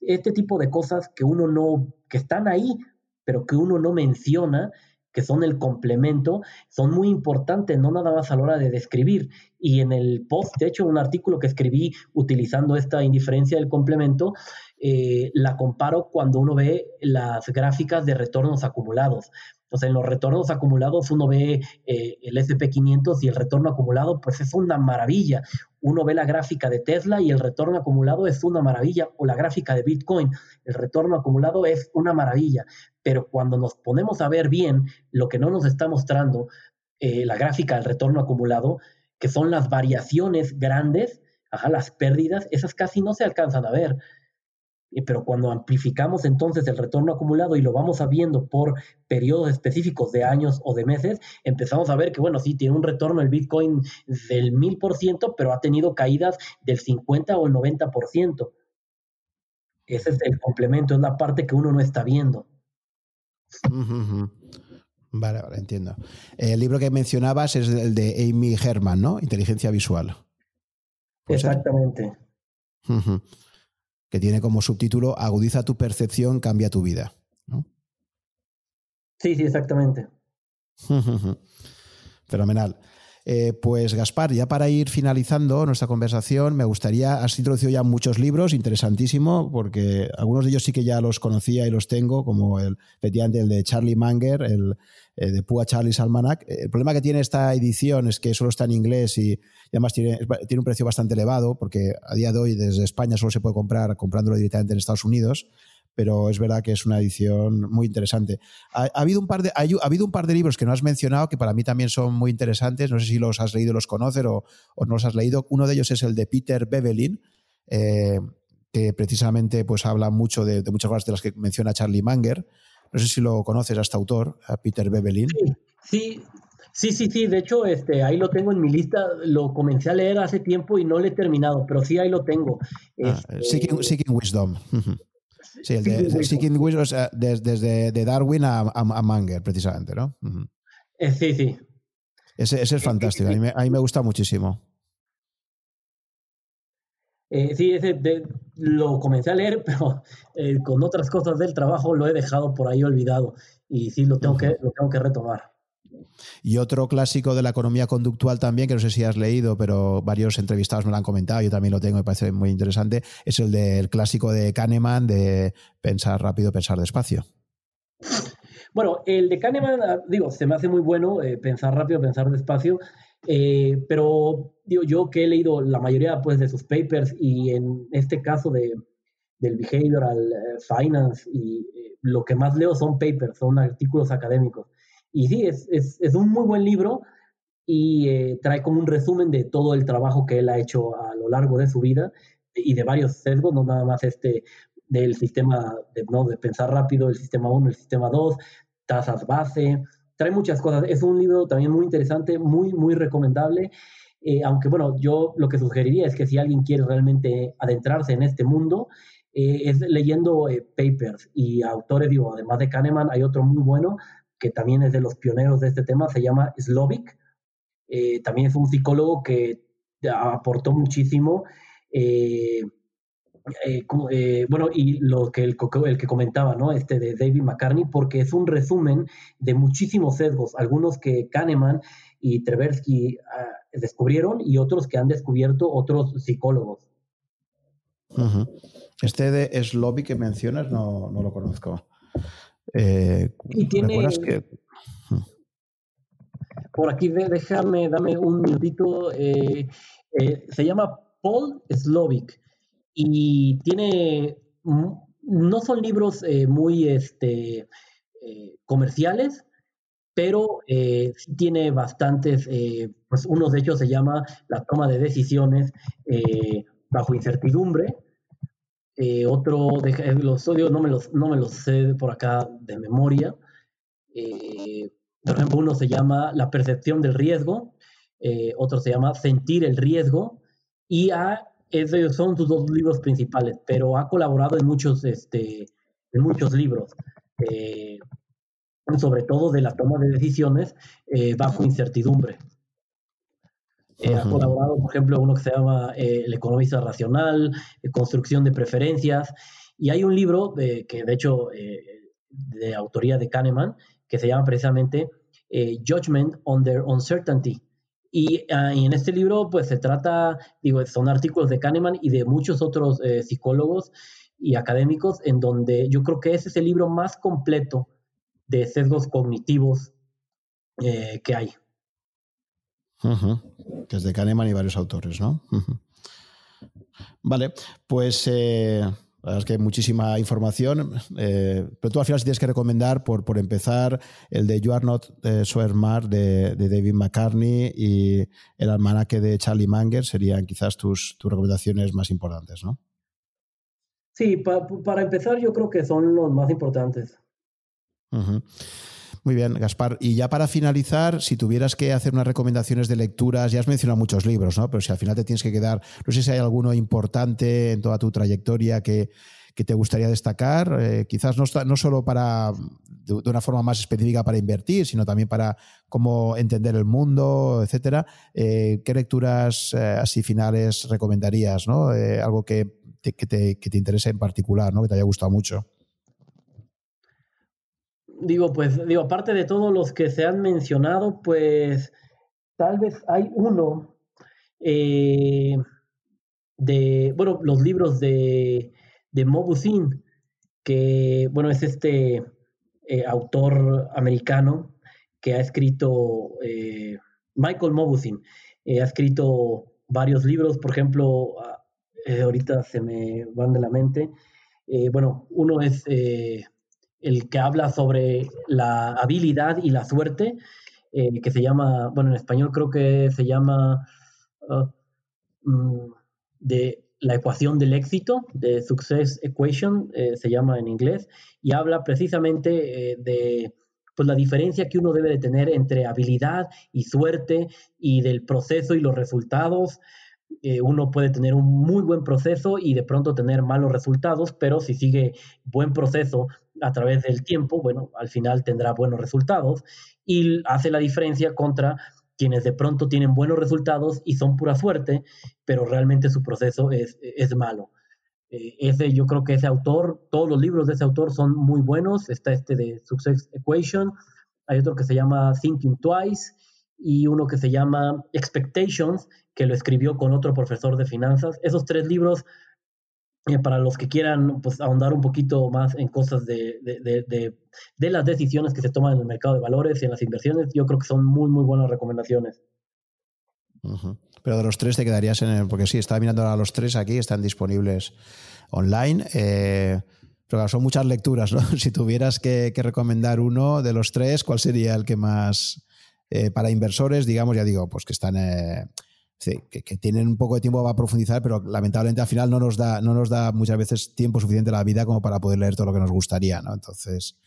Este tipo de cosas que uno no, que están ahí, pero que uno no menciona, que son el complemento, son muy importantes, no nada más a la hora de describir. Y en el post, de hecho, un artículo que escribí utilizando esta indiferencia del complemento, eh, la comparo cuando uno ve las gráficas de retornos acumulados. Entonces, en los retornos acumulados uno ve eh, el SP500 y el retorno acumulado, pues es una maravilla. Uno ve la gráfica de Tesla y el retorno acumulado es una maravilla, o la gráfica de Bitcoin, el retorno acumulado es una maravilla. Pero cuando nos ponemos a ver bien lo que no nos está mostrando eh, la gráfica del retorno acumulado, que son las variaciones grandes, ajá, las pérdidas, esas casi no se alcanzan a ver pero cuando amplificamos entonces el retorno acumulado y lo vamos viendo por periodos específicos de años o de meses, empezamos a ver que, bueno, sí, tiene un retorno el Bitcoin del 1000%, pero ha tenido caídas del 50 o el 90%. Ese es el complemento, es la parte que uno no está viendo. Vale, vale, entiendo. El libro que mencionabas es el de Amy Herman, ¿no? Inteligencia visual. Exactamente que tiene como subtítulo Agudiza tu percepción, cambia tu vida. Sí, sí, exactamente. Fenomenal. Eh, pues Gaspar, ya para ir finalizando nuestra conversación, me gustaría, has introducido ya muchos libros, interesantísimo, porque algunos de ellos sí que ya los conocía y los tengo, como el, efectivamente el de Charlie Manger, el eh, de Pua Charlie's Almanac. El problema que tiene esta edición es que solo está en inglés y, además tiene, tiene, un precio bastante elevado, porque a día de hoy desde España solo se puede comprar comprándolo directamente en Estados Unidos pero es verdad que es una edición muy interesante. Ha, habido un par de, ha, habido un par de libros que no has mencionado que para mí también son muy interesantes. No sé si los has leído, los conoces o, no los has leído. Uno de ellos es el de Peter Bevelin, eh, que precisamente pues, habla mucho de, muchas cosas de las que menciona Charlie Manger. No sé si lo conoces a este autor, a Peter Bevelin. Sí, sí, sí, sí. De hecho, este, ahí lo tengo en mi lista. Lo comencé a leer hace tiempo y no lo he terminado, pero sí ahí lo tengo. Ah, Seeking, Seeking, Wisdom. Sí, el de, Seeking Wisdom, desde de Darwin a, a, Manger, precisamente, ¿no? Eh, sí, sí. Ese, es fantástico, a mí, me, a mí me gusta muchísimo. Eh, sí, ese lo comencé a leer, pero eh, con otras cosas del trabajo lo he dejado por ahí olvidado y sí lo tengo, que, lo tengo que retomar. Y otro clásico de la economía conductual también, que no sé si has leído, pero varios entrevistados me lo han comentado, yo también lo tengo, me parece muy interesante, es el del clásico de Kahneman de pensar rápido, pensar despacio. Bueno, el de Kahneman, ah, digo, se me hace muy bueno eh, pensar rápido, pensar despacio, eh, pero digo, yo que he leído la mayoría pues, de sus papers y en este caso de, del behavioral eh, finance y lo que más leo son papers, son artículos académicos. Y sí, es, es, es un muy buen libro y eh, trae como un resumen de todo el trabajo que él ha hecho a lo largo de su vida y de varios sesgos, no nada más este del sistema de, ¿no? de pensar rápido, el sistema 1, el sistema 2, tasas base, trae muchas cosas. Es un libro también muy interesante, muy, muy recomendable. Eh, aunque bueno, yo lo que sugeriría es que si alguien quiere realmente adentrarse en este mundo, eh, es leyendo papers y autores, digo, además de Kahneman, hay otro muy bueno que también es de los pioneros de este tema, se llama Slovic. Eh, también es un psicólogo que aportó muchísimo. Eh, eh, bueno, y lo que el, que comentaba, ¿no? Este de David McCartney, porque es un resumen de muchísimos sesgos, algunos que Kahneman y Tversky ah, descubrieron y otros que han descubierto otros psicólogos. Este de Slovic que mencionas no, no lo conozco. Eh, y tiene... Que... Por aquí, déjame, dame un minutito. Eh, eh, se llama Paul Slovic y tiene... No son libros muy este, comerciales, pero tiene bastantes, pues uno de ellos se llama La toma de decisiones bajo incertidumbre, eh, otro, de, los odios no me los, no me los sé por acá de memoria. por ejemplo, uno se llama La percepción del riesgo, otro se llama Sentir el riesgo, y ha, esos son sus dos libros principales, pero ha colaborado en muchos, este, en muchos libros sobre todo de la toma de decisiones eh, bajo incertidumbre. Eh, ha colaborado, por ejemplo, uno que se llama eh, El economista racional, Construcción de preferencias, y hay un libro que, de hecho, de autoría de Kahneman, que se llama precisamente Judgment Under Uncertainty. Y, ah, y, en este libro, pues se trata, digo, son artículos de Kahneman y de muchos otros psicólogos y académicos, en donde yo creo que ese es el libro más completo de sesgos cognitivos eh, que hay. Que es de Kahneman y varios autores, ¿no? Vale, pues eh, la verdad es que hay muchísima información, eh, pero tú al final si tienes que recomendar, por, por empezar, el de You Are Not So Smart de, David McCartney y el almanaque de Charlie Manger serían quizás tus, tus recomendaciones más importantes, ¿no? Sí, para empezar yo creo que son los más importantes. Muy bien, Gaspar. Y ya para finalizar, si tuvieras que hacer unas recomendaciones de lecturas, ya has mencionado muchos libros, ¿no? Pero si al final te tienes que quedar, no sé si hay alguno importante en toda tu trayectoria que, te gustaría destacar, eh, quizás no, no solo para de, una forma más específica para invertir, sino también para cómo entender el mundo, etcétera. Eh, ¿Qué lecturas eh, así finales recomendarías? ¿no? algo que te, que, te, que te interese en particular, ¿no? que te haya gustado mucho digo, pues, digo, aparte de todos los que se han mencionado, pues tal vez hay uno eh, de, bueno, los libros de, de Mobusin, que, bueno, es este eh, autor americano que ha escrito, eh, Michael Mobusin, ha escrito varios libros, por ejemplo, ah, ahorita se me van de la mente, bueno, uno es el que habla sobre la habilidad y la suerte, eh, que se llama, bueno, en español creo que se llama uh, mm, de la ecuación del éxito, de Success Equation, eh, se llama en inglés, y habla precisamente eh, de pues, la diferencia que uno debe de tener entre habilidad y suerte y del proceso y los resultados. uno puede tener un muy buen proceso y de pronto tener malos resultados, pero si sigue buen proceso a través del tiempo, bueno, al final tendrá buenos resultados y hace la diferencia contra quienes de pronto tienen buenos resultados y son pura suerte, pero realmente su proceso es, es malo. Eh, ese, yo creo que ese autor, todos los libros de ese autor son muy buenos. Está este de Success Equation, hay otro que se llama Thinking Twice y uno que se llama Expectations, que lo escribió con otro profesor de finanzas. Esos tres libros eh, para los que quieran pues, ahondar un poquito más en cosas de, las decisiones que se toman en el mercado de valores y en las inversiones, yo creo que son muy, muy buenas recomendaciones. Pero de los tres te quedarías en el, porque sí, estaba mirando ahora los tres aquí, están disponibles online. Eh, pero son muchas lecturas, ¿no? Si tuvieras que, recomendar uno de los tres, ¿cuál sería el que más, eh, para inversores, digamos, ya digo, pues que están Sí, que, tienen un poco de tiempo para profundizar, pero lamentablemente al final no nos da, no nos da muchas veces tiempo suficiente la vida como para poder leer todo lo que nos gustaría, ¿no? Entonces.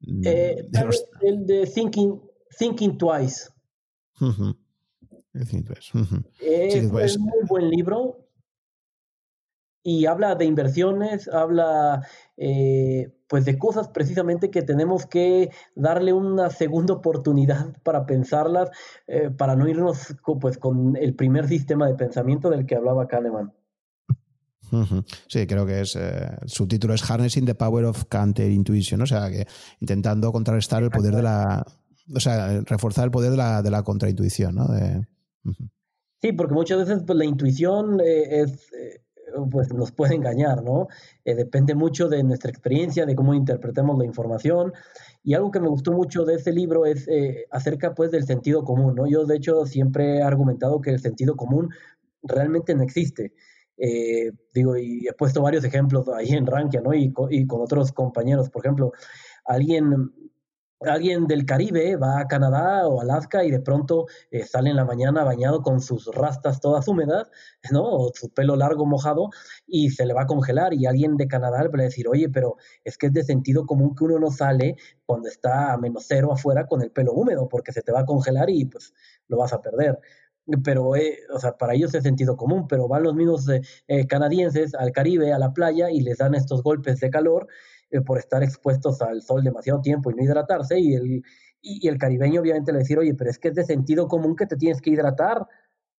Mm, eh, El de Thinking, Thinking Twice. Es pues un muy buen libro y habla de inversiones, habla eh, pues de cosas precisamente que tenemos que darle una segunda oportunidad para pensarlas, eh, para no irnos pues con el primer sistema de pensamiento del que hablaba Kahneman. Sí, creo que es eh, su título es Harnessing the Power of Counterintuition, o sea, que intentando contrarrestar el poder de la, o sea, reforzar el poder de la, de la contraintuición, ¿no? Sí, porque muchas veces pues, la intuición es pues nos puede engañar, ¿no? Eh, depende mucho de nuestra experiencia, de cómo interpretemos la información. Y algo que me gustó mucho de ese libro es eh, acerca, pues, del sentido común, ¿no? Yo, de hecho, siempre he argumentado que el sentido común realmente no existe. Eh, digo, y he puesto varios ejemplos ahí en Rankia, ¿no? Y, y con otros compañeros. Por ejemplo, alguien alguien del Caribe va a Canadá o Alaska y de pronto eh, sale en la mañana bañado con sus rastas todas húmedas, ¿no? O su pelo largo mojado y se le va a congelar y alguien de Canadá le va a decir, oye, pero es que es de sentido común que uno no sale cuando está a menos cero afuera con el pelo húmedo porque se te va a congelar y pues lo vas a perder pero eh, o sea, para ellos es sentido común, pero van los mismos eh, canadienses al Caribe, a la playa y les dan estos golpes de calor eh, por estar expuestos al sol demasiado tiempo y no hidratarse, y el, y, el caribeño obviamente le decir, oye, pero es que es de sentido común que te tienes que hidratar,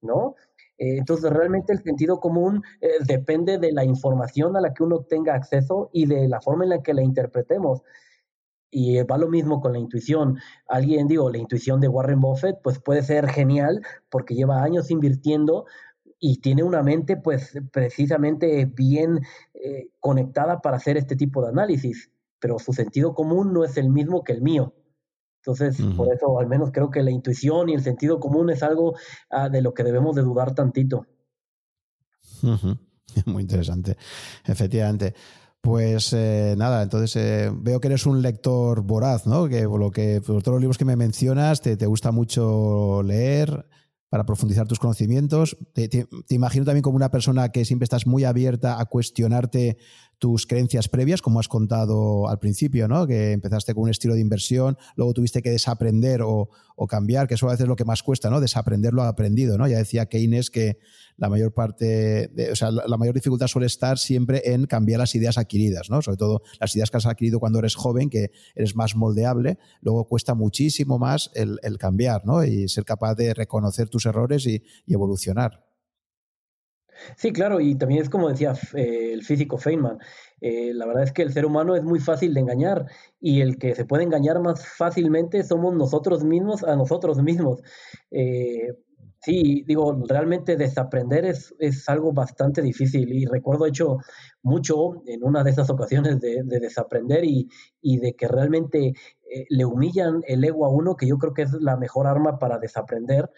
¿no? Eh, entonces, realmente el sentido común eh, depende de la información a la que uno tenga acceso y de la forma en la que la interpretemos. Y va lo mismo con la intuición. Alguien, digo, la intuición de Warren Buffett, pues puede ser genial porque lleva años invirtiendo y tiene una mente pues precisamente bien eh, conectada para hacer este tipo de análisis, pero su sentido común no es el mismo que el mío. Entonces, por eso al menos creo que la intuición y el sentido común es algo ah, de lo que debemos de dudar tantito. Muy interesante, efectivamente. Pues eh, nada, entonces eh, veo que eres un lector voraz, ¿no? Que por lo que por todos los libros que me mencionas te, te gusta mucho leer para profundizar tus conocimientos. Te, imagino también como una persona que siempre estás muy abierta a cuestionarte tus creencias previas, como has contado al principio, ¿no? Que empezaste con un estilo de inversión, luego tuviste que desaprender o, cambiar, que eso a veces es lo que más cuesta, ¿no? Desaprender lo aprendido, ¿no? Ya decía Keynes que la mayor parte, o sea, la, mayor dificultad suele estar siempre en cambiar las ideas adquiridas, ¿no? Sobre todo las ideas que has adquirido cuando eres joven, que eres más moldeable, luego cuesta muchísimo más el, cambiar, ¿no? Y ser capaz de reconocer tus errores y, evolucionar. Sí, claro, y también es como decía eh, el físico Feynman, eh, la verdad es que el ser humano es muy fácil de engañar y el que se puede engañar más fácilmente somos nosotros mismos a nosotros mismos. Eh, Sí, digo, realmente desaprender es, es, algo bastante difícil y recuerdo hecho mucho en una de esas ocasiones de, desaprender y, de que realmente le humillan el ego a uno, que yo creo que es la mejor arma para desaprender.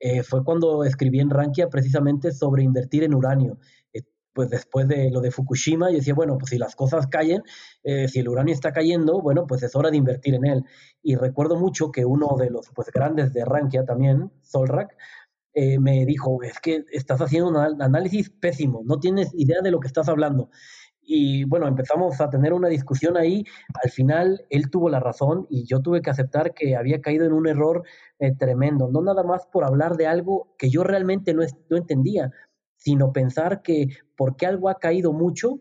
Eh, fue cuando escribí en Rankia precisamente sobre invertir en uranio. Eh, pues después de lo de Fukushima, yo decía, bueno, pues si las cosas caen, si el uranio está cayendo, bueno, pues es hora de invertir en él. Y recuerdo mucho que uno de los pues, grandes de Rankia también, Solrak, eh, me dijo, es que estás haciendo un análisis pésimo, no tienes idea de lo que estás hablando. Y bueno, empezamos a tener una discusión ahí. Al final, él tuvo la razón y yo tuve que aceptar que había caído en un error eh, tremendo. No nada más por hablar de algo que yo realmente no, no entendía, sino pensar que porque algo ha caído mucho,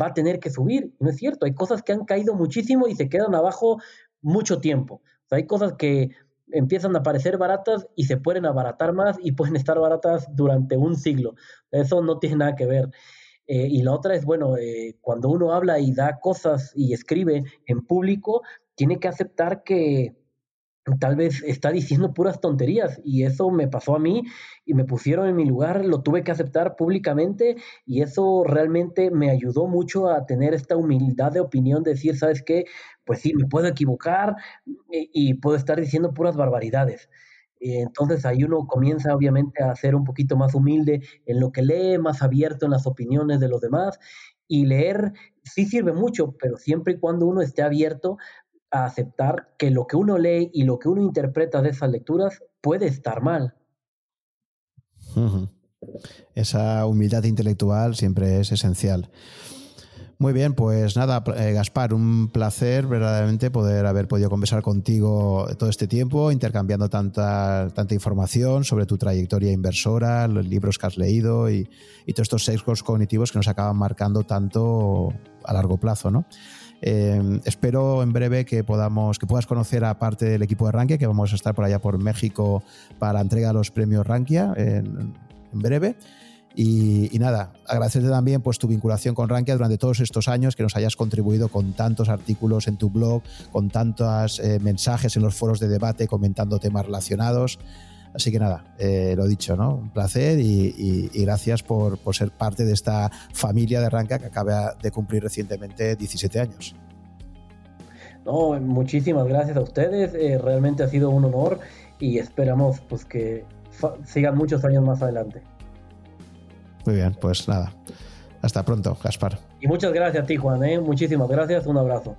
va a tener que subir. No es cierto, hay cosas que han caído muchísimo y se quedan abajo mucho tiempo. hay cosas que empiezan a parecer baratas y se pueden abaratar más y pueden estar baratas durante un siglo. Eso no tiene nada que ver. Eh, y la otra es, bueno, eh, cuando uno habla y da cosas y escribe en público, tiene que aceptar que tal vez está diciendo puras tonterías y eso me pasó a mí y me pusieron en mi lugar, lo tuve que aceptar públicamente y eso realmente me ayudó mucho a tener esta humildad de opinión, de decir, ¿sabes qué? Pues sí, me puedo equivocar y, puedo estar diciendo puras barbaridades. Entonces ahí uno comienza obviamente a ser un poquito más humilde en lo que lee, más abierto en las opiniones de los demás y leer sí sirve mucho, pero siempre y cuando uno esté abierto a aceptar que lo que uno lee y lo que uno interpreta de esas lecturas puede estar mal. Esa humildad intelectual siempre es esencial. Muy bien, pues nada, eh, Gaspar, un placer verdaderamente poder haber podido conversar contigo todo este tiempo, intercambiando tanta, tanta información sobre tu trayectoria inversora, los libros que has leído y, y todos estos sesgos cognitivos que nos acaban marcando tanto a largo plazo, ¿no? Eh, espero en breve que podamos, que puedas conocer a parte del equipo de Rankia, que vamos a estar por allá por México para la entrega de los premios Rankia en, breve. Y, nada, agradecerte también pues, tu vinculación con Rankia durante todos estos años, que nos hayas contribuido con tantos artículos en tu blog, con tantos eh, mensajes en los foros de debate comentando temas relacionados. Así que nada, eh, lo dicho, ¿no? Un placer y, gracias por, ser parte de esta familia de Ranca que acaba de cumplir recientemente 17 años. No, muchísimas gracias a ustedes. Eh, realmente ha sido un honor y esperamos pues que sigan muchos años más adelante. Muy bien, pues nada. Hasta pronto, Gaspar. Y muchas gracias a ti, Juan. ¿eh? Muchísimas gracias. Un abrazo.